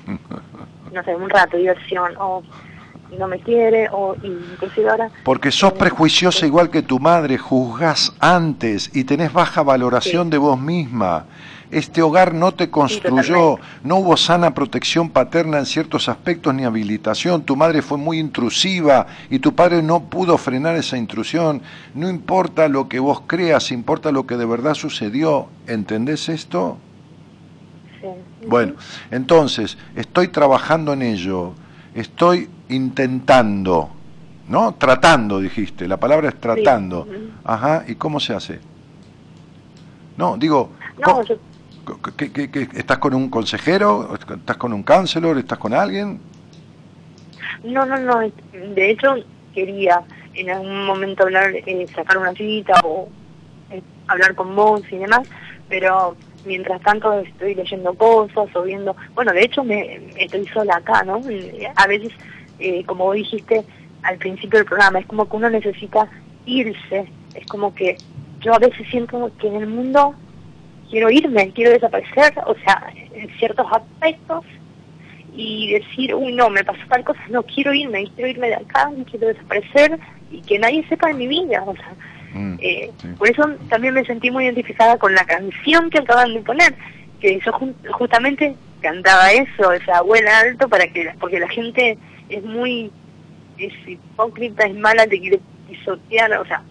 no sé, un rato, diversión, o no me quiere, o inclusive ahora... Porque sos prejuiciosa igual que tu madre, juzgás antes y tenés baja valoración Sí. de vos misma. Este hogar no te construyó, no hubo sana protección paterna en ciertos aspectos ni habilitación. Tu madre fue muy intrusiva y tu padre no pudo frenar esa intrusión. No importa lo que vos creas, importa lo que de verdad sucedió. ¿Entendés esto? Sí. Bueno, entonces, estoy trabajando en ello, estoy intentando, ¿no? Tratando, dijiste, la palabra es tratando. Ajá, ¿y cómo se hace? No, digo, No, ¿cómo- yo qué- qué- qué- ¿estás con un consejero? ¿Estás con un counselor? ¿Estás con alguien? No, no, no. De hecho, quería en algún momento hablar, eh, sacar una cita o eh, hablar con vos y demás, pero mientras tanto estoy leyendo cosas o viendo... Bueno, de hecho, me estoy sola acá, ¿no? A veces, eh, como vos dijiste al principio del programa, es como que uno necesita irse. Es como que yo a veces siento que en el mundo quiero irme, quiero desaparecer, o sea, en ciertos aspectos y decir, uy, no, me pasó tal cosa, no, quiero irme, quiero irme de acá, quiero desaparecer y que nadie sepa de mi vida. O sea, Mm, eh, sí. Por eso también me sentí muy identificada con la canción que acaban de poner, que yo justamente cantaba eso, esa abuela alto, para que la- porque la gente es muy es hipócrita, es mala, te quiere pisotear, o sea,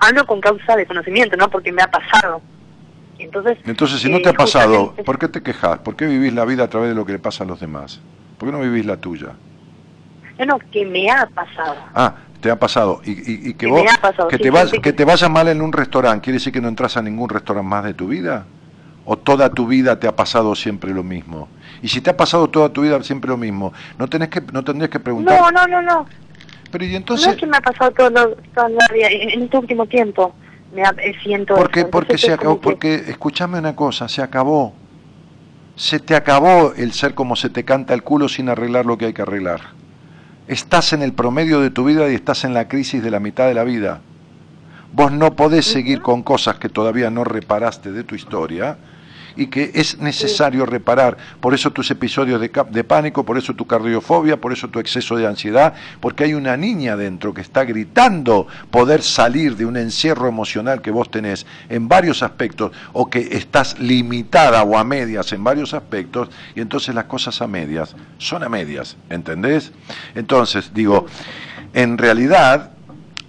hablo con causa de conocimiento, ¿no? Porque me ha pasado. Entonces, Entonces, si no eh, te ha pasado, ¿por qué te quejas? ¿Por qué vivís la vida a través de lo que le pasa a los demás? ¿Por qué no vivís la tuya? No, no, que me ha pasado. Ah, te ha pasado. Y, y- y que vos, pasado, que, sí, te vas, que te vaya mal en un restaurante, ¿quiere decir que no entras a ningún restaurante más de tu vida? ¿O toda tu vida te ha pasado siempre lo mismo? Y si te ha pasado toda tu vida siempre lo mismo, no tenés que no tendrías que preguntar. No, no, no, no. Pero y no entonces, es que me ha pasado todo, lo- vida, en, este último tiempo. Me ha, eh, siento porque eso. porque se acabó, que- porque escúchame una cosa, se acabó. Se te acabó el ser como se te canta el culo sin arreglar lo que hay que arreglar. Estás en el promedio de tu vida y estás en la crisis de la mitad de la vida. Vos no podés seguir con cosas que todavía no reparaste de tu historia y que es necesario reparar. Por eso tus episodios de, de pánico, por eso tu cardiofobia, por eso tu exceso de ansiedad, porque hay una niña dentro que está gritando poder salir de un encierro emocional que vos tenés en varios aspectos o que estás limitada o a medias en varios aspectos y entonces las cosas a medias son a medias, ¿entendés? Entonces, digo, en realidad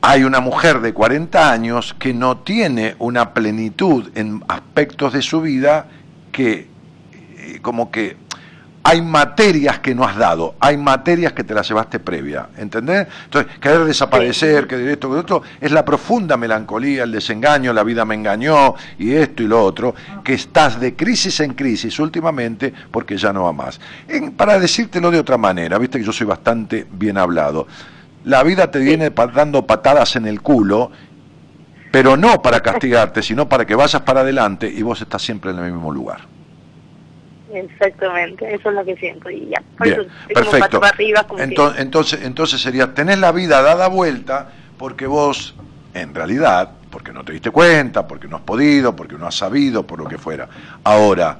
hay una mujer de 40 años que no tiene una plenitud en aspectos de su vida que eh, como que hay materias que no has dado, hay materias que te las llevaste previa, ¿entendés? Entonces, querer desaparecer, que de esto, que de otro, es la profunda melancolía, el desengaño, la vida me engañó, y esto y lo otro, que estás de crisis en crisis últimamente porque ya no va más. En- para decírtelo de otra manera, viste que yo soy bastante bien hablado, la vida te viene dando patadas en el culo, pero no para castigarte, sino para que vayas para adelante y vos estás siempre en el mismo lugar. Exactamente, eso es lo que siento. Y ya, por Bien, eso estoy como perfecto. para arriba, que- entonces, entonces sería, tenés la vida dada vuelta porque vos, en realidad, porque no te diste cuenta, porque no has podido, porque no has sabido, por lo que fuera. Ahora,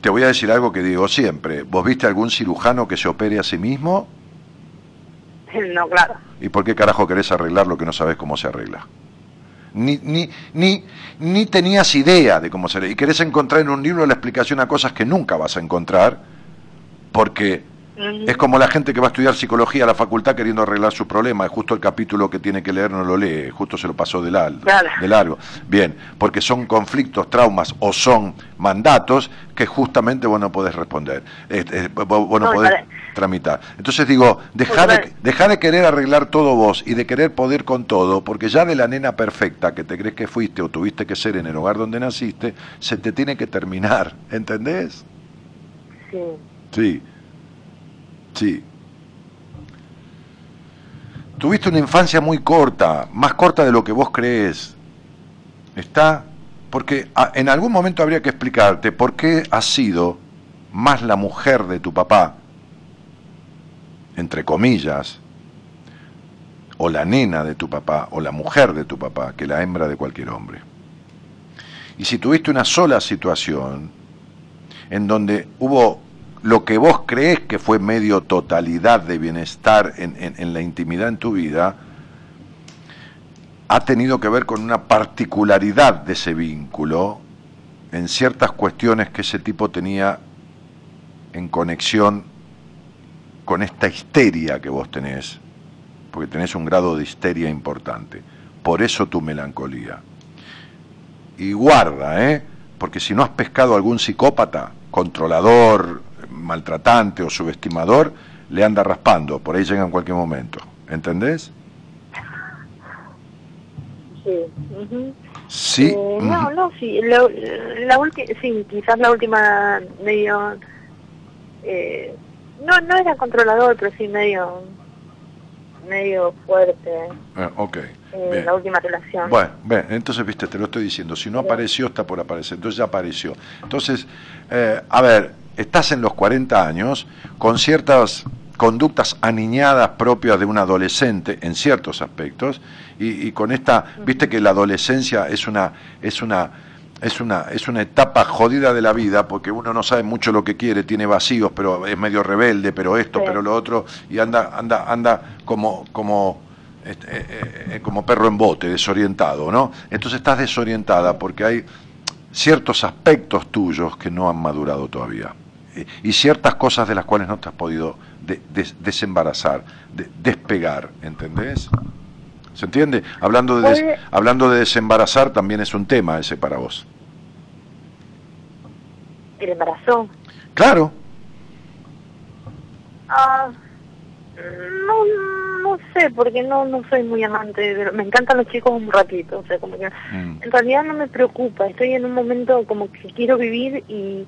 te voy a decir algo que digo siempre. ¿Vos viste algún cirujano que se opere a sí mismo? No, claro. ¿Y por qué carajo querés arreglar lo que no sabes cómo se arregla? Ni, ni, ni, ni tenías idea de cómo se. Y querés encontrar en un libro la explicación a cosas que nunca vas a encontrar, porque. Es como la gente que va a estudiar psicología a la facultad queriendo arreglar su problema. Es justo el capítulo que tiene que leer no lo lee, justo se lo pasó de, la- de largo. Bien, porque son conflictos, traumas o son mandatos que justamente vos no podés responder, eh, eh, vos, no No, podés para- tramitar. Entonces digo, dejá de, dejá de querer arreglar todo vos y de querer poder con todo, porque ya de la nena perfecta que te crees que fuiste o tuviste que ser en el hogar donde naciste, se te tiene que terminar, ¿entendés? Sí. Sí. Sí. Tuviste una infancia muy corta, más corta de lo que vos crees. ¿Está? Porque ah, en algún momento habría que explicarte por qué has sido más la mujer de tu papá, entre comillas, o la nena de tu papá, o la mujer de tu papá, que la hembra de cualquier hombre. Y si tuviste una sola situación, en donde hubo lo que vos crees que fue medio totalidad de bienestar en, en- la intimidad en tu vida, ha tenido que ver con una particularidad de ese vínculo en ciertas cuestiones que ese tipo tenía en conexión con esta histeria que vos tenés, porque tenés un grado de histeria importante. Por eso tu melancolía. Y guarda, ¿eh? Porque si no has pescado algún psicópata, controlador, maltratante o subestimador, le anda raspando, por ahí llega en cualquier momento. ¿Entendés? Sí. ujú. Sí. Eh, no, no, sí. lo- la última, sí, quizás la última medio. Eh, no, no era controlador, pero sí medio. medio fuerte. Eh, ok. eh, bien. la última relación. Bueno, ven, entonces, viste, te lo estoy diciendo. Si no apareció, está por aparecer. Entonces ya apareció. Entonces, eh, a ver, estás en los 40 años con ciertas conductas aniñadas propias de un adolescente en ciertos aspectos y, y con esta, viste que la adolescencia es una, es una es una, es una etapa jodida de la vida porque uno no sabe mucho lo que quiere, tiene vacíos, pero es medio rebelde, pero esto, pero lo otro, y anda, anda, anda como, como, este, eh, eh, como perro en bote, desorientado, ¿no? Entonces estás desorientada porque hay ciertos aspectos tuyos que no han madurado todavía y ciertas cosas de las cuales no te has podido desembarazar, despegar, ¿entendés? ¿Se entiende? Hablando de, hablando de desembarazar también es un tema ese para vos. ¿El embarazo? Claro. Ah, no, no sé, porque no no soy muy amante, de, me encantan los chicos un ratito, o sea, como que mm. en realidad no me preocupa, estoy en un momento como que quiero vivir y,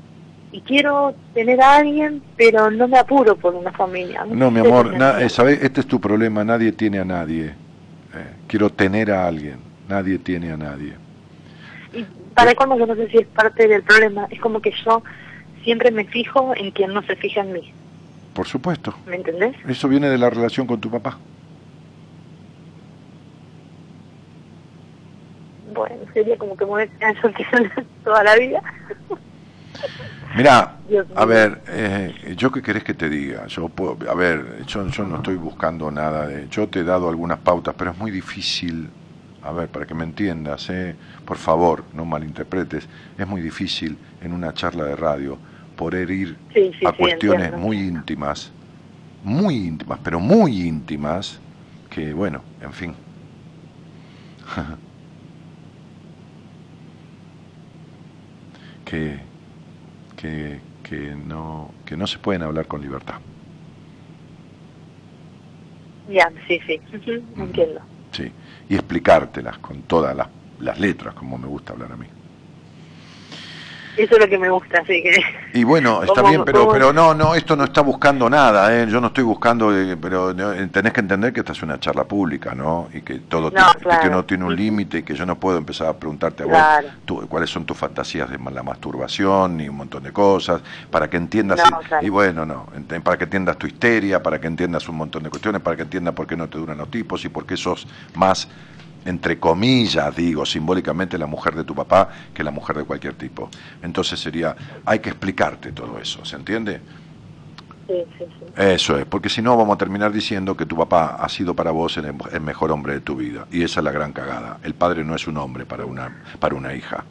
y quiero tener a alguien, pero no me apuro por una familia. No, mi amor, eh, ¿sabes? este es tu problema, nadie tiene a nadie. Eh, quiero tener a alguien, nadie tiene a nadie. Y para cuando yo no sé si es parte del problema, es como que yo siempre me fijo en quien no se fija en mí. Por supuesto. ¿Me entendés? Eso viene de la relación con tu papá. Bueno, sería como que me eso toda la vida. Mira, a ver, eh, yo qué querés que te diga. Yo puedo, a ver, yo, yo no estoy buscando nada de. Yo te he dado algunas pautas, pero es muy difícil. A ver, para que me entiendas, eh, por favor, no malinterpretes. Es muy difícil en una charla de radio poder ir a cuestiones muy íntimas, muy íntimas, pero muy íntimas, que bueno, en fin. que que, que, no, que no se pueden hablar con libertad. Ya, sí, sí, entiendo. Sí, y explicártelas con todas las, las letras, como me gusta hablar a mí. Eso es lo que me gusta, así que... Y bueno, está bien, pero pero no, no, esto no está buscando nada, ¿eh? yo no estoy buscando, eh, pero tenés que entender que esta es una charla pública, ¿no? Y que todo tiene, que no tiene un límite y que yo no puedo empezar a preguntarte a vos cuáles son tus fantasías de la masturbación y un montón de cosas, para que entiendas, y, bueno, no, para que entiendas tu histeria, para que entiendas un montón de cuestiones, para que entiendas por qué no te duran los tipos y por qué sos más entre comillas, digo, simbólicamente la mujer de tu papá que la mujer de cualquier tipo. Entonces sería, hay que explicarte todo eso, ¿se entiende? Sí, sí, sí. Eso es, porque si no vamos a terminar diciendo que tu papá ha sido para vos el, el, mejor hombre de tu vida. Y esa es la gran cagada. El padre no es un hombre para una, para una hija.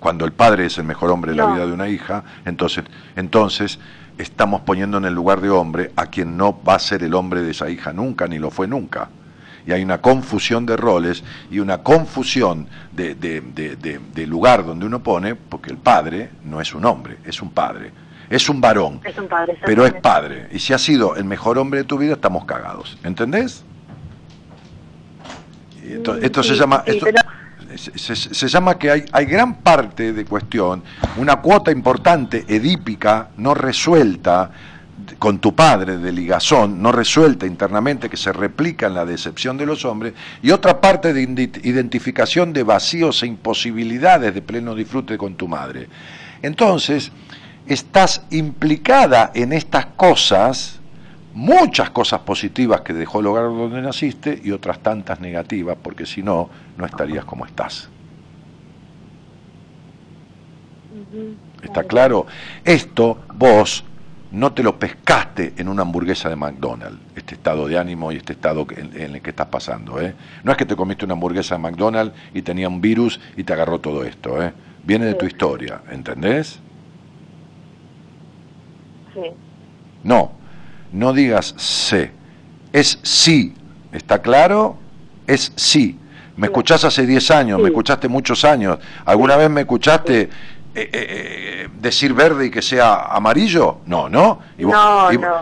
Cuando el padre es el mejor hombre de la vida de una hija, entonces, entonces estamos poniendo en el lugar de hombre a quien no va a ser el hombre de esa hija nunca, ni lo fue nunca y hay una confusión de roles y una confusión de, de, lugar donde uno pone, porque el padre no es un hombre, es un padre. Es un varón, es un padre, pero es padre. Y si ha sido el mejor hombre de tu vida, estamos cagados. ¿Entendés? Esto, esto se llama... se, se, llama que hay, hay gran parte de cuestión, una cuota importante edípica, no resuelta, con tu padre de ligazón no resuelta internamente que se replica en la decepción de los hombres y otra parte de identificación de vacíos e imposibilidades de pleno disfrute con tu madre. Entonces, estás implicada en estas cosas, muchas cosas positivas que dejó el hogar donde naciste y otras tantas negativas, porque si no, no estarías como estás. ¿Está claro? Esto vos no te lo pescaste en una hamburguesa de McDonald's, este estado de ánimo y este estado en, el que estás pasando. ¿eh? No es que te comiste una hamburguesa de McDonald's y tenía un virus y te agarró todo esto. ¿eh? Viene de tu historia, ¿entendés? Sí. No, no digas sé, es sí, ¿está claro? Es sí. Me escuchás hace 10 años, me escuchaste muchos años. ¿Alguna vez me escuchaste eh, eh, decir verde y que sea amarillo? No, ¿no? ¿Y vos,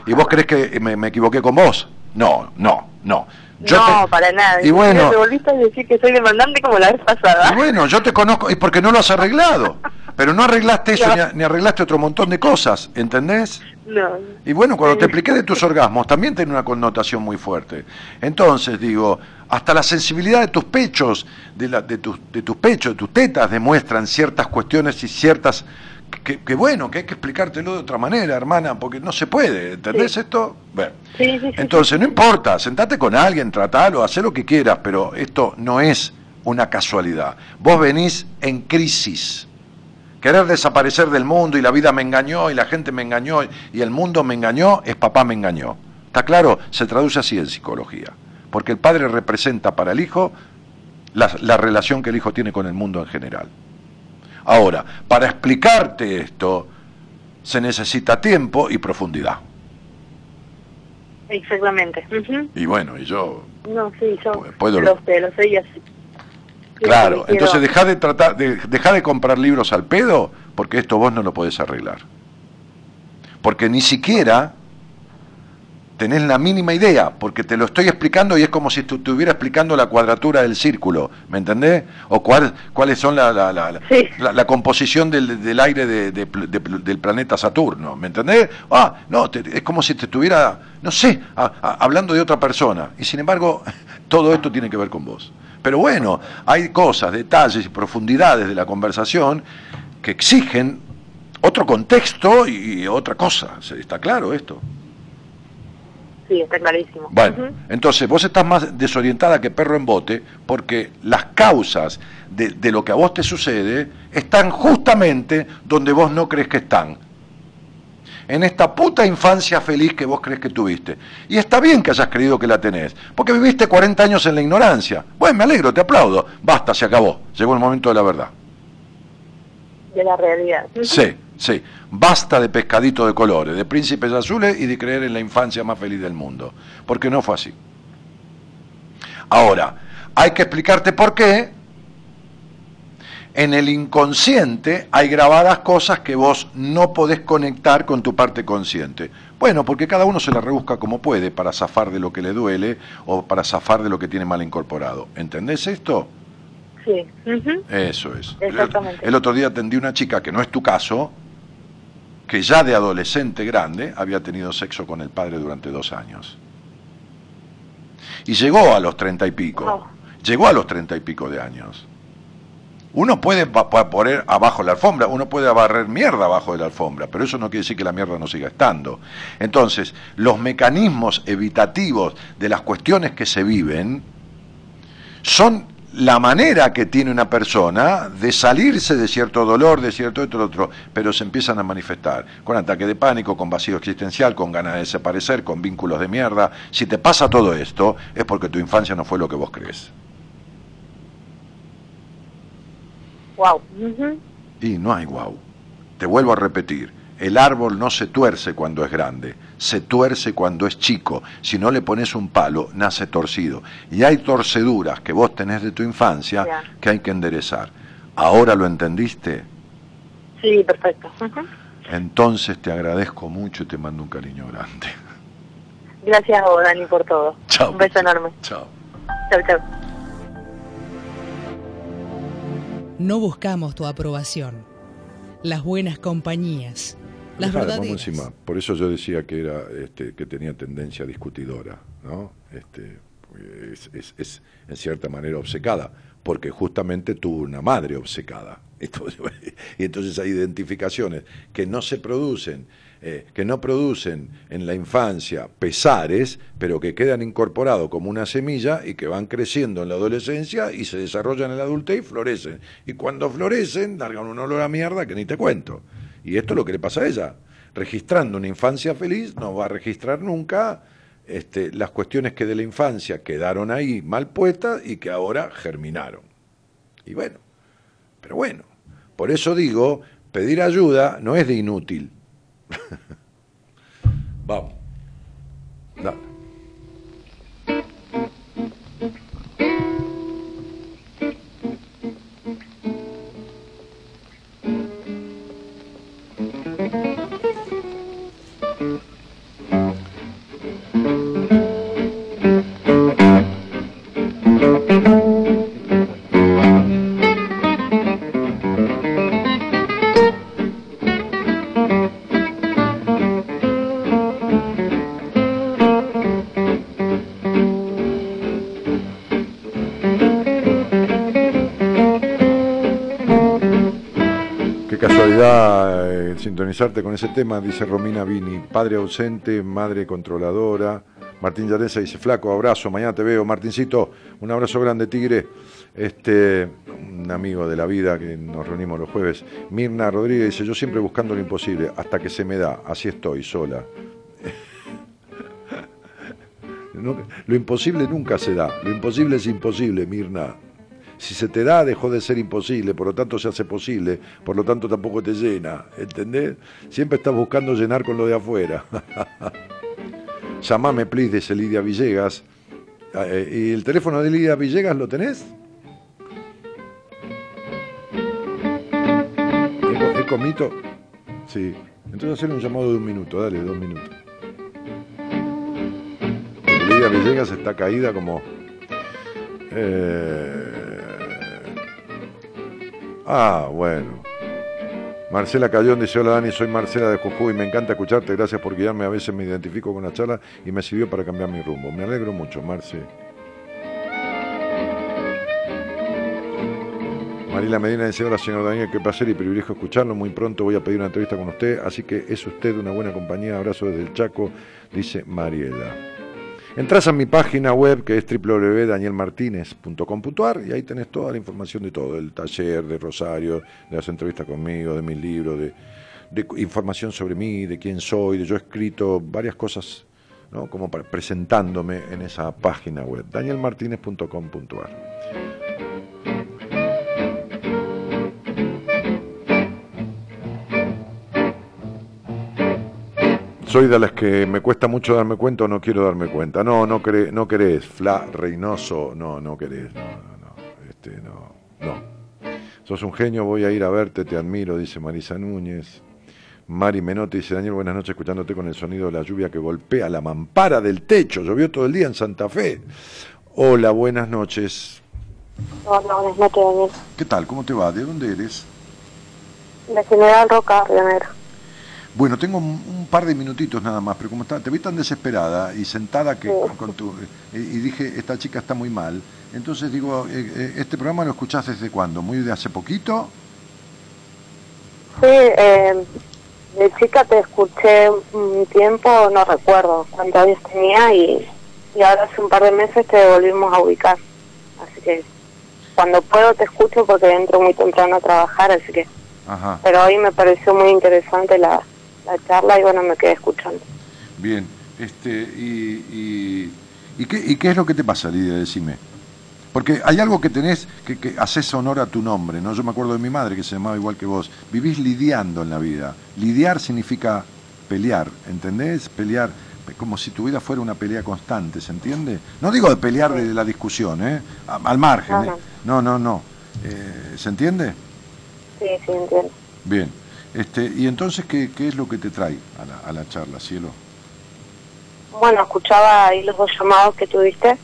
y, vos crees que me, equivoqué con vos? No, no, no. no, para nada. Y bueno, te volviste a decir que soy demandante como la vez pasada. Y bueno, yo te conozco, y porque no lo has arreglado. Pero no arreglaste eso, ni, arreglaste otro montón de cosas, ¿entendés? No. Y bueno, cuando te expliqué de tus orgasmos, también tiene una connotación muy fuerte. Entonces, digo, hasta la sensibilidad de tus pechos, de, la, de, tus, de tus pechos, de tus tetas, demuestran ciertas cuestiones y ciertas... Que, bueno, que hay que explicártelo de otra manera, hermana, porque no se puede, ¿entendés esto? Bueno, entonces no importa, sentate con alguien, tratalo, haz lo que quieras, pero esto no es una casualidad. Vos venís en crisis Querer desaparecer del mundo y la vida me engañó y la gente me engañó y el mundo me engañó es papá me engañó. ¿Está claro? Se traduce así en psicología. Porque el padre representa para el hijo la, la relación que el hijo tiene con el mundo en general. Ahora, para explicarte esto, se necesita tiempo y profundidad. Exactamente. Y bueno, y yo No, sí, yo Puedo- lo sé, lo sé y así. Claro, entonces deja de tratar, de, deja de comprar libros al pedo, porque esto vos no lo podés arreglar. Porque ni siquiera tenés la mínima idea, porque te lo estoy explicando y es como si te estuviera explicando la cuadratura del círculo, ¿me entendés? O cuál, cuáles son la, la, la, la- Sí. la- la composición del, del aire de- de- de- del planeta Saturno, ¿me entendés? Ah, no, te- es como si te estuviera, no sé, a- a- hablando de otra persona. Y sin embargo, todo esto tiene que ver con vos. Pero bueno, hay cosas, detalles y profundidades de la conversación que exigen otro contexto y otra cosa. ¿Está claro esto? Sí, está clarísimo. Bueno, entonces vos estás más desorientada que perro en bote porque las causas de, de lo que a vos te sucede están justamente donde vos no crees que están. En esta puta infancia feliz que vos crees que tuviste. Y está bien que hayas creído que la tenés, porque viviste 40 años en la ignorancia. Bueno, me alegro, te aplaudo. Basta, se acabó. Llegó el momento de la verdad. De la realidad. Sí, sí. Basta de pescadito de colores, de príncipes azules y de creer en la infancia más feliz del mundo. Porque no fue así. Ahora, hay que explicarte por qué. En el inconsciente hay grabadas cosas que vos no podés conectar con tu parte consciente. Bueno, porque cada uno se la rebusca como puede para zafar de lo que le duele o para zafar de lo que tiene mal incorporado. ¿Entendés esto? Sí. Eso es. Exactamente. El, otro día atendí una chica que no es tu caso, que ya de adolescente grande había tenido sexo con el padre durante dos años. Y llegó a los treinta y pico. Wow. Llegó a los treinta y pico de años. Uno puede poner abajo la alfombra, uno puede barrer mierda abajo de la alfombra, pero eso no quiere decir que la mierda no siga estando. Entonces, los mecanismos evitativos de las cuestiones que se viven son la manera que tiene una persona de salirse de cierto dolor, de cierto lo otro, pero se empiezan a manifestar con ataque de pánico, con vacío existencial, con ganas de desaparecer, con vínculos de mierda. Si te pasa todo esto, es porque tu infancia no fue lo que vos crees. Wow. Y no hay guau. Te vuelvo a repetir, el árbol no se tuerce cuando es grande, se tuerce cuando es chico. Si no le pones un palo, nace torcido. Y hay torceduras que vos tenés de tu infancia que hay que enderezar. ¿Ahora lo entendiste? Sí, perfecto. Entonces te agradezco mucho y te mando un cariño grande. Gracias a vos, Dani, por todo. Chao. Un beso enorme. Chao. Chau, chau. No buscamos tu aprobación. Las buenas compañías. Las verdaderas. vamos encima. Por eso yo decía que era este, que tenía tendencia discutidora, ¿no? Este, es, es- es, en cierta manera obcecada, porque justamente tuvo una madre obcecada. Y entonces hay identificaciones que no se producen, eh, que no producen en la infancia pesares, pero que quedan incorporados como una semilla y que van creciendo en la adolescencia y se desarrollan en la adultez y florecen. Y cuando florecen, largan un olor a mierda que ni te cuento. Y esto es lo que le pasa a ella. Registrando una infancia feliz, no va a registrar nunca este, las cuestiones que de la infancia quedaron ahí mal puestas y que ahora germinaron. Y bueno, pero bueno, por eso digo, pedir ayuda no es de inútil. Vamos. Dale. Con ese tema, dice Romina Vini, padre ausente, madre controladora, Martín Llanesa dice, flaco, abrazo, mañana te veo. Martincito, un abrazo grande, Tigre. Este, un amigo de la vida que nos reunimos los jueves. Mirna Rodríguez dice, yo siempre buscando lo imposible, hasta que se me da, así estoy, sola. lo imposible nunca se da, lo imposible es imposible, Mirna. Si se te da, dejó de ser imposible, por lo tanto se hace posible, por lo tanto tampoco te llena, ¿entendés? Siempre estás buscando llenar con lo de afuera. Llamame, please, dice Lidia Villegas. Eh, ¿Y el teléfono de Lidia Villegas lo tenés? ¿Es comito? Sí. Entonces hacer un llamado de un minuto, dale, dos minutos. Lidia Villegas está caída como... Eh, ah, bueno. Marcela Cayón dice, hola Dani, soy Marcela de Jujuy, me encanta escucharte, gracias por guiarme, a veces me identifico con la charla y me sirvió para cambiar mi rumbo. Me alegro mucho, Marce. Marila Medina dice, hola señor Daniel, qué placer y privilegio escucharlo, muy pronto voy a pedir una entrevista con usted, así que es usted una buena compañía, abrazo desde el Chaco, dice Mariela. Entras a mi página web que es www.danielmartinez.com.ar y ahí tenés toda la información de todo, del taller, de Rosario, de las entrevistas conmigo, de mis libros, de, información sobre mí, de quién soy, de yo he escrito varias cosas ¿no? como presentándome en esa página web, danielmartinez.com.ar. soy de las que me cuesta mucho darme cuenta o no quiero darme cuenta. No, no, no querés, Fla, Reynoso, no, no querés, no, no, no, este, no, no. Sos un genio, voy a ir a verte, te admiro, dice Marisa Núñez. Mari Menotti dice, Daniel, buenas noches, escuchándote con el sonido de la lluvia que golpea la mampara del techo. Llovió todo el día en Santa Fe. Hola, buenas noches. Hola, buenas noches, Daniel. ¿Qué tal? ¿Cómo te va? ¿De dónde eres? De General Roca, Rionero. Bueno, tengo un, par de minutitos nada más, pero como está, te vi tan desesperada y sentada que con, tu, eh, y dije, esta chica está muy mal. Entonces digo, eh, eh, ¿este programa lo escuchás desde cuándo? ¿Muy de hace poquito? Sí, de chica te escuché un tiempo, no recuerdo cuántos años tenía y, y ahora hace un par de meses te volvimos a ubicar. Así que cuando puedo te escucho porque entro muy temprano a trabajar, así que... Ajá. Pero hoy me pareció muy interesante la, la charla y bueno, me quedé escuchando. Bien, este, y, y, qué, ¿y qué es lo que te pasa, Lidia? Decime. Porque hay algo que tenés que, que haces honor a tu nombre, ¿no? Yo me acuerdo de mi madre que se llamaba igual que vos. Vivís lidiando en la vida. Lidiar significa pelear, ¿entendés? Pelear como si tu vida fuera una pelea constante, ¿se entiende? No digo de pelear de la discusión, ¿eh? Al margen, ¿eh? No, no, no. Eh, ¿Se entiende? Sí, sí, entiendo. Bien. Este, y entonces, ¿qué, ¿qué es lo que te trae a la, a la charla, cielo? Bueno, escuchaba ahí los dos llamados que tuviste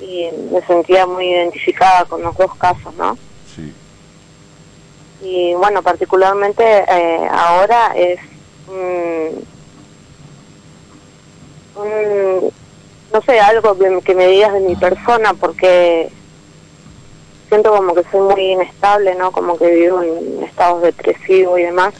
y me sentía muy identificada con los dos casos, ¿no? Sí. Y bueno, particularmente eh, ahora es no sé, algo que, que me digas de mi persona, porque siento como que soy muy inestable, ¿no? Como que vivo en estados depresivos y demás.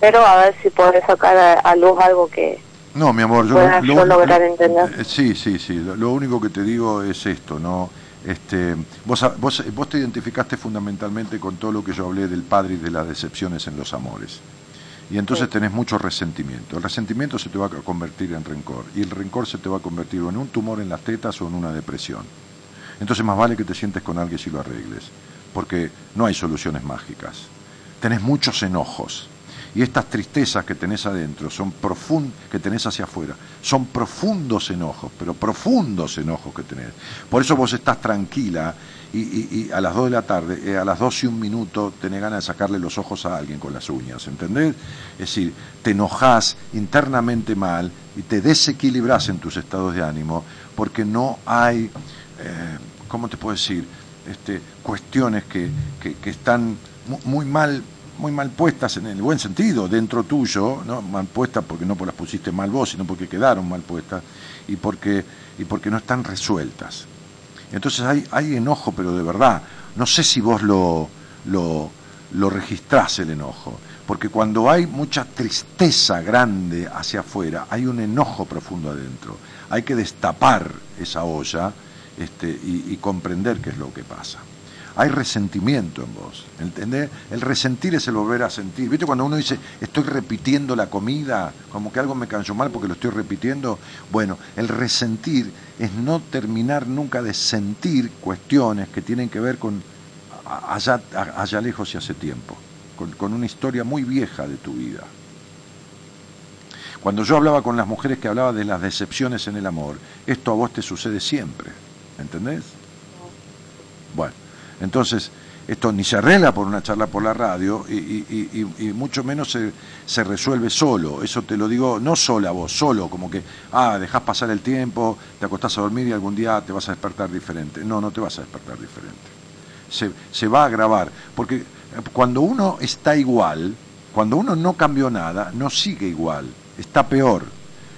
Pero a ver si podés sacar a, luz algo que no, mi amor, yo, lo, lograr entender. Eh, sí, sí, sí. Lo, único que te digo es esto, ¿no? Este, vos, vos, vos te identificaste fundamentalmente con todo lo que yo hablé del padre y de las decepciones en los amores. Y entonces tenés mucho resentimiento. El resentimiento se te va a convertir en rencor. Y el rencor se te va a convertir en un tumor en las tetas o en una depresión. Entonces más vale que te sientes con alguien si lo arregles, porque no hay soluciones mágicas. Tenés muchos enojos y estas tristezas que tenés adentro son profundas, que tenés hacia afuera, son profundos enojos, pero profundos enojos que tenés. Por eso vos estás tranquila y, a las dos de la tarde, eh, a las dos y un minuto, tenés ganas de sacarle los ojos a alguien con las uñas, ¿entendés? Es decir, te enojás internamente mal y te desequilibrás en tus estados de ánimo porque no hay ¿cómo te puedo decir? Este, cuestiones que, que, están muy mal muy mal puestas en el buen sentido dentro tuyo, ¿no? mal puestas porque no las pusiste mal vos, sino porque quedaron mal puestas y porque, y porque no están resueltas. Entonces hay, hay enojo, pero de verdad, no sé si vos lo, lo, lo registrás el enojo, Porque cuando hay mucha tristeza grande hacia afuera, hay un enojo profundo adentro. Hay que destapar esa olla este, y comprender qué es lo que pasa hay resentimiento en vos, ¿entendés? El resentir es el volver a sentir. ¿Viste cuando uno dice, estoy repitiendo la comida, como que algo me cayó mal porque lo estoy repitiendo? Bueno, el resentir es no terminar nunca de sentir cuestiones que tienen que ver con allá, allá lejos y hace tiempo, con, con una historia muy vieja de tu vida. Cuando yo hablaba con las mujeres que hablaba de las decepciones en el amor, esto a vos te sucede siempre, ¿entendés? Bueno. Entonces, esto ni se arregla por una charla por la radio y, mucho menos se, se, resuelve solo. Eso te lo digo no solo a vos, solo, como que, ah, dejás pasar el tiempo, te acostás a dormir y algún día te vas a despertar diferente. No, no te vas a despertar diferente. Se, se va a agravar. Porque cuando uno está igual, cuando uno no cambió nada, no sigue igual, está peor.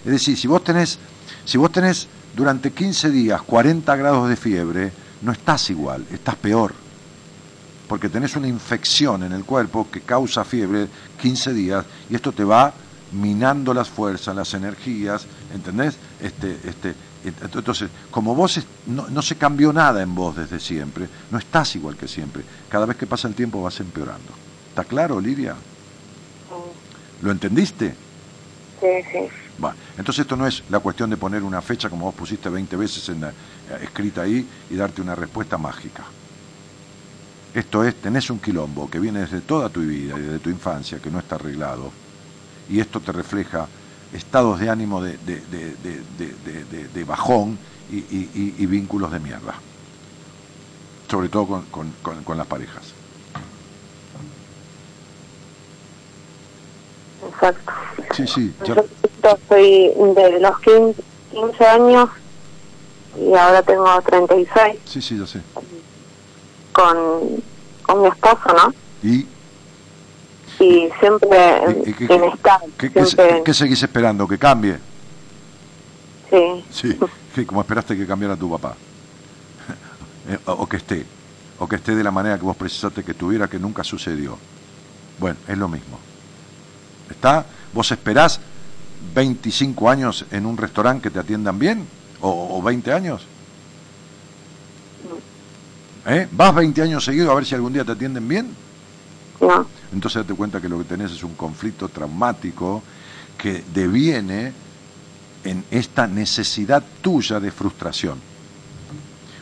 Es decir, si vos tenés, si vos tenés durante 15 días 40 grados de fiebre, no estás igual, estás peor. Porque tenés una infección en el cuerpo que causa fiebre 15 días y esto te va minando las fuerzas, las energías, ¿entendés? Este, este, entonces, como vos no, no, se cambió nada en vos desde siempre, no estás igual que siempre. Cada vez que pasa el tiempo vas empeorando. ¿Está claro, Lidia? ¿Lo entendiste? Sí, sí. Entonces esto no es la cuestión de poner una fecha como vos pusiste 20 veces en la, eh, escrita ahí y darte una respuesta mágica. Esto es, tenés un quilombo que viene desde toda tu vida y desde tu infancia, que no está arreglado, y esto te refleja estados de ánimo de, de, bajón y, vínculos de mierda, sobre todo con, las parejas. Exacto. Sí, sí. Yo estoy de los 15 años y ahora tengo 36. Sí, sí, yo sé. Con, con mi esposo, ¿no? ¿Y? Y siempre en ¿Qué, ¿qué, seguís esperando? ¿Que cambie? Sí. Sí, como esperaste que cambiara tu papá. Eh, o que esté. O que esté de la manera que vos precisaste que estuviera, que nunca sucedió. Bueno, es lo mismo. ¿Está? ¿Vos esperás 25 años en un restaurante que te atiendan bien? o, 20 años? ¿Eh? ¿Vas 20 años seguidos a ver si algún día te atienden bien? No. Entonces date cuenta que lo que tenés es un conflicto traumático que deviene en esta necesidad tuya de frustración.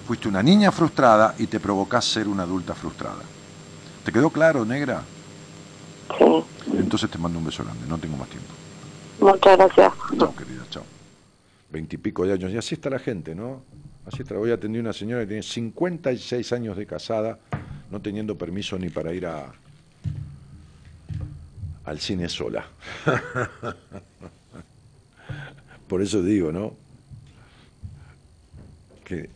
Fuiste una niña frustrada y te provocás ser una adulta frustrada. ¿Te quedó claro, negra? Sí. Entonces te mando un beso grande, no tengo más tiempo. Muchas gracias. Chao, querida, chao veintipico de años. Y así está la gente, ¿no? Así está. Hoy atendí a una señora que tiene 56 años de casada, no teniendo permiso ni para ir a al cine sola. Por eso digo, ¿no? Que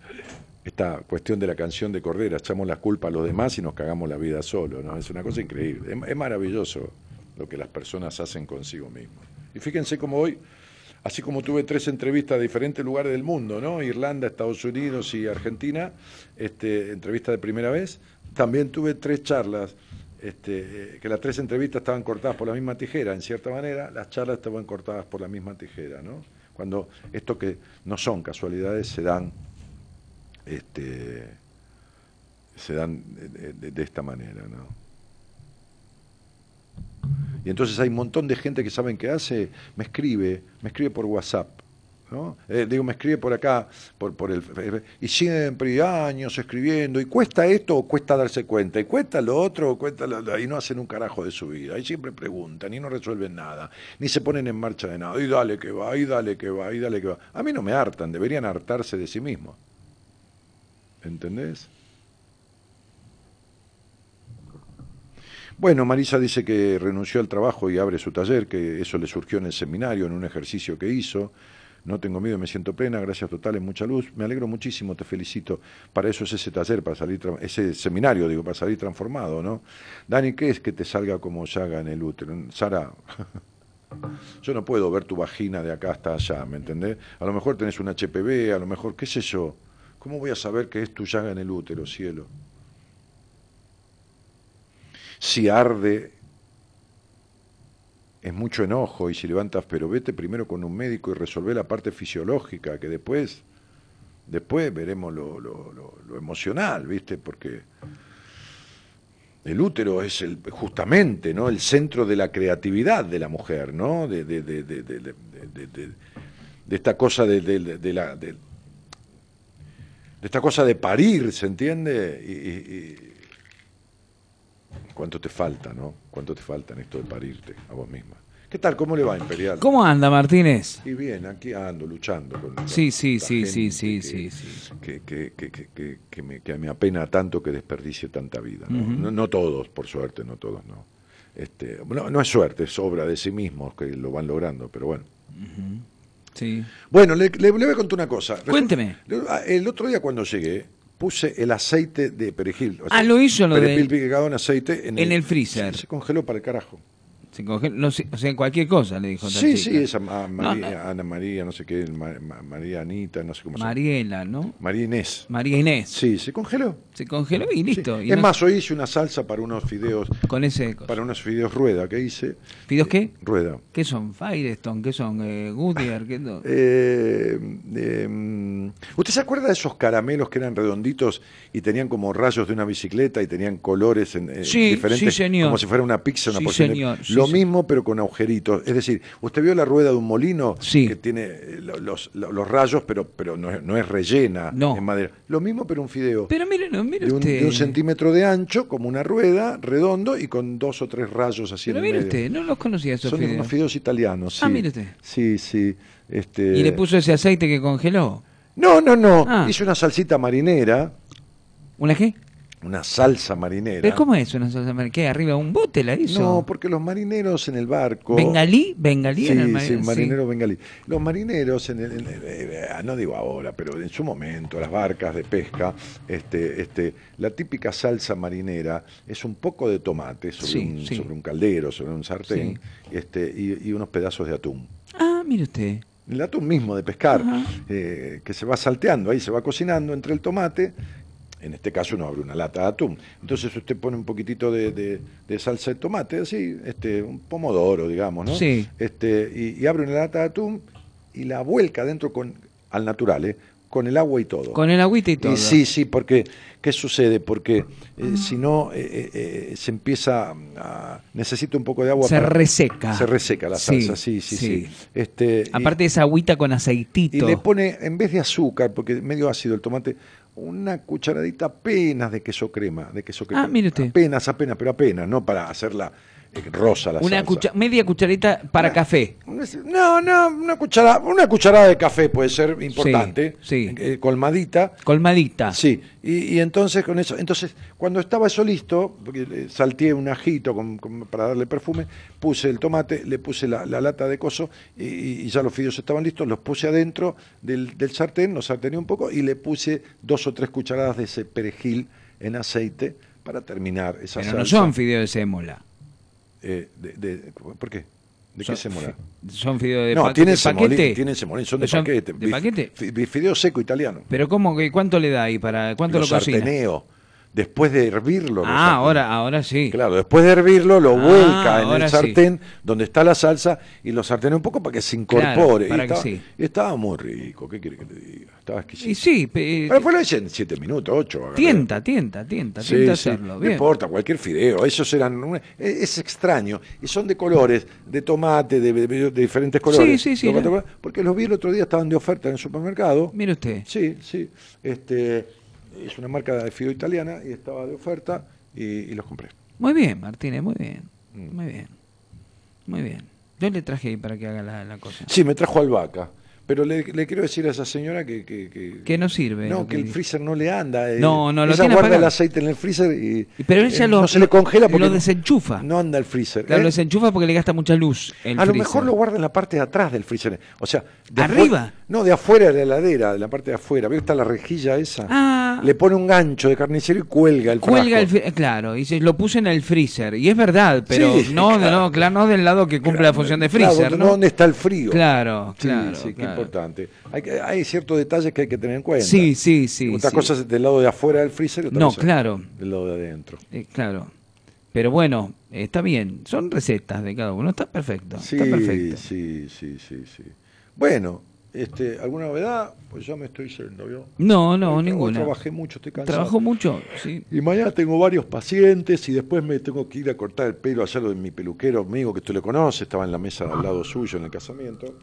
esta cuestión de la canción de Cordera, echamos la culpa a los demás y nos cagamos la vida solo, ¿no? Es una cosa increíble. Es, maravilloso lo que las personas hacen consigo mismos. Y fíjense cómo hoy así como tuve tres entrevistas de diferentes lugares del mundo, ¿no? Irlanda, Estados Unidos y Argentina, este, entrevista de primera vez, también tuve tres charlas, este, que las tres entrevistas estaban cortadas por la misma tijera, en cierta manera, las charlas estaban cortadas por la misma tijera, ¿no? Cuando esto que no son casualidades se dan, este, se dan de, esta manera, ¿no? Y entonces hay un montón de gente que saben qué hace, me escribe, me escribe por WhatsApp. ¿no? Eh, digo, me escribe por acá, por, por el, y siempre, años escribiendo, y cuesta esto o cuesta darse cuenta, y cuesta lo otro o cuesta lo, y no hacen un carajo de su vida, y siempre preguntan, y no resuelven nada, ni se ponen en marcha de nada, y dale que va, y dale que va, y dale que va. A mí no me hartan, deberían hartarse de sí mismos. ¿Entendés? Bueno, Marisa dice que renunció al trabajo y abre su taller, que eso le surgió en el seminario, en un ejercicio que hizo. No tengo miedo, me siento plena, gracias totales, mucha luz. Me alegro muchísimo, te felicito. Para eso es ese taller, para salir, ese seminario, digo, para salir transformado, ¿no? Dani, ¿qué es que te salga como llaga en el útero? Sara, yo no puedo ver tu vagina de acá hasta allá, ¿me entendés? A lo mejor tenés un HPV, a lo mejor, qué sé yo. ¿Cómo voy a saber que es tu llaga en el útero, cielo? si arde es mucho enojo y si levantas, pero vete primero con un médico y resolver la parte fisiológica, que después, después veremos lo, lo, lo, emocional, ¿viste? Porque el útero es justamente ¿no? el centro de la creatividad de la mujer, ¿no? de, de, de, de, esta cosa la... De, de esta cosa de parir, ¿se entiende? Y, y- y- ¿Cuánto te falta, no? ¿Cuánto te falta en esto de parirte a vos misma? ¿Qué tal? ¿Cómo le va, Imperial? ¿Cómo anda, Martínez? Y bien, aquí ando luchando con Sí, sí, sí, sí, sí, sí, sí. Que, que, que, que, me, que me apena tanto que desperdicie tanta vida. ¿no? No, no todos, por suerte, no todos, no. Este, no, no es suerte, es obra de sí mismos que lo van logrando, pero bueno. Sí. Bueno, le, le- le voy a contar una cosa. Cuénteme. ah, El otro día cuando llegué, puse el aceite de perejil. o Ah, lo hizo lo perejil de- picado en aceite en, en el freezer. Se, se congeló para el carajo. Se congela- no sé, o sea, cualquier cosa, le dijo. Sí, sí, esa María, no. Ana María, no sé qué, Ma- Ma- María Anita, no sé cómo se llama. Mariela, ¿no? María Inés. María Inés. Sí, se congeló. Se congeló y listo. Sí. Y es más, hoy hice una salsa para unos fideos, Con ese. cosa. para unos fideos rueda que hice. ¿Fideos qué? Rueda. ¿Qué son? Firestone, ¿qué son? Eh, Goodyear, ¿qué no? Eh, eh, mm, ¿Usted se acuerda de esos caramelos que eran redonditos y tenían como rayos de una bicicleta y tenían colores en, eh, Sí, diferentes? sí, señor. Como si fuera una pizza, una Sí, porción señor, Lo sí. mismo, pero con agujeritos. Es decir, ¿usted vio la rueda de un molino Sí. que tiene eh, lo- los, lo- los rayos, pero, pero no, es, no es rellena No. en madera? Lo mismo, pero un fideo. Pero mire, no, mire de un, usted. de un centímetro de ancho, como una rueda, redondo y con dos o tres rayos así Pero en el mire medio. usted, no los conocía esos Son fideos. unos fideos italianos, sí. Ah, mire usted. Sí, sí. Este... Y le puso ese aceite que congeló. No, no, no. Ah. Hice una salsita marinera, ¿Una qué? Una salsa marinera. ¿Pero cómo es una salsa marinera? ¿Qué? ¿Arriba un bote la hizo? No, porque los marineros en el barco. ¿Bengalí? ¿Bengalí Sí, en el sí, marinero? marinero bengalí. Los marineros, en el, en el- eh, eh, no digo ahora, pero en su momento, las barcas de pesca, este, este, la típica salsa marinera es un poco de tomate sobre, Sí, un, sí. sobre un caldero, sobre un sartén, este, y, y unos pedazos de atún. Ah, mire usted. El atún mismo de pescar, eh, que se va salteando, ahí se va cocinando entre el tomate. En este caso uno abre una lata de atún. Entonces usted pone un poquitito de, de- de salsa de tomate, así, este, un pomodoro, digamos, ¿no? Sí. Este, y, y abre una lata de atún y la vuelca dentro con, al natural, ¿eh? con el agua y todo. Con el agüita y todo. Y sí, sí, porque ¿qué sucede? Porque eh, si no eh, eh, se empieza a necesita un poco de agua Se para- reseca. Se reseca la Sí, salsa, sí, sí, sí. sí. Este, y- Aparte de esa agüita con aceitito. y le pone, en vez de azúcar, porque es medio ácido el tomate, una cucharadita apenas de queso crema. De queso crema. Ah, mire usted. Apenas, apenas, pero apenas, no para hacerla rosa la una salsa. media cucharita para Una- café. No, no, una cucharada, una cucharada de café puede ser importante, sí. eh, colmadita. Colmadita. Sí, y, y entonces con eso, entonces cuando estaba eso listo, porque le salteé un ajito con- con- para darle perfume, puse el tomate, le puse la, la lata de coso y, y ya los fideos estaban listos, los puse adentro del, del sartén, los sartené un poco y le puse dos o tres cucharadas de ese perejil en aceite para terminar esa Pero no son fideos de sémola. Eh, de- de- ¿Por qué? ¿De Son qué se mola? fi- Son fideos de, No, pa- tienen de paquete. semolín, tienen semolín, son de Son paquete. ¿De paquete? fi- Fideo seco italiano. Pero ¿cómo? ¿Cuánto le da ahí? para ¿Cuánto lo lo cocina? sarteneo. Después de hervirlo. lo Ah, ahora, ahora sí. Claro, después de hervirlo lo Ah, vuelca en el sí. sartén donde está la salsa y lo sartenea un poco para que se incorpore. Claro, Y para que estaba, sí. estaba muy rico, ¿qué quiere que le diga? Estaba exquisito. Y sí, pe- Pero después lo hice en siete minutos, ocho. agarré. tienta, tienta, tienta, Sí, tienta sí, hacerlo. No importa, cualquier fideo. Esos eran. una- es, es extraño. Y son de colores, de tomate, de, de- de diferentes colores. sí, sí, colores, Porque los vi el otro día, estaban de oferta en el supermercado. Mire usted. Sí, sí. Este, es una marca de fideo italiana y estaba de oferta y, y los compré. Muy bien, Martínez, muy bien. Mm. Muy bien. Muy bien. Yo le traje ahí para que haga la, la cosa. Sí, me trajo albahaca. Pero le, le quiero decir a esa señora que... Que, que- Que no sirve. No, que el dice. freezer no le anda. eh. No, no, lo Ella guarda apagado. el aceite en el freezer y... Pero ella eh, lo, no se le congela porque lo desenchufa. No anda el freezer. Claro, ¿eh? lo desenchufa porque le gasta mucha luz. El a lo mejor lo guarda en la parte de atrás del freezer. O sea, de ¿Arriba? No, de afuera de la heladera, de la parte de afuera. ¿Ves está la rejilla esa? Ah. Le pone un gancho de carnicero y cuelga el Cuelga el frasco. fri- claro, y se lo puse en el freezer. Y es verdad, pero Sí, no, claro. no, claro, no del lado que cumple la función de freezer, ¿no? ¿no? ¿Dónde está el frío? Claro, Sí, claro. sí, qué importante. Hay, ciertos detalles que hay que tener en cuenta. Sí, sí, sí. Otras cosas del lado de afuera del freezer y otras No, cosas claro. del lado de adentro. Eh, claro. Pero bueno, está bien. Son recetas de cada uno. Está perfecto. Sí, está perfecto. sí, sí, sí, sí. Bueno, este, ¿alguna novedad? Pues ya me estoy yendo, ¿vio? No, no, Hoy tra- hoy ninguna. trabajé mucho, estoy cansado. Trabajó mucho, sí. Y mañana tengo varios pacientes y después me tengo que ir a cortar el pelo, a hacerlo de mi peluquero amigo que tú le conoces, estaba en la mesa al lado suyo en el casamiento.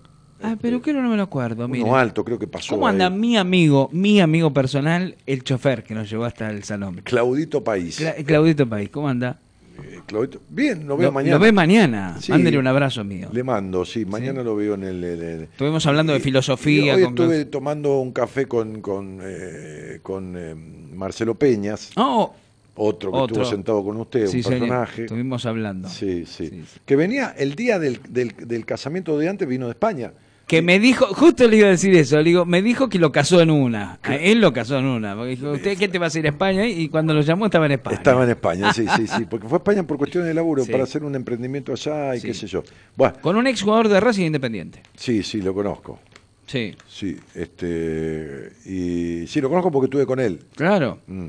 Ah, pero que no me lo acuerdo. Uno alto, creo que pasó. ¿Cómo anda ahí. mi amigo, mi amigo personal, el chofer que nos llevó hasta el salón? Claudito País. Cla- Claudito País, ¿cómo anda? Eh, Claudito- Bien, lo veo mañana. Lo ve mañana. Sí. Mándele un abrazo mío. Le mando, sí, mañana lo veo en el... el- el- Estuvimos hablando de filosofía. hoy con- estuve tomando un café con, con, eh, con eh, Marcelo Peñas, Oh, otro que Otro. estuvo sentado con usted, sí, un personaje. Estuvimos hablando. Sí, sí, Sí, sí. Que venía el día del, del, del casamiento de antes, vino de España. Que me dijo, justo le iba a decir eso, le digo, me dijo que lo casó en una. A Él lo casó en una. Porque dijo, ¿usted qué te va a ir a España? Y cuando lo llamó estaba en España. Estaba en España, sí, sí, sí, porque fue a España por cuestiones de laburo, Sí. para hacer un emprendimiento allá y Sí. qué sé yo. Bueno, Con un ex jugador de Racing Independiente. sí, sí, lo conozco. Sí, Sí, este, y sí, lo conozco porque estuve con él. claro. Mm.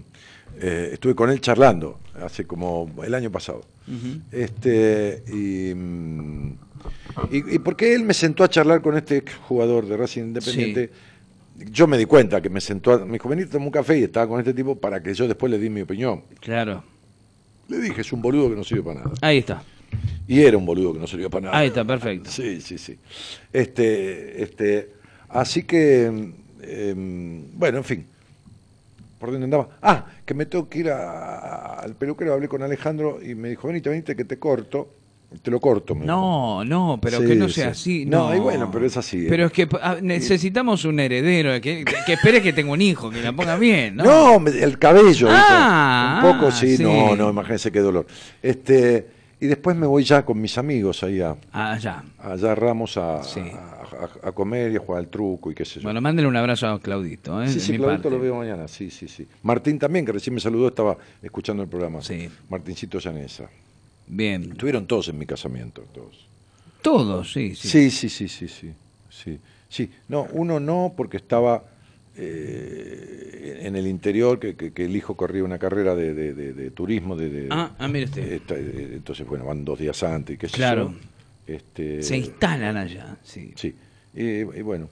Eh, estuve con él charlando hace como el año pasado. Este, y, mm, y, y porque él me sentó a charlar con este jugador de Racing Independiente. Yo me di cuenta que me sentó, a, me dijo, vení, toma un café y estaba con este tipo para que yo después le di mi opinión. Claro. Le dije, es un boludo que no sirve para nada. Ahí está. Y era un boludo que no sirvió para nada. Ahí está, perfecto. Sí, sí, sí. Este, este, así que, em, bueno, en fin. ¿Por dónde andaba? Ah, que me tengo que ir a- al peluquero, hablé con Alejandro y me dijo, venite, venite que te corto. Te lo corto. me dijo. No, no, pero Sí, que no sí. sea así. No, No, y bueno, pero es así, ¿eh? Pero es que ah, necesitamos un heredero que, que, espere que tenga un hijo, que la ponga bien, ¿no? No, el cabello. Ah, un poco, ah, sí, sí. no, no, imagínense qué dolor. Este, y después me voy ya con mis amigos ahí a, ya. allá a Ramos a, Sí. a- a- a comer y a jugar al truco y qué sé yo. Bueno, mándele un abrazo a Claudito, ¿eh? Sí, sí, Claudito parte. lo veo mañana, sí, sí, sí. Martín también, que recién me saludó, estaba escuchando el programa. Sí. Martincito Llanesa. Bien. Estuvieron todos en mi casamiento, todos. Todos, sí, sí. Sí, sí, sí, sí, sí. Sí, sí. No, uno no, porque estaba eh, en el interior, que, que- que el hijo corría una carrera de, de- de- de turismo. De, Ah, ah, mire usted. esta- eh, entonces, bueno, van dos días antes y qué sé Claro. Este, Se instalan allá, sí. Sí. Y bueno,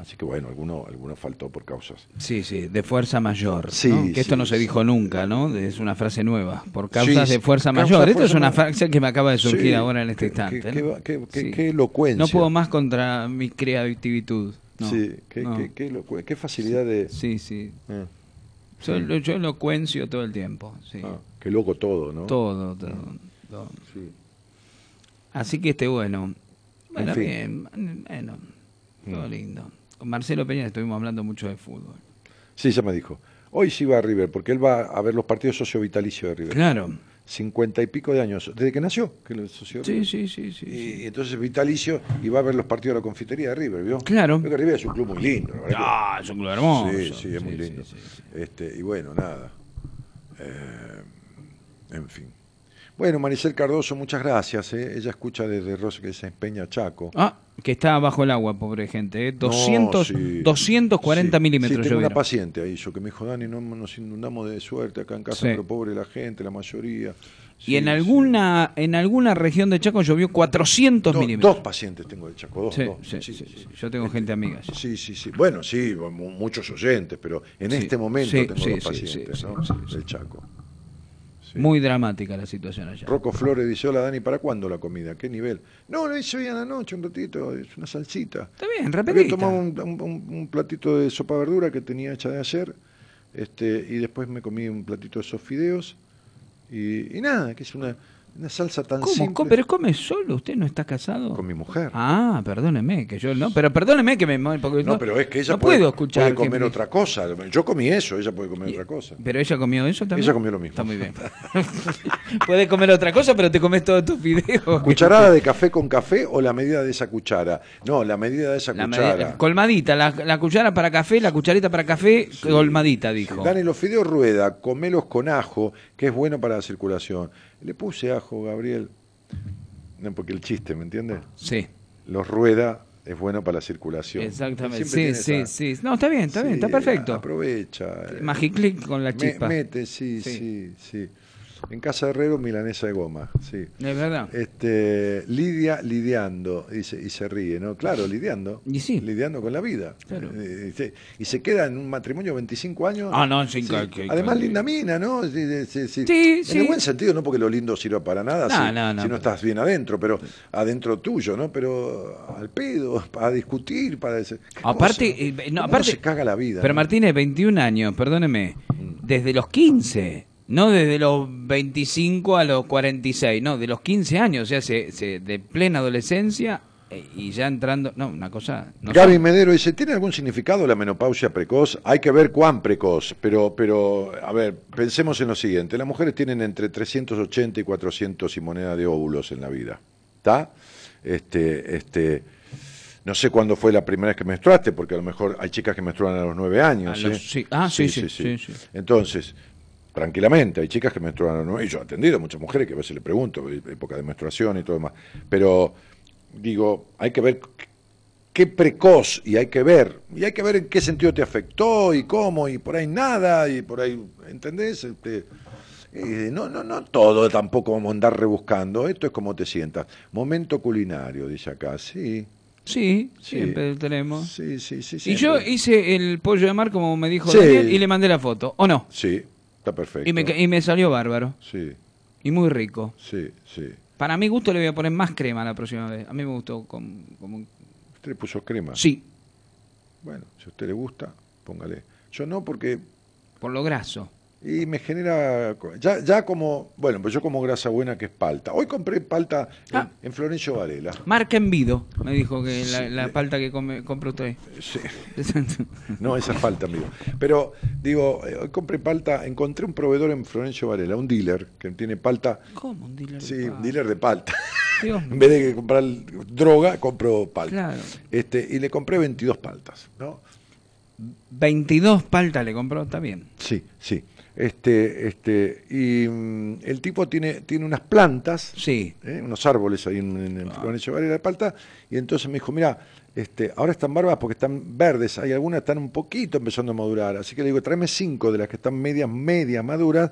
así que bueno, alguno, alguno faltó por causas. Sí, sí, de fuerza mayor. Sí, ¿no? Que esto sí, no se dijo nunca, ¿no? Es una frase nueva. Por causas de fuerza causa mayor. Esto es una frase que me acaba de surgir ahora en este instante. qué- ¿no? qué- qué- Sí. qué elocuencia. No puedo más contra mi creativitud. No, sí, qué, facilidad de... Sí, sí. Ah, Yo, yo elocuencio todo el tiempo. Sí. ah, qué loco todo, ¿no? Todo, todo, todo. Sí. Así que este bueno. Bueno, fin. bien. Bueno, todo Mm. lindo. Con Marcelo Peña estuvimos hablando mucho de fútbol. Sí, ya me dijo. Hoy sí va a River, porque él va a ver los partidos socio vitalicio de River. Claro. Cincuenta y pico de años, desde que nació, que lo socio Sí, sí, sí, sí. Y, sí. entonces vitalicio y va a ver los partidos de la confitería de River, ¿vio? Claro. Creo que River es un club muy lindo. Ah, es un club hermoso. Sí, sí, es muy lindo. sí. Este, y bueno, nada. Eh, en fin. Bueno, Maricel Cardoso, muchas gracias. ¿eh? Ella escucha desde Rosa que se empeña Chaco. Ah, que está bajo el agua, pobre gente. ¿eh? 200, No, sí. 240 Sí, milímetros Sí, tengo una paciente ahí, yo que me dijo, Dani, no nos inundamos de suerte acá en casa, Sí. pero pobre la gente, la mayoría. Y en alguna en alguna región de Chaco llovió 400 Do- milímetros. dos pacientes tengo de Chaco, dos. Dos. sí, sí, sí. Yo tengo gente amiga. Sí, sí, sí. Bueno, sí, mu- muchos oyentes, pero en este momento sí, tengo sí, dos pacientes, sí, ¿no? sí, sí. Del Chaco. Sí. Muy dramática la situación allá. Rocco Flores dice, hola Dani, ¿para cuándo la comida? ¿Qué nivel? No, lo hice hoy a la noche, un ratito, es una salsita. Está bien, Había rapidita. tomado un, un- un- un platito de sopa verdura que tenía hecha de ayer, este, y después me comí un platito de esos fideos, y, y nada, que es una, una salsa tan ¿Cómo? simple. ¿Cómo? ¿Pero come solo? ¿Usted no está casado? Con mi mujer. Ah, perdóneme, que yo no. Pero perdóneme que me. Porque no, pero es que ella no puede, puedo escuchar. puede que comer me- otra cosa. Yo comí eso, ella puede comer Y- otra cosa. Pero ella comió eso también. Ella comió lo mismo. Está muy bien. Puede comer otra cosa, pero te comes todos tus fideos. ¿Cucharada de café con café o la medida de esa cuchara? No, la medida de esa La cuchara. medida- colmadita, la, la cuchara para café, la cucharita para café, colmadita, dijo. Dani, los fideos rueda, comelos con ajo, que es bueno para la circulación. Le puse ajo, Gabriel. No, porque el chiste, ¿me entiendes? Sí, Los rueda es bueno para la circulación. exactamente. Sí, sí, esa- sí. No, está bien, está bien, está perfecto. Aprovecha. eh, Magiclick con la me- chispa. mete, sí, Sí. sí, sí. En Casa Herrero, milanesa de goma, sí. Es verdad. Este, Lidia lidiando, dice, y se ríe, ¿no? Claro, lidiando. Y sí. Lidiando con la vida. Claro. Eh, y se- y se queda en un matrimonio 25 años. Ah, no, sí, que- que- Además, que- linda mina, ¿no? Sí, sí, en el buen sentido, no porque lo lindo sirva para nada, No, si, no, no, si no estás bien adentro, pero adentro tuyo, ¿no? Pero al pedo, para discutir, para decir. ¿qué Aparte, cosa, eh, no, ¿Cómo aparte- se caga la vida. Pero. Martínez, 21 años, perdóneme, desde los 15, no desde los 25 a los 46, no, de los 15 años, o sea, se, se- de plena adolescencia eh, y ya entrando, no, una cosa... No Gaby. Medero dice, ¿tiene algún significado la menopausia precoz? Hay que ver cuán precoz, pero, pero a ver, pensemos en lo siguiente. Las mujeres tienen entre 380 y 400 y moneda de óvulos en la vida. ¿Está? Este, este, no sé cuándo fue la primera vez que menstruaste, porque a lo mejor hay chicas que menstruan a los 9 años. Los- ¿eh? sí. Ah, sí, sí, sí, sí. Entonces, tranquilamente, hay chicas que menstruan a los 9 y yo he atendido a muchas mujeres que a veces le pregunto, eh, época de menstruación y todo demás. Pero, digo, hay que ver qué precoz y hay que ver y hay que ver en qué sentido te afectó y cómo y por ahí nada y por ahí entendés Este, eh, no no no todo tampoco vamos a andar rebuscando esto es como te sientas momento culinario dice acá sí Sí, Sí. siempre tenemos. sí sí sí Y yo hice el pollo de mar como me dijo Sí. Daniel y le mandé la foto, ¿o no? sí está perfecto. Y me, y me salió bárbaro. Sí. Y muy rico. sí sí. Para mi gusto le voy a poner más crema la próxima vez. A mí me gustó como... como- usted le puso crema Sí, bueno si a usted le gusta póngale. Yo no porque por lo graso. Y me genera, ya, ya como, bueno, pues yo como grasa buena que es palta. Hoy compré palta en, Ah. en Florencio Varela. Marca Envido, me dijo que la, la palta que come, compra usted. Sí. No, esa es falta, amigo. Pero, digo, eh, hoy compré palta, encontré un proveedor en Florencio Varela, un dealer, que tiene palta, ¿Cómo un dealer? de sí, palta? un dealer de palta. Dios En vez de comprar droga, compro palta. Claro. Este, y le compré 22 paltas, ¿no? 22 paltas le compró, está bien. Sí, sí. Este, este, y mm, el tipo tiene, tiene unas plantas Sí. ¿eh? unos árboles ahí en, en, en Florencio Varela de Palta, y entonces me dijo, mira, este, ahora están barbas porque están verdes, hay algunas que están un poquito empezando a madurar, así que le digo, tráeme cinco de las que están medias, medias maduras,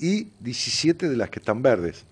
y 17 de las que están verdes.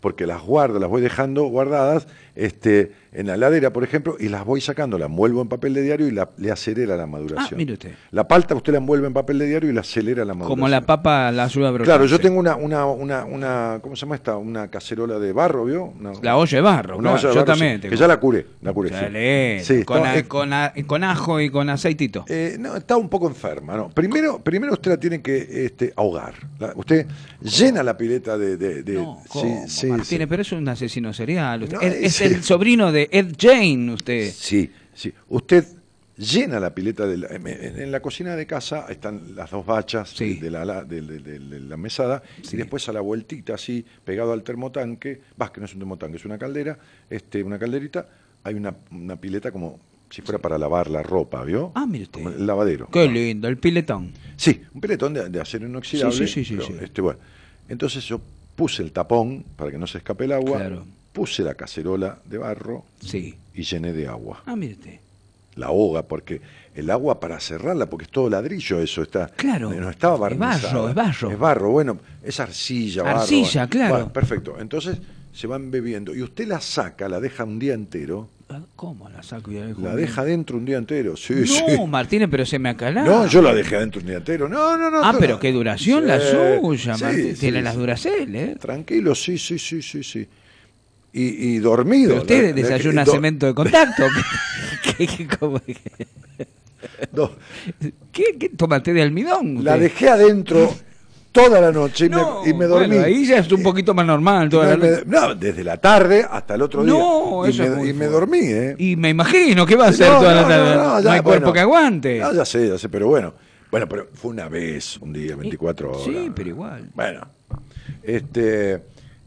Porque las guardo, las voy dejando guardadas este, en la heladera, por ejemplo, y las voy sacando, la envuelvo en papel de diario y la, le acelera la maduración. Ah, mire usted. La palta usted la envuelve en papel de diario y la acelera la maduración. Como la papa la ayuda a brotar. Claro, yo tengo una, una, una, una, ¿cómo se llama esta? Una cacerola de barro, ¿vio? Una- La olla de barro, claro, olla de yo barro, también sí, tengo. Que ya la curé, la curé. sí. Con, a- con, a- con ajo y con aceitito. eh, no, está un poco enferma, ¿no? Primero, primero usted la tiene que este, ahogar. La- usted llena la pileta de... de, de- no, ¿cómo, Martínez, pero es un asesino serial. usted. No, es es sí. El sobrino de Ed Jane, usted. Sí, sí. Usted llena la pileta de la, en, en la cocina de casa están las dos bachas Sí. de, la, de- de- de- de la mesada Sí. y después a la vueltita así pegado al termotanque vas que no es un termotanque es una caldera este una calderita hay una, una pileta como si fuera para lavar la ropa vio Ah, mire usted. Como el lavadero Qué lindo, el piletón. sí un piletón de, acero inoxidable Sí, sí, sí, sí, pero, sí. este bueno entonces yo puse el tapón para que no se escape el agua Claro. Puse la cacerola de barro Sí. y llené de agua Ah, usted. la hoga, porque el agua para cerrarla, porque es todo ladrillo eso, está. Claro, No estaba es barro, es barro. Es barro, bueno, es arcilla, barro. Arcilla, claro. Bueno, perfecto. Entonces se van bebiendo. Y usted la saca, la deja un día entero, Ah, ¿Cómo la saco y la dejo? la bien? deja dentro un día entero. Sí, No, sí. Martínez, pero se me acalá. No, yo la dejé adentro un día entero. No, no, no. Ah, pero no. qué duración la suya, sí, Martín. sí, Tiene las Duracell, ¿eh? Tranquilo, sí, sí, sí, sí, sí. Y, y dormido. Pero usted La- desayuna cemento de contacto. ¿Qué, qué- cómo- do- qué- qué toma té de almidón? la dejé adentro toda la noche y, No, me, y me dormí. bueno, ahí ya es un poquito más normal. Toda No, la noche. no, desde la tarde hasta el otro día. No, y eso me, y me dormí, ¿eh? Y me imagino que va a ser No, toda la no, tarde. no, No, ya, hay cuerpo bueno. que aguante. No, ya sé, ya sé, pero bueno. Bueno, pero fue una vez, un día, 24 horas. Sí, pero igual. Bueno. Este,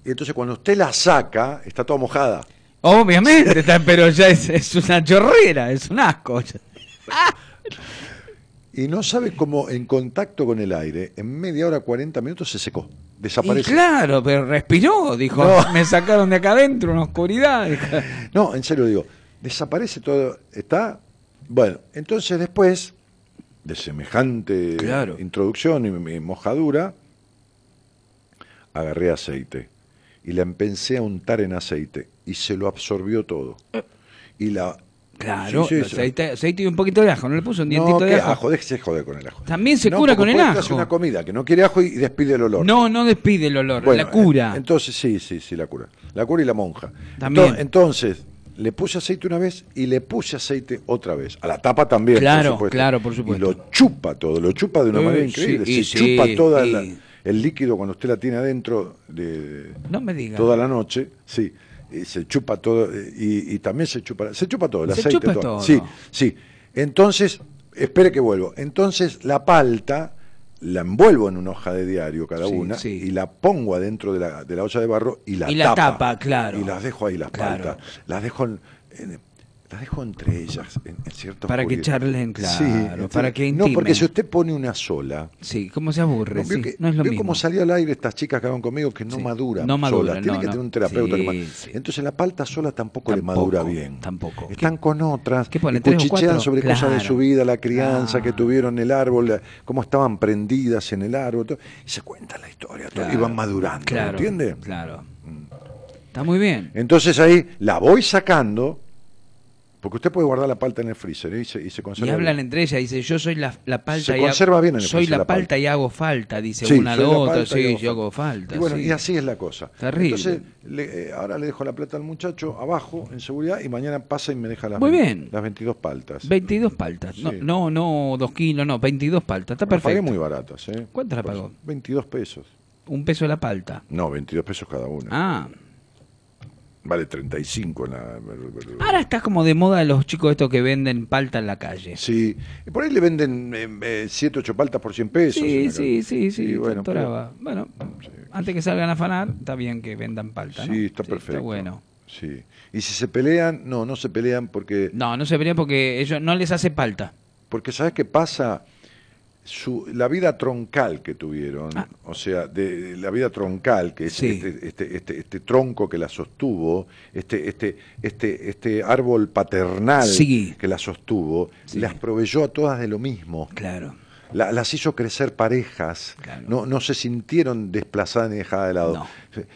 y entonces cuando usted la saca, está toda mojada. Obviamente, está- pero ya es, es una chorrera, es un asco. Y no sabe cómo en contacto con el aire, en media hora, 40 minutos se secó. Y Desaparece. claro, pero respiró, dijo, No. me sacaron de acá adentro, una oscuridad. No, en serio digo, desaparece todo. Está. Bueno, entonces después de semejante Claro. introducción y, y mojadura, agarré aceite y la empecé a untar en aceite y se lo absorbió todo. Y la Claro, Sí, sí, sí. aceite, aceite y un poquito de ajo, ¿no le puso un no, dientito de ajo? ajo, déjese joder con el ajo. También se No, cura con el ajo. una comida que no quiere ajo y despide el olor. No, no despide el olor, Bueno, la cura. en- Entonces, sí, sí, sí, la cura. La cura y la monja. También. Ento- Entonces, le puse aceite una vez y le puse aceite otra vez. A la tapa también. Claro, por supuesto. claro, por supuesto. Y lo chupa todo, lo chupa de una Eh, manera sí, increíble. y Se sí, chupa toda la- el líquido cuando usted la tiene adentro de, No me diga. toda la noche, sí. Y se chupa todo eh, y, y también se chupa, se chupa todo, el Se aceite chupa todo. todo. Sí, sí. Entonces, espere que vuelvo. Entonces, la palta la envuelvo en una hoja de diario cada Sí, una sí. y la pongo adentro de la, de la olla de barro y la Y la tapa. tapa, claro. Y las dejo ahí, las Claro. paltas. Las dejo en- en- las dejo entre ellas, en, en cierta Para que charlen, claro, Sí, para que No, porque intimen. si usted pone una sola, Sí, ¿cómo se aburre? ¿no? Vio Sí, que- no es lo vio mismo. cómo salió al aire estas chicas que van conmigo que no Sí, maduran no maduran, solas. Tienen que tener un terapeuta que. Entonces la palta sola tampoco, le madura bien. tampoco. Están con otras, ¿Qué ponen, y tres o cuchichean sobre cosas de su vida, la crianza que tuvieron el árbol, la- cómo estaban prendidas en el árbol, todo, y se cuentan la historia todo, y Claro, van madurando, Claro, ¿entiende? Claro. Está muy bien. Entonces ahí la voy sacando, porque usted puede guardar la palta en el freezer ¿eh? y se, y se Y conserva. hablan bien. entre ellas, dice, yo soy la, la palta Se y conserva bien en el soy freezer la, la palta, palta. y hago falta, dice Sí, una la otra, y sí, hago yo hago falta. Y bueno, sí. y así es la cosa. Terrible. Entonces, le- eh, ahora le dejo la plata al muchacho abajo, en seguridad, y mañana pasa y me deja las, Muy bien. las 22 paltas. 22 paltas. No, Sí. no, no, dos kilos, no, 22 paltas. Está pagué perfecto. muy baratas, ¿eh? ¿Cuánto la Por- pagó? 22 pesos. Un peso de la palta. No, 22 pesos cada una. Ah. Vale 35 en la... Ahora está como de moda los chicos estos que venden palta en la calle. Sí, por ahí le venden 7, 8 paltas por 100 pesos. Sí, sí, calle. sí, sí, bueno, pero-. Bueno, antes que salgan a afanar, está bien que vendan palta, ¿no? Sí, está perfecto. Está bueno. Sí. Y si se pelean, no, no se pelean porque... No, no se vería porque ellos no les hace palta. Porque ¿sabes qué pasa? Su, la vida troncal que tuvieron, Ah. o sea, de, de la vida troncal, que es Sí. este, este, este, este tronco que la sostuvo, este, este, este, este árbol paternal Sí. que la sostuvo, Sí. las proveyó a todas de lo mismo. Claro. La- las hizo crecer parejas, Claro. no, no se sintieron desplazadas ni dejadas de lado. No.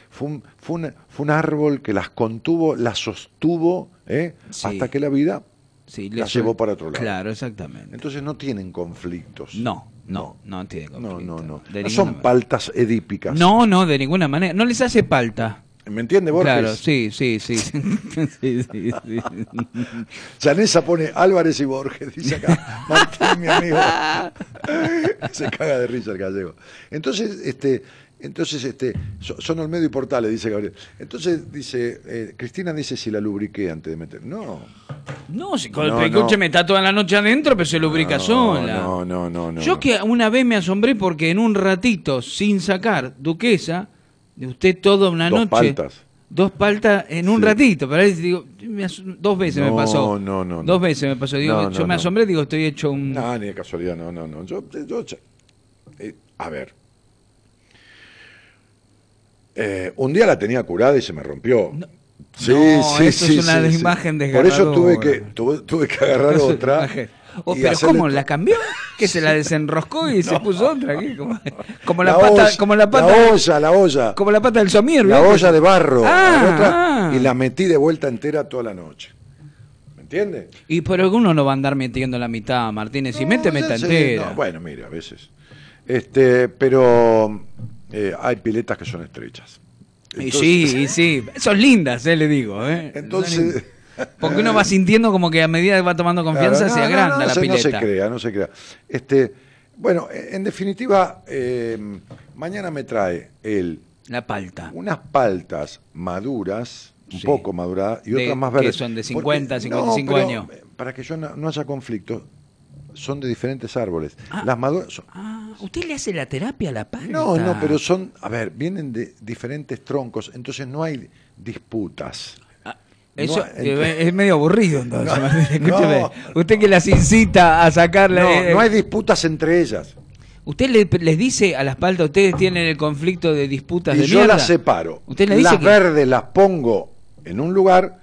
Fue, un, fue, un, fue un árbol que las contuvo, las sostuvo, ¿eh? Hasta que la vida Sí, la llevó para otro lado. Claro, exactamente. Entonces no tienen conflictos. no, no, no No, conflicto. no, no. De No ninguna son manera. paltas edípicas. No, no, de ninguna manera. No les hace palta. ¿Me entiende, Borges? Claro, sí, sí, sí. sí, sí, sí. Chanesa pone Álvarez y Borges, dice acá. Martín, mi amigo. Se caga de risa el gallego. Entonces, este, entonces, este, so- son Olmedo y Portales, dice Gabriel. Entonces, dice, eh, Cristina dice si la lubriqué antes de meter. No. No, si con No, el pecuche no. me está toda la noche adentro, pero se lubrica no, sola. No, no, no, no. Yo que una vez me asombré porque en un ratito, sin sacar duquesa, de usted toda una Dos noche. paltas. Dos paltas en un Sí. ratito, pero ahí digo, dos veces me pasó. no, no, no. Dos veces me pasó. Digo, No, no, yo me asombré, digo, estoy hecho un. No, ni de casualidad, no, no, no. Yo, yo- eh, a ver. Eh, un día la tenía curada y se me rompió. Sí, No, sí, eso sí, es una sí, sí. imagen Por eso tuve desgarradora. que, tuve, tuve que agarrar es otra. Oh, pero hacerle ¿cómo? ¿La cambió? ¿Que se la desenroscó y se puso otra? Como, como la, La pata, olla, como la pata, la olla, la olla. como la pata del somier, La olla de barro. Ah, otra ah. Y la metí de vuelta entera toda la noche. ¿Me entiendes? Y pero uno no va a andar metiendo la mitad, Martínez. Si mete, No, meta sí, entera. no, bueno, mire, a veces. Este, pero eh, hay piletas que son estrechas. y Entonces- sí, y sí. Son lindas, eh, le digo. Eh. Entonces-. Porque uno va sintiendo como que a medida que va tomando confianza Claro, se no, no, agranda no, la se- pileta. No se crea, no se crea. Este, bueno, en definitiva, eh, mañana me trae él La palta. unas paltas maduras, un Sí. poco maduradas, y De- otras más que verdes. son de Porque- 50, 55 pero, años. Para que yo no, no haya conflicto, son de diferentes árboles. Ah. Las maduras son- Ah, ¿usted le hace la terapia a la palta? No, no, pero son, a ver, vienen de diferentes troncos, entonces no hay disputas. Ah, Eso No, entonces- es medio aburrido entonces. No. Usted que las incita a sacarle... No, eh, no hay disputas entre ellas. ¿Usted le- les dice a las paltas, ustedes tienen el conflicto de disputas Y de yo mierda? las separo. Usted dice las que- verdes las pongo en un lugar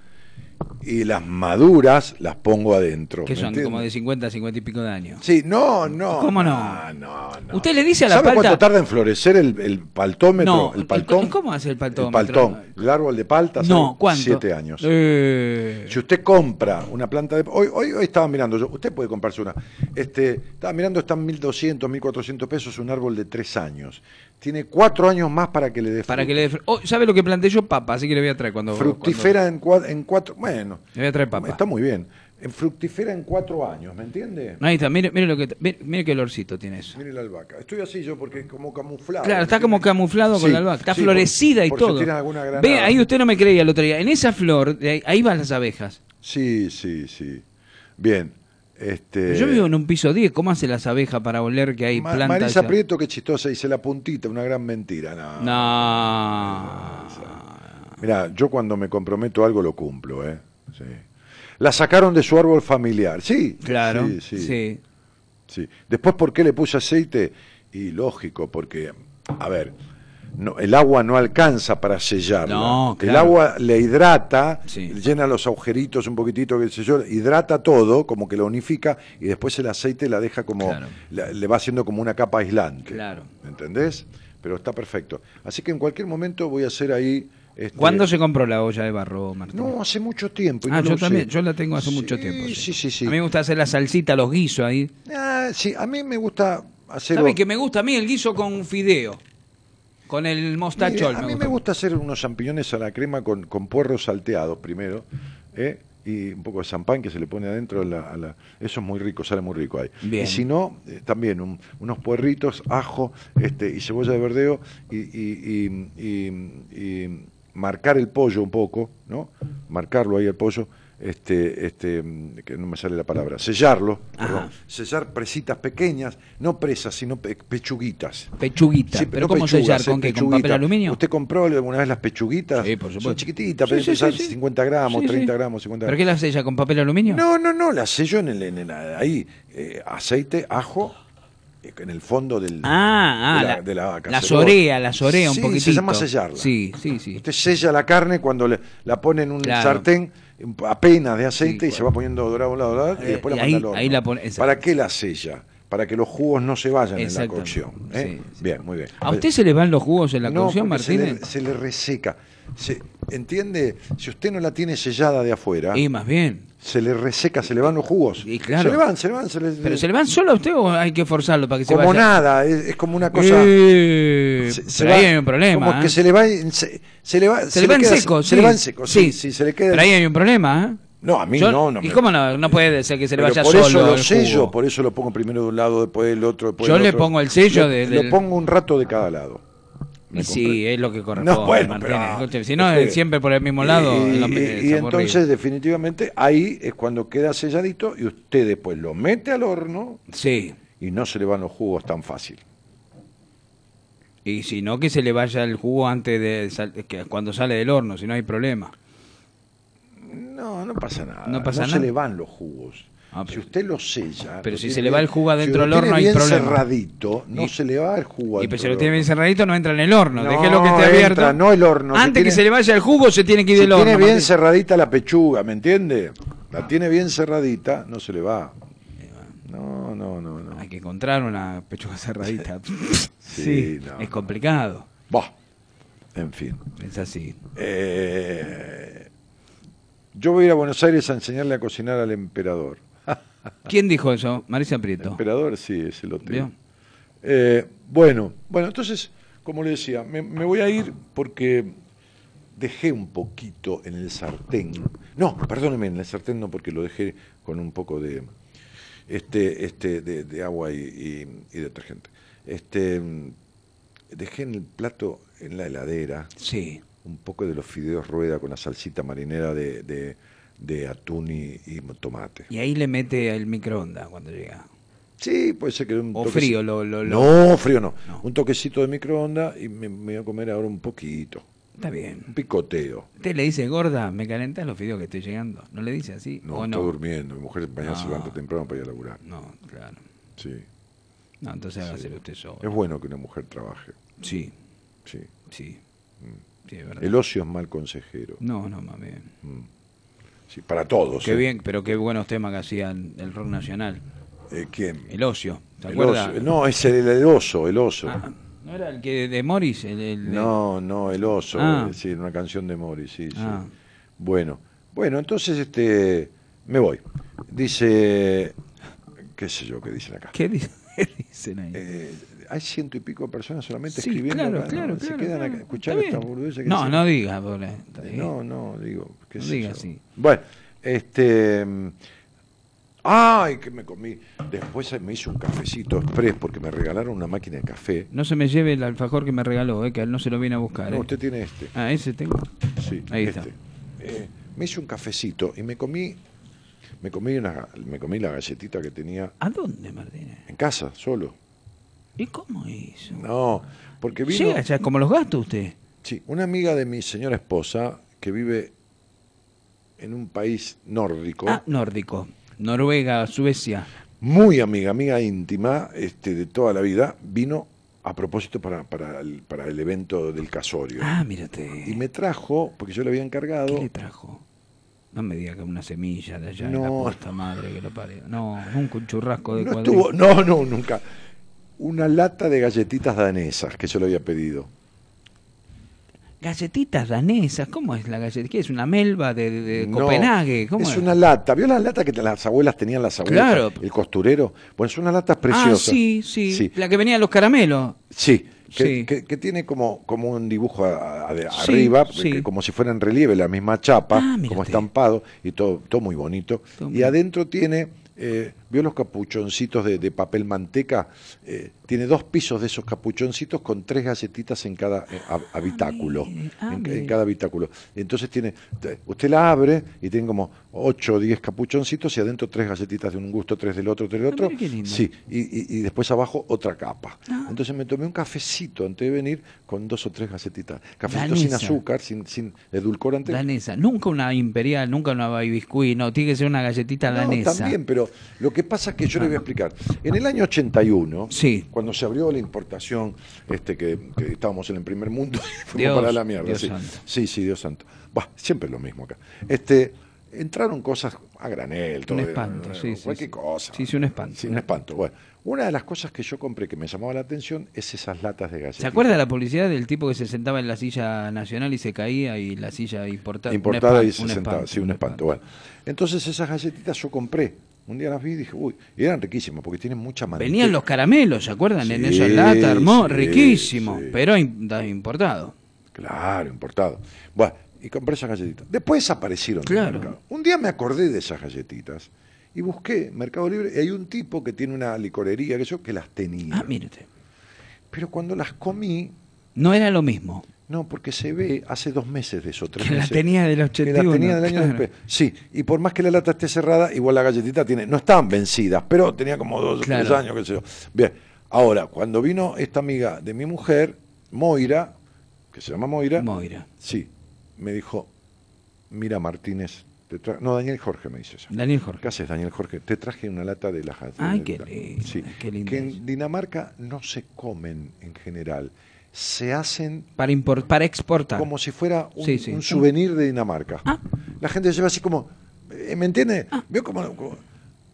y las maduras las pongo adentro. Que ¿me son como de 50, 50 y pico de años. Sí, no, no. ¿Cómo no? Ah, no, no. Usted le dice a la ¿Sabe palta- cuánto tarda en florecer el, el paltómetro? No, el el- paltón. ¿cómo hace el paltómetro? El paltón. El árbol de palta. No, ¿cuánto? Siete años. Eh, Si usted compra una planta de... Hoy, hoy, hoy estaba mirando, yo, usted puede comprarse una. Este, estaba mirando, están 1.200, 1.400 pesos un árbol de tres años. Tiene cuatro años más para que le dé para que le dé oh, ¿Sabe lo que planté yo? Papa, así que le voy a traer cuando... Fructifera en, cua- en cuatro... Bueno, Le voy a traer papa. está muy bien. En fructifera en cuatro años, ¿me entiende? Ahí está, mire, mire, lo que, mire, mire qué olorcito tiene eso. Mire la albahaca. Estoy así yo porque como camuflado. Claro, está ¿me como camuflado con Sí, la albahaca. Está sí, florecida por- y por si todo. tiene alguna granada. Ve, ahí usted no me creía el otro día. En esa flor, ahí, ahí van las abejas. Sí, sí, sí. Bien. Este, Yo vivo en un piso 10. ¿Cómo hace las abejas para oler que hay Ma- plantas? Marisa ya? Prieto, qué chistosa, dice la puntita, una gran mentira. No. No. Mira, yo cuando me comprometo algo lo cumplo, ¿eh? Sí. La sacaron de su árbol familiar. Sí. Claro. Sí, sí, sí. sí. Después, ¿por qué le puse aceite? Y lógico, porque, a ver, no, el agua no alcanza para sellarla. No, El claro. agua le hidrata, Sí. llena los agujeritos un poquitito, qué sé yo, hidrata todo, como que lo unifica, y después el aceite la deja como, Claro. la- le va haciendo como una capa aislante. Claro. ¿Entendés? Pero está perfecto. Así que en cualquier momento voy a hacer ahí... este, ¿Cuándo se compró la olla de barro, Martín? No, hace mucho tiempo. Ah, no yo también, yo la tengo hace Sí, mucho tiempo. Sí, sí, sí. A mí me gusta hacer la salsita, los guisos ahí. Ah, sí, a mí me gusta hacer... ¿Sabe que me gusta a mí el guiso con fideo? Con el mostachol. a me mí gusta. me gusta hacer unos champiñones a la crema con, con puerros salteados primero, ¿eh? y un poco de champán que se le pone adentro. a la- a la- eso es muy rico, sale muy rico ahí. Bien. Y si no, eh, también un- unos puerritos, ajo este, y cebolla de verdeo y- y- y- y marcar el pollo un poco, ¿no? Marcarlo ahí el pollo. Este, este, mm, que no me sale la palabra, sellarlo, perdón, sellar presitas pequeñas, no presas, sino pe- pechuguitas. Pechuguita. Sí, ¿Pero no cómo pechugas, sellar? eh, ¿Con qué? ¿Con papel aluminio? ¿Usted compró alguna vez las pechuguitas? Sí, por Son supuesto. chiquititas, Sí, pero sí, pesan sí, sí. 50 gramos, Sí, sí. 30 gramos, 50 ¿Pero qué gramos. la sella? ¿Con papel aluminio? No, no, no, la sello en el, en el- ahí, eh, aceite, ajo, eh, en el fondo del, Ah, ah, de, la, la, de la vaca. la sorea, la sorea un Sí, poquitito. se llama sellarla. Sí, sí, sí. Usted sella la carne cuando le- la pone en un Claro. sartén apenas de aceite Sí, y se va poniendo dorado, dorado, dorado, y Eh, después la manda ahí- al horno. ahí la pone- exacto. ¿Para qué la sella? Para que los jugos no se vayan en la cocción. ¿eh? Sí, sí. Bien, muy bien. ¿A usted se le van los jugos en la no, cocción, porque se le, Martínez? se le reseca. Se, ¿Entiende? Si usted no la tiene sellada de afuera, Y más bien. se le reseca, se le van los jugos. Y claro. Se le van, se le van. Se le, ¿Pero se le van solo a usted o hay que forzarlo para que se como vaya? nada, es, es como una cosa... Eh, se- se pero ahí va- hay un problema. Como ¿eh? que se le va se, se le va, Se le va en queda- seco, Se sí. le va en seco, sí, sí, se le queda. Pero ahí hay un problema, ¿eh? No, a mí Yo- no, no. ¿Y me- cómo no? No puede ser que se le vaya por solo eso lo el sello, jugo. por eso lo pongo primero de un lado, después del otro, después Yo del le pongo el sello Lo- de- Lo pongo un rato de cada lado. Me sí, compré. es lo que corresponde, No, bueno, Martínez. pero- si no, este, siempre por el mismo lado. Y, es es entonces, definitivamente, ahí es cuando queda selladito y usted después lo mete al horno Sí. y no se le van los jugos tan fácil. Y si no, que se le vaya el jugo antes de que cuando sale del horno, si no hay problema. No, no pasa nada. No pasa se nada. le van los jugos. Ah, si usted lo sella. pero lo si se le va el jugo adentro del lo horno, tiene hay bien problema. cerradito, no Y- se le va el jugo Y adentro pero si lo tiene bien cerradito, no entra en el horno. No, Déjelo que esté entra, abierto. no el horno, si Antes que se le vaya el jugo, se tiene que ir Si del horno. tiene bien Martín. cerradita la pechuga, ¿me entiende? La tiene bien cerradita, no se le va. No, no, no, no. Hay que encontrar una pechuga cerradita. Sí, no, es complicado. Bah, en fin. Es así. Eh, yo voy a ir a Buenos Aires a enseñarle a cocinar al emperador. ¿Quién dijo eso? Marisa Prieto. Emperador, sí, es el hotel. Eh, bueno, bueno, entonces, como le decía, me, me voy a ir porque dejé un poquito en el sartén. No, perdóneme, en el sartén no, porque lo dejé con un poco de este, este, de, de agua y, y- y detergente. Este, dejé en el plato, en la heladera, Sí. un poco de los fideos rueda con la salsita marinera de, de- de atún y, y tomate. Y ahí le mete el microondas cuando llega. Sí, puede ser que un O frío, lo- lo- lo- No, frío no. No. Un toquecito de microondas y me, me voy a comer ahora un poquito. Está bien. Un picoteo. Usted le dice, gorda, me calentas los fideos que estoy llegando. ¿No le dice así? No, ¿O está no? durmiendo. Mi mujer mañana se No. levanta temprano para ir a laburar. No, claro. Sí. No, entonces hágaselo usted solo. Es bueno que una mujer trabaje. Sí, Sí. sí. Sí, es verdad. El ocio es mal consejero. No, no, mami. Mm. Sí, para todos. Qué ¿eh? bien, pero qué buenos temas que hacían el rock nacional. Eh, ¿Quién? El ocio, ¿te El. No, es el, el oso, el oso. Ah, ¿No era el que de Morris? El, el- No, no, el oso, Ah. eh, sí, una canción de Mori, sí, sí. Ah. Bueno, bueno, entonces este me voy. Dice, qué sé yo qué dicen acá. ¿Qué di- qué dicen ahí? Eh, hay ciento y pico de personas solamente Sí, escribiendo. claro, acá, claro, ¿no? Se claro, quedan claro. acá, escuchar esta que No, dicen. no diga, bien. No, no, digo, qué No sé diga yo. así. Bueno, este. Ay, que me comí. Después me hice un cafecito express porque me regalaron una máquina de café. No se me lleve el alfajor que me regaló, eh, que él no se lo viene a buscar. No, eh. usted tiene este. Ah, ese tengo. Sí, Ahí este. está. Eh, me hice un cafecito y me comí, me comí una, me comí la galletita que tenía ¿A dónde, Martínez? en casa, solo. ¿Y cómo hizo? No, porque vino, Llega ya como los gatos usted. sí, una amiga de mi señora esposa que vive en un país nórdico, Ah, nórdico. Noruega, Suecia. muy amiga, amiga íntima, este, de toda la vida, vino a propósito para, para, el, para el evento del casorio. Ah, mírate. Y me trajo, porque yo le había encargado, ¿Qué le trajo? No me diga que una semilla de allá de No. la puta madre que lo parió. No, nunca un churrasco de no, estuvo, no, no, nunca, una lata de galletitas danesas que yo le había pedido. Galletitas danesas, ¿cómo es la galletita? ¿Qué es una melva de, de- de No, Copenhague? ¿Cómo es una lata. ¿Vio la lata que las abuelas tenían las abuelas? Claro. El costurero. Bueno, es una lata preciosa. Ah, sí, sí, Sí, La que venía en los caramelos. sí, que, Sí. que- que tiene como, como un dibujo a- a- de Sí, arriba, que como si fuera en relieve, la misma chapa, Ah, como estampado, y todo, todo muy bonito. Y adentro tiene, eh, ¿vio los capuchoncitos de, de papel manteca? Eh, tiene dos pisos de esos capuchoncitos con tres galletitas en cada eh, hab- habitáculo. mire, ah, en, cada habitáculo. Entonces tiene, te- usted la abre y tiene como 8 o 10 capuchoncitos y adentro tres galletitas de un gusto, tres del otro, tres del Ah, otro. mire qué lindo. Sí, y, y- y después abajo otra capa. Ah. Entonces me tomé un cafecito antes de venir con dos o tres galletitas. Cafecito sin azúcar, sin, sin edulcorante. Danesa. Nunca una imperial, nunca una baby biscuit. No, tiene que ser una galletita No, danesa. también, pero lo que pasa es que yo le voy a explicar. En el año 81, Sí. cuando se abrió la importación, este que, que estábamos en el primer mundo, fuimos Dios, para la mierda. Dios sí. santo. sí, sí, Dios santo. Bah, siempre lo mismo acá. Este, entraron cosas a granel, todo, espanto, sí, sí, cualquier sí. cosa. Sí, sí, un espanto. Sí, un espanto. Bueno, una de las cosas que yo compré que me llamaba la atención es esas latas de galletas. ¿Se acuerda de la publicidad del tipo que se sentaba en la silla nacional y se caía y la silla importada? importada Un y se un sentaba, sí, un espanto. Bueno, entonces esas galletitas yo compré. Un día las vi y dije, uy, y eran riquísimas porque tienen mucha manteca. Venían los caramelos, ¿se acuerdan? en Sí, esa lata, hermoso, sí, riquísimo, sí. pero importado. Claro, importado. Bueno, y compré esas galletitas. Después desaparecieron del Claro. mercado. Un día me acordé de esas galletitas y busqué Mercado Libre y hay un tipo que tiene una licorería que yo que las tenía. Ah, mírate. Pero cuando las comí, No era lo mismo. No, porque se ve hace dos meses de eso, tres Que la meses. tenía del que 81. las tenía del año claro. después. Sí, y por más que la lata esté cerrada, igual la galletita tiene, no estaban vencidas, pero tenía como dos o Claro. tres años, qué sé yo. Bien, ahora, cuando vino esta amiga de mi mujer, Moira, que se llama Moira, Moira. sí, me dijo, mira Martínez, te tra- no, Daniel Jorge me dice eso. Daniel Jorge. ¿Qué haces, Daniel Jorge? Te traje una lata de las Ay, de- qué lindo, sí, qué lindo que en Dinamarca no se comen en general, se hacen Para, import- para exportar. como si fuera un, Sí, sí. un souvenir de Dinamarca. Ah. La gente se lleva así como, eh, ¿me entiende? ¿Vio como, como-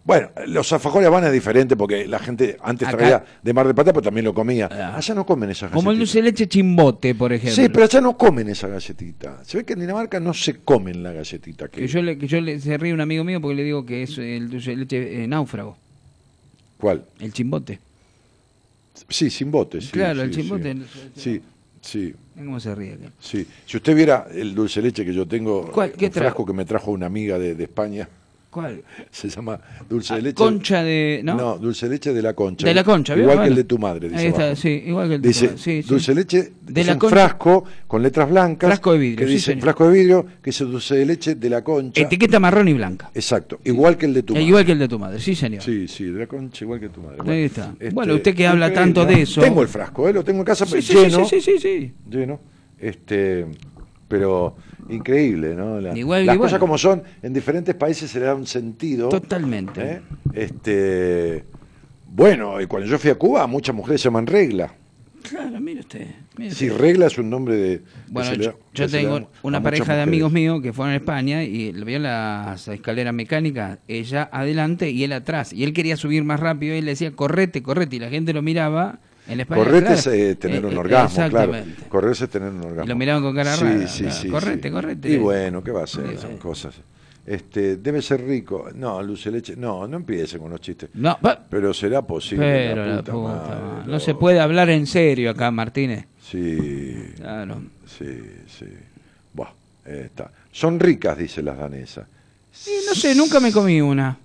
bueno, los alfajores van es diferente porque la gente antes Acá- traía de Mar de Plata, pero también lo comía. Ah. Allá no comen esas Como el galletitas. dulce leche chimbote, por ejemplo. Sí, pero allá no comen esa galletita. Se ve que en Dinamarca no se comen la galletita. Que, Que yo, le, que yo le, se ríe un amigo mío porque le digo que es el dulce leche eh, náufrago, ¿Cuál? el chimbote. Sí, sin bote. sí, Claro, el sí, chimbote. Sí, sí, ¿Cómo se ríe? sí. Si usted viera el dulce leche que yo tengo, ¿Cuál? un ¿Qué trajo? frasco que me trajo una amiga de, de España, ¿Cuál? se llama dulce de Ah, leche. Concha de. ¿No? ¿No? dulce de leche de la concha. De la concha. Igual que el de tu madre, dice Ahí está, abajo. sí, igual que el de tu Dice, madre, sí, dulce de leche De es la un concha. frasco con letras blancas. Frasco de vidrio, Que sí, dice, señor. frasco de vidrio, que dice dulce de leche de la concha. Etiqueta marrón y blanca. Exacto, igual que el de tu Eh, madre. igual que el de tu madre, sí, señor. Sí, sí, de la concha igual que tu madre. Ahí está. Bueno, usted que habla increíble, tanto de eso- Tengo el frasco, ¿eh? lo tengo en casa sí, lleno. sí, sí, sí, sí. lleno. Este, pero increíble, ¿no? La- Igual- las igual. cosas como son, en diferentes países se le da un sentido. Totalmente. ¿eh? Este, bueno, y cuando yo fui a Cuba, muchas mujeres se llaman regla. Claro, mire usted. mire Si usted. regla es un nombre de. Bueno, yo, da- tengo una pareja de amigos míos que fueron a España y vio las escaleras mecánicas, ella adelante y él atrás. Y él quería subir más rápido y él le decía, correte, correte. Y la gente lo miraba en España. Correte claro, es tener un orgasmo, claro. exactamente. Correr es tener un orgasmo. Y lo miraban con cara sí, rara, Sí, sí, Correte, correte. Y bueno, ¿qué va a hacer? Son cosas. Este, debe ser rico. No, Luce Leche. No, no empiecen con los chistes. No, pa- Pero será posible. pero la la puta madre, madre. No se puede hablar en serio acá, Martínez. Sí, Claro. sí, sí. Buah, está. Son ricas, dice las danesas. Sí, no sé, nunca me comí una.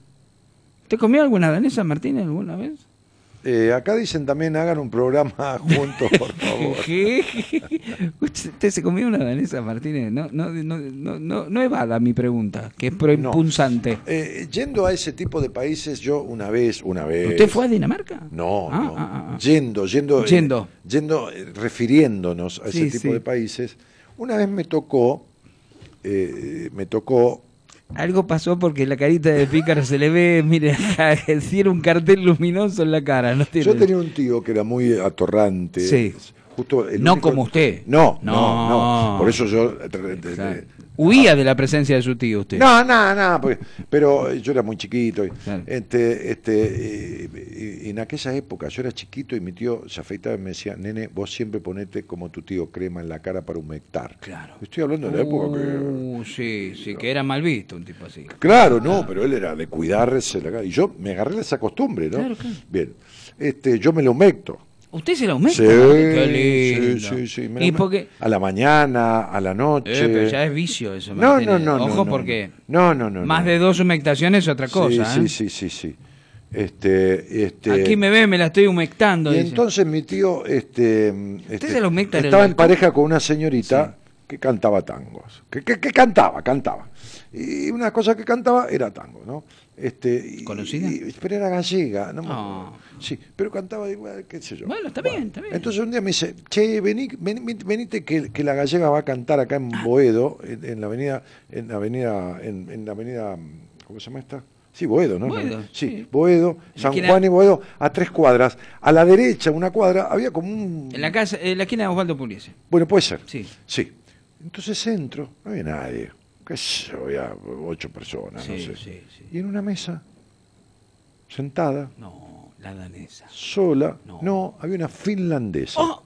¿Te comió alguna danesa, Martínez, alguna vez? Eh, acá dicen también hagan un programa juntos, por favor. ¿Qué? ¿Usted se comió una danesa, Martínez? No, no, no, no, no, no evada mi pregunta, que es propunzante. Eh, yendo a ese tipo de países, yo una vez, una vez. ¿Usted fue a Dinamarca? No, Ah, no. ah, ah. Yendo, yendo. eh, Yendo. yendo, refiriéndonos a ese Sí, tipo sí. de países. Una vez me tocó, me tocó, Algo pasó porque la carita de pícaro se le ve, mire, tiene un cartel luminoso en la cara. ¿no tiene? yo tenía un tío que era muy atorrante. Sí. Justo el No único- como usted. No, no, No. no. Por eso yo... eh, eh, Huía de la presencia de su tío usted. No, no, no, porque- pero yo era muy chiquito. Y, Claro. este, este, eh, y- y en aquella época yo era chiquito y mi tío se afeitaba y me decía, nene, vos siempre ponete como tu tío crema en la cara para humectar. Claro. Estoy hablando de la época que... Uh, sí, sí, que era mal visto un tipo así. Claro, no, pero él era de cuidarse la cara. Y yo me agarré esa costumbre, ¿no? Claro, claro. Bien. Este, yo me lo humecto. ¿Usted se la aumenta? Sí, Qué sí, lindo. sí, sí, me ¿Y porque A la mañana, a la noche. Eh, pero ya es vicio eso. No, no, no, Ojo no, porque No, no, no. más no. de dos humectaciones es otra cosa. Sí, ¿eh? sí, sí, sí, sí. Este, este, Aquí me ve, me la estoy humectando. Y dice. entonces mi tío este, este, se lo humecta estaba en pareja con una señorita que cantaba tangos. Que, que- que cantaba, cantaba. Y una cosa que cantaba era tango, ¿no? Este, ¿Conocida? y- pero era gallega, no me Ah. Sí, pero cantaba igual, qué sé yo. Bueno, está bien, está bien. Entonces un día me dice, che, vení, vení- venite que, que la gallega va a cantar acá en Boedo, en, en la avenida, en la avenida, en, en la avenida, ¿cómo se llama esta? Sí, Boedo, ¿no? Boedo, sí, sí. Boedo, San Juan y Boedo, a tres cuadras. A la derecha, una cuadra, había como un... En la casa, en la esquina de Osvaldo Pugliese. Bueno, puede ser. Sí. Sí. Entonces entro, no había nadie. ¿Qué sé yo? Había ocho personas, no sé. sí, sí. Y en una mesa, sentada, No, la danesa. sola, No. no, había una finlandesa. Oh,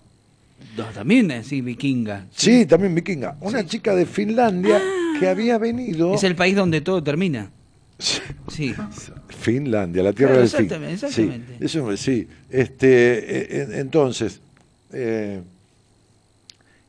también así, vikinga. Sí, también vikinga. Una chica de Finlandia que había venido. Ah. Es el país donde todo termina. Sí. Finlandia, la tierra Claro, del fin. exactamente, exactamente. Sí, eso, sí. Este, eh, eh, entonces, eh,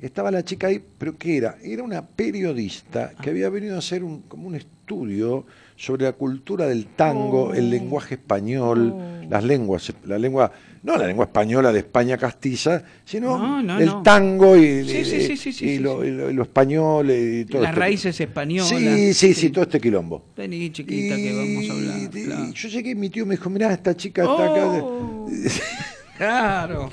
estaba la chica ahí, pero ¿qué era? Era una periodista que había venido a hacer un, como un estudio sobre la cultura del tango, Oh. el lenguaje español, las lenguas, la lengua, no la lengua española de España castiza, sino No, no, el no. tango y, lo, español y todo Las raíces españolas. Sí, sí, sí, todo este quilombo. Vení, chiquita, que vamos a hablar. Claro. yo llegué y mi tío me dijo, mirá, esta chica está acá. de-". Oh, claro.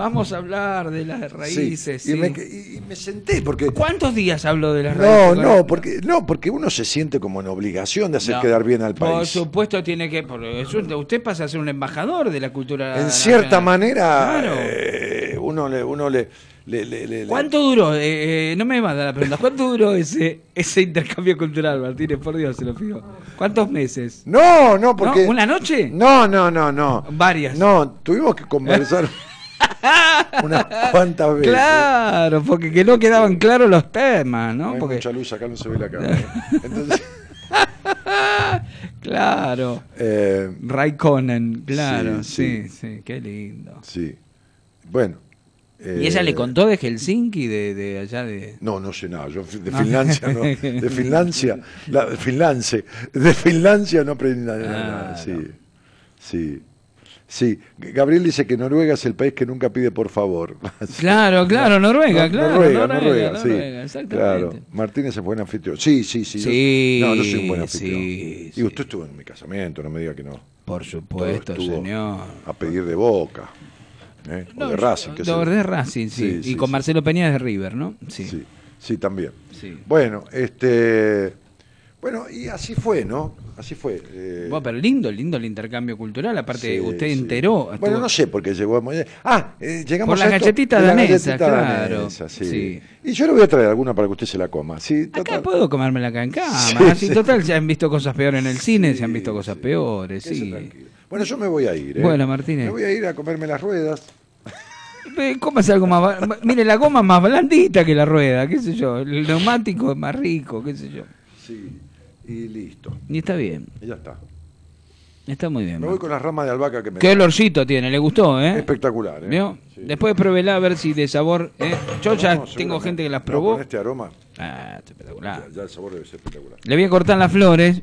Vamos a hablar de las raíces. Sí, sí. Y, me, y- me senté porque... ¿Cuántos días habló de las No, raíces? no, porque, no, porque uno se siente como en obligación de hacer No, quedar bien al Por país. supuesto tiene que... por usted pasa a ser un embajador de la cultura En cierta manera, Claro. eh, uno le... Uno le, le- le- le- ¿Cuánto duró? Eh, eh, no me manda la pregunta. ¿Cuánto duró ese ese intercambio cultural, Martínez? Por Dios, se lo pido. ¿Cuántos meses? No, no, porque... ¿No? ¿Una noche? No, no, no, no. Varias. No, tuvimos que conversar unas cuantas veces. Claro, porque que no quedaban claros los temas, No ¿no? hay Porque, mucha luz, acá no se ve la cámara. Entonces, claro. eh, Raikkonen, claro, Sí, sí, sí, qué lindo. sí. Bueno. ¿Y ella eh, le contó de Helsinki, de, de allá de...? No, no sé nada. Yo de. Finlandia no. De Finlandia. La, Finlance. De Finlandia no aprendí nada. nada, Ah, Sí. no. Sí. Sí. Gabriel dice que Noruega es el país que nunca pide por favor. Claro, claro, Noruega, No, claro. Noruega, Noruega, Noruega, sí. Noruega, exactamente. Claro. Martínez es buen anfitrión. Sí, sí, sí. yo- Sí, no, yo soy un buen anfitrión. sí, y sí. usted estuvo en mi casamiento, no me diga que no. Por supuesto, señor. A pedir de boca. ¿eh? O de Racing. sé De, yo. de Racing, sí. Sí, y sí, con sí. Marcelo Peña de River, ¿no? Sí. Sí, sí, también. Sí. Bueno, este. Bueno, y así fue, ¿no? Así fue. eh, Bueno, pero lindo, lindo el intercambio cultural. Aparte, sí, usted sí. enteró. Bueno, estuvo- no sé por qué llegó a Ah, eh, llegamos Por la a esto galletita de la danesa, galletita claro. danesa, sí. Sí. Y yo le voy a traer alguna para que usted se la coma. Acá puedo comérmela acá en cama. Sí, Así, sí. total, se han visto cosas peores en el cine, se han visto cosas peores, sí. Bueno, yo me voy a ir. ¿eh? Bueno, Martínez. Me voy a ir a comerme las ruedas. Cómase algo más. Mire, la goma es más blandita que la rueda, qué sé yo. El neumático es más rico, qué sé yo. Sí, y listo. Y está bien, Y ya está. está muy bien. Me voy con las ramas de albahaca que me Qué olorcito tiene, le gustó, ¿eh? Espectacular, ¿eh? ¿Vio? Sí. Después pruébela a ver si de sabor. ¿eh? Yo ya No, tengo gente que las No, probó. con este aroma, Ah, es espectacular. ya, ya el sabor debe ser espectacular. Le voy a cortar las flores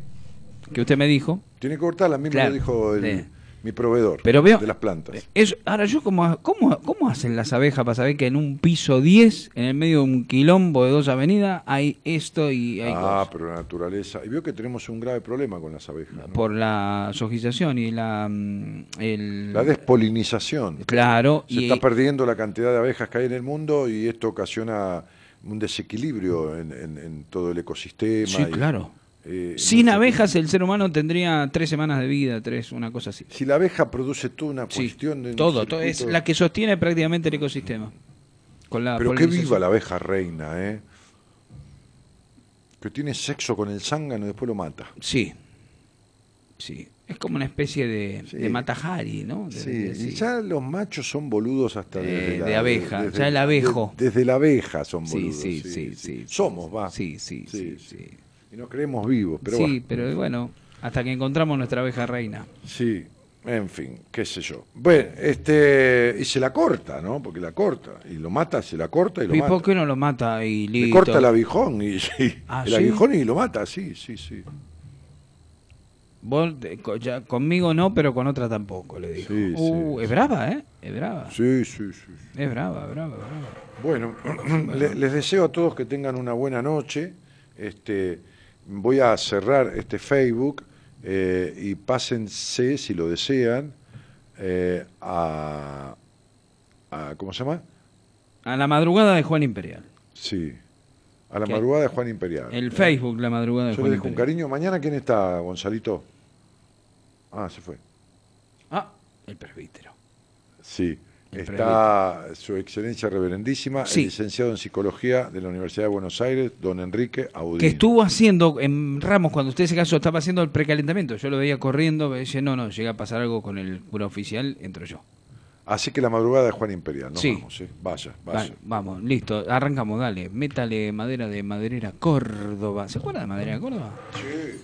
que usted me dijo. Tiene que cortarla, a mí me Claro, lo dijo el- sí. Mi proveedor Pero veo. de las plantas. Es, ahora, yo, ¿cómo, cómo, ¿cómo hacen las abejas para saber que en un piso 10, en el medio de un quilombo de dos avenidas, hay esto y hay ah, cosas? pero la naturaleza. Y veo que tenemos un grave problema con las abejas. ¿no? Por la sojización y la. mm, El, La despolinización. Claro, Se y está perdiendo la cantidad de abejas que hay en el mundo y esto ocasiona un desequilibrio en, en- en todo el ecosistema. Sí, y, claro. Eh, Sin abejas el ser humano tendría tres semanas de vida, tres, una cosa así. Si la abeja produce toda una Sí, cuestión de... todo, todo, es la que sostiene prácticamente el ecosistema. Con la Pero que viva la abeja reina, ¿eh? Que tiene sexo con el zángano y después lo mata. Sí. Sí. Es como una especie de, Sí. de matajari, ¿no? De- Sí, de- y ya los machos son boludos hasta desde la, de abeja, desde- ya el abejo. de- desde la abeja son boludos. sí, sí, sí. Somos, va. Sí, sí, sí, sí. Y nos creemos vivos, pero sí, pero bueno, hasta que encontramos nuestra abeja reina. Sí, en fin, qué sé yo. Bueno, este, y se la corta, ¿no? Porque la corta. Y lo mata, se la corta y lo ¿Y mata. por qué no lo mata y Le listo? corta el aguijón y sí, Ah, el ¿sí? aguijón y lo mata, sí, sí, sí. Vos, ya, conmigo no, pero con otra tampoco, le dijo. Sí, uh, sí. es brava, ¿eh? Es brava. Sí, sí, sí. Es brava, brava, brava. Bueno, le- les deseo a todos que tengan una buena noche. Este, voy a cerrar este Facebook eh, y pásense, si lo desean, eh, a, a- ¿Cómo se llama? A la madrugada de Juan Imperial. Sí, a la ¿Qué? madrugada de Juan Imperial. El Facebook, la madrugada de Yo Juan les dejo un Imperial. cariño. Mañana, ¿quién está, Gonzalito? Ah, se fue. Ah, el presbítero. Sí, está su excelencia reverendísima, Sí. el licenciado en psicología de la Universidad de Buenos Aires, don Enrique Audín. Que estuvo haciendo en Ramos, cuando usted se casó, estaba haciendo el precalentamiento. Yo lo veía corriendo, me decía, no, no, llega a pasar algo con el cura oficial, entro yo. Así que la madrugada de Juan Imperial, nos Sí. vamos, ¿eh? Vaya, vaya. Vale, vamos, listo, arrancamos, dale. Métale madera de maderera Córdoba. ¿Se acuerda de madera de Córdoba? Sí.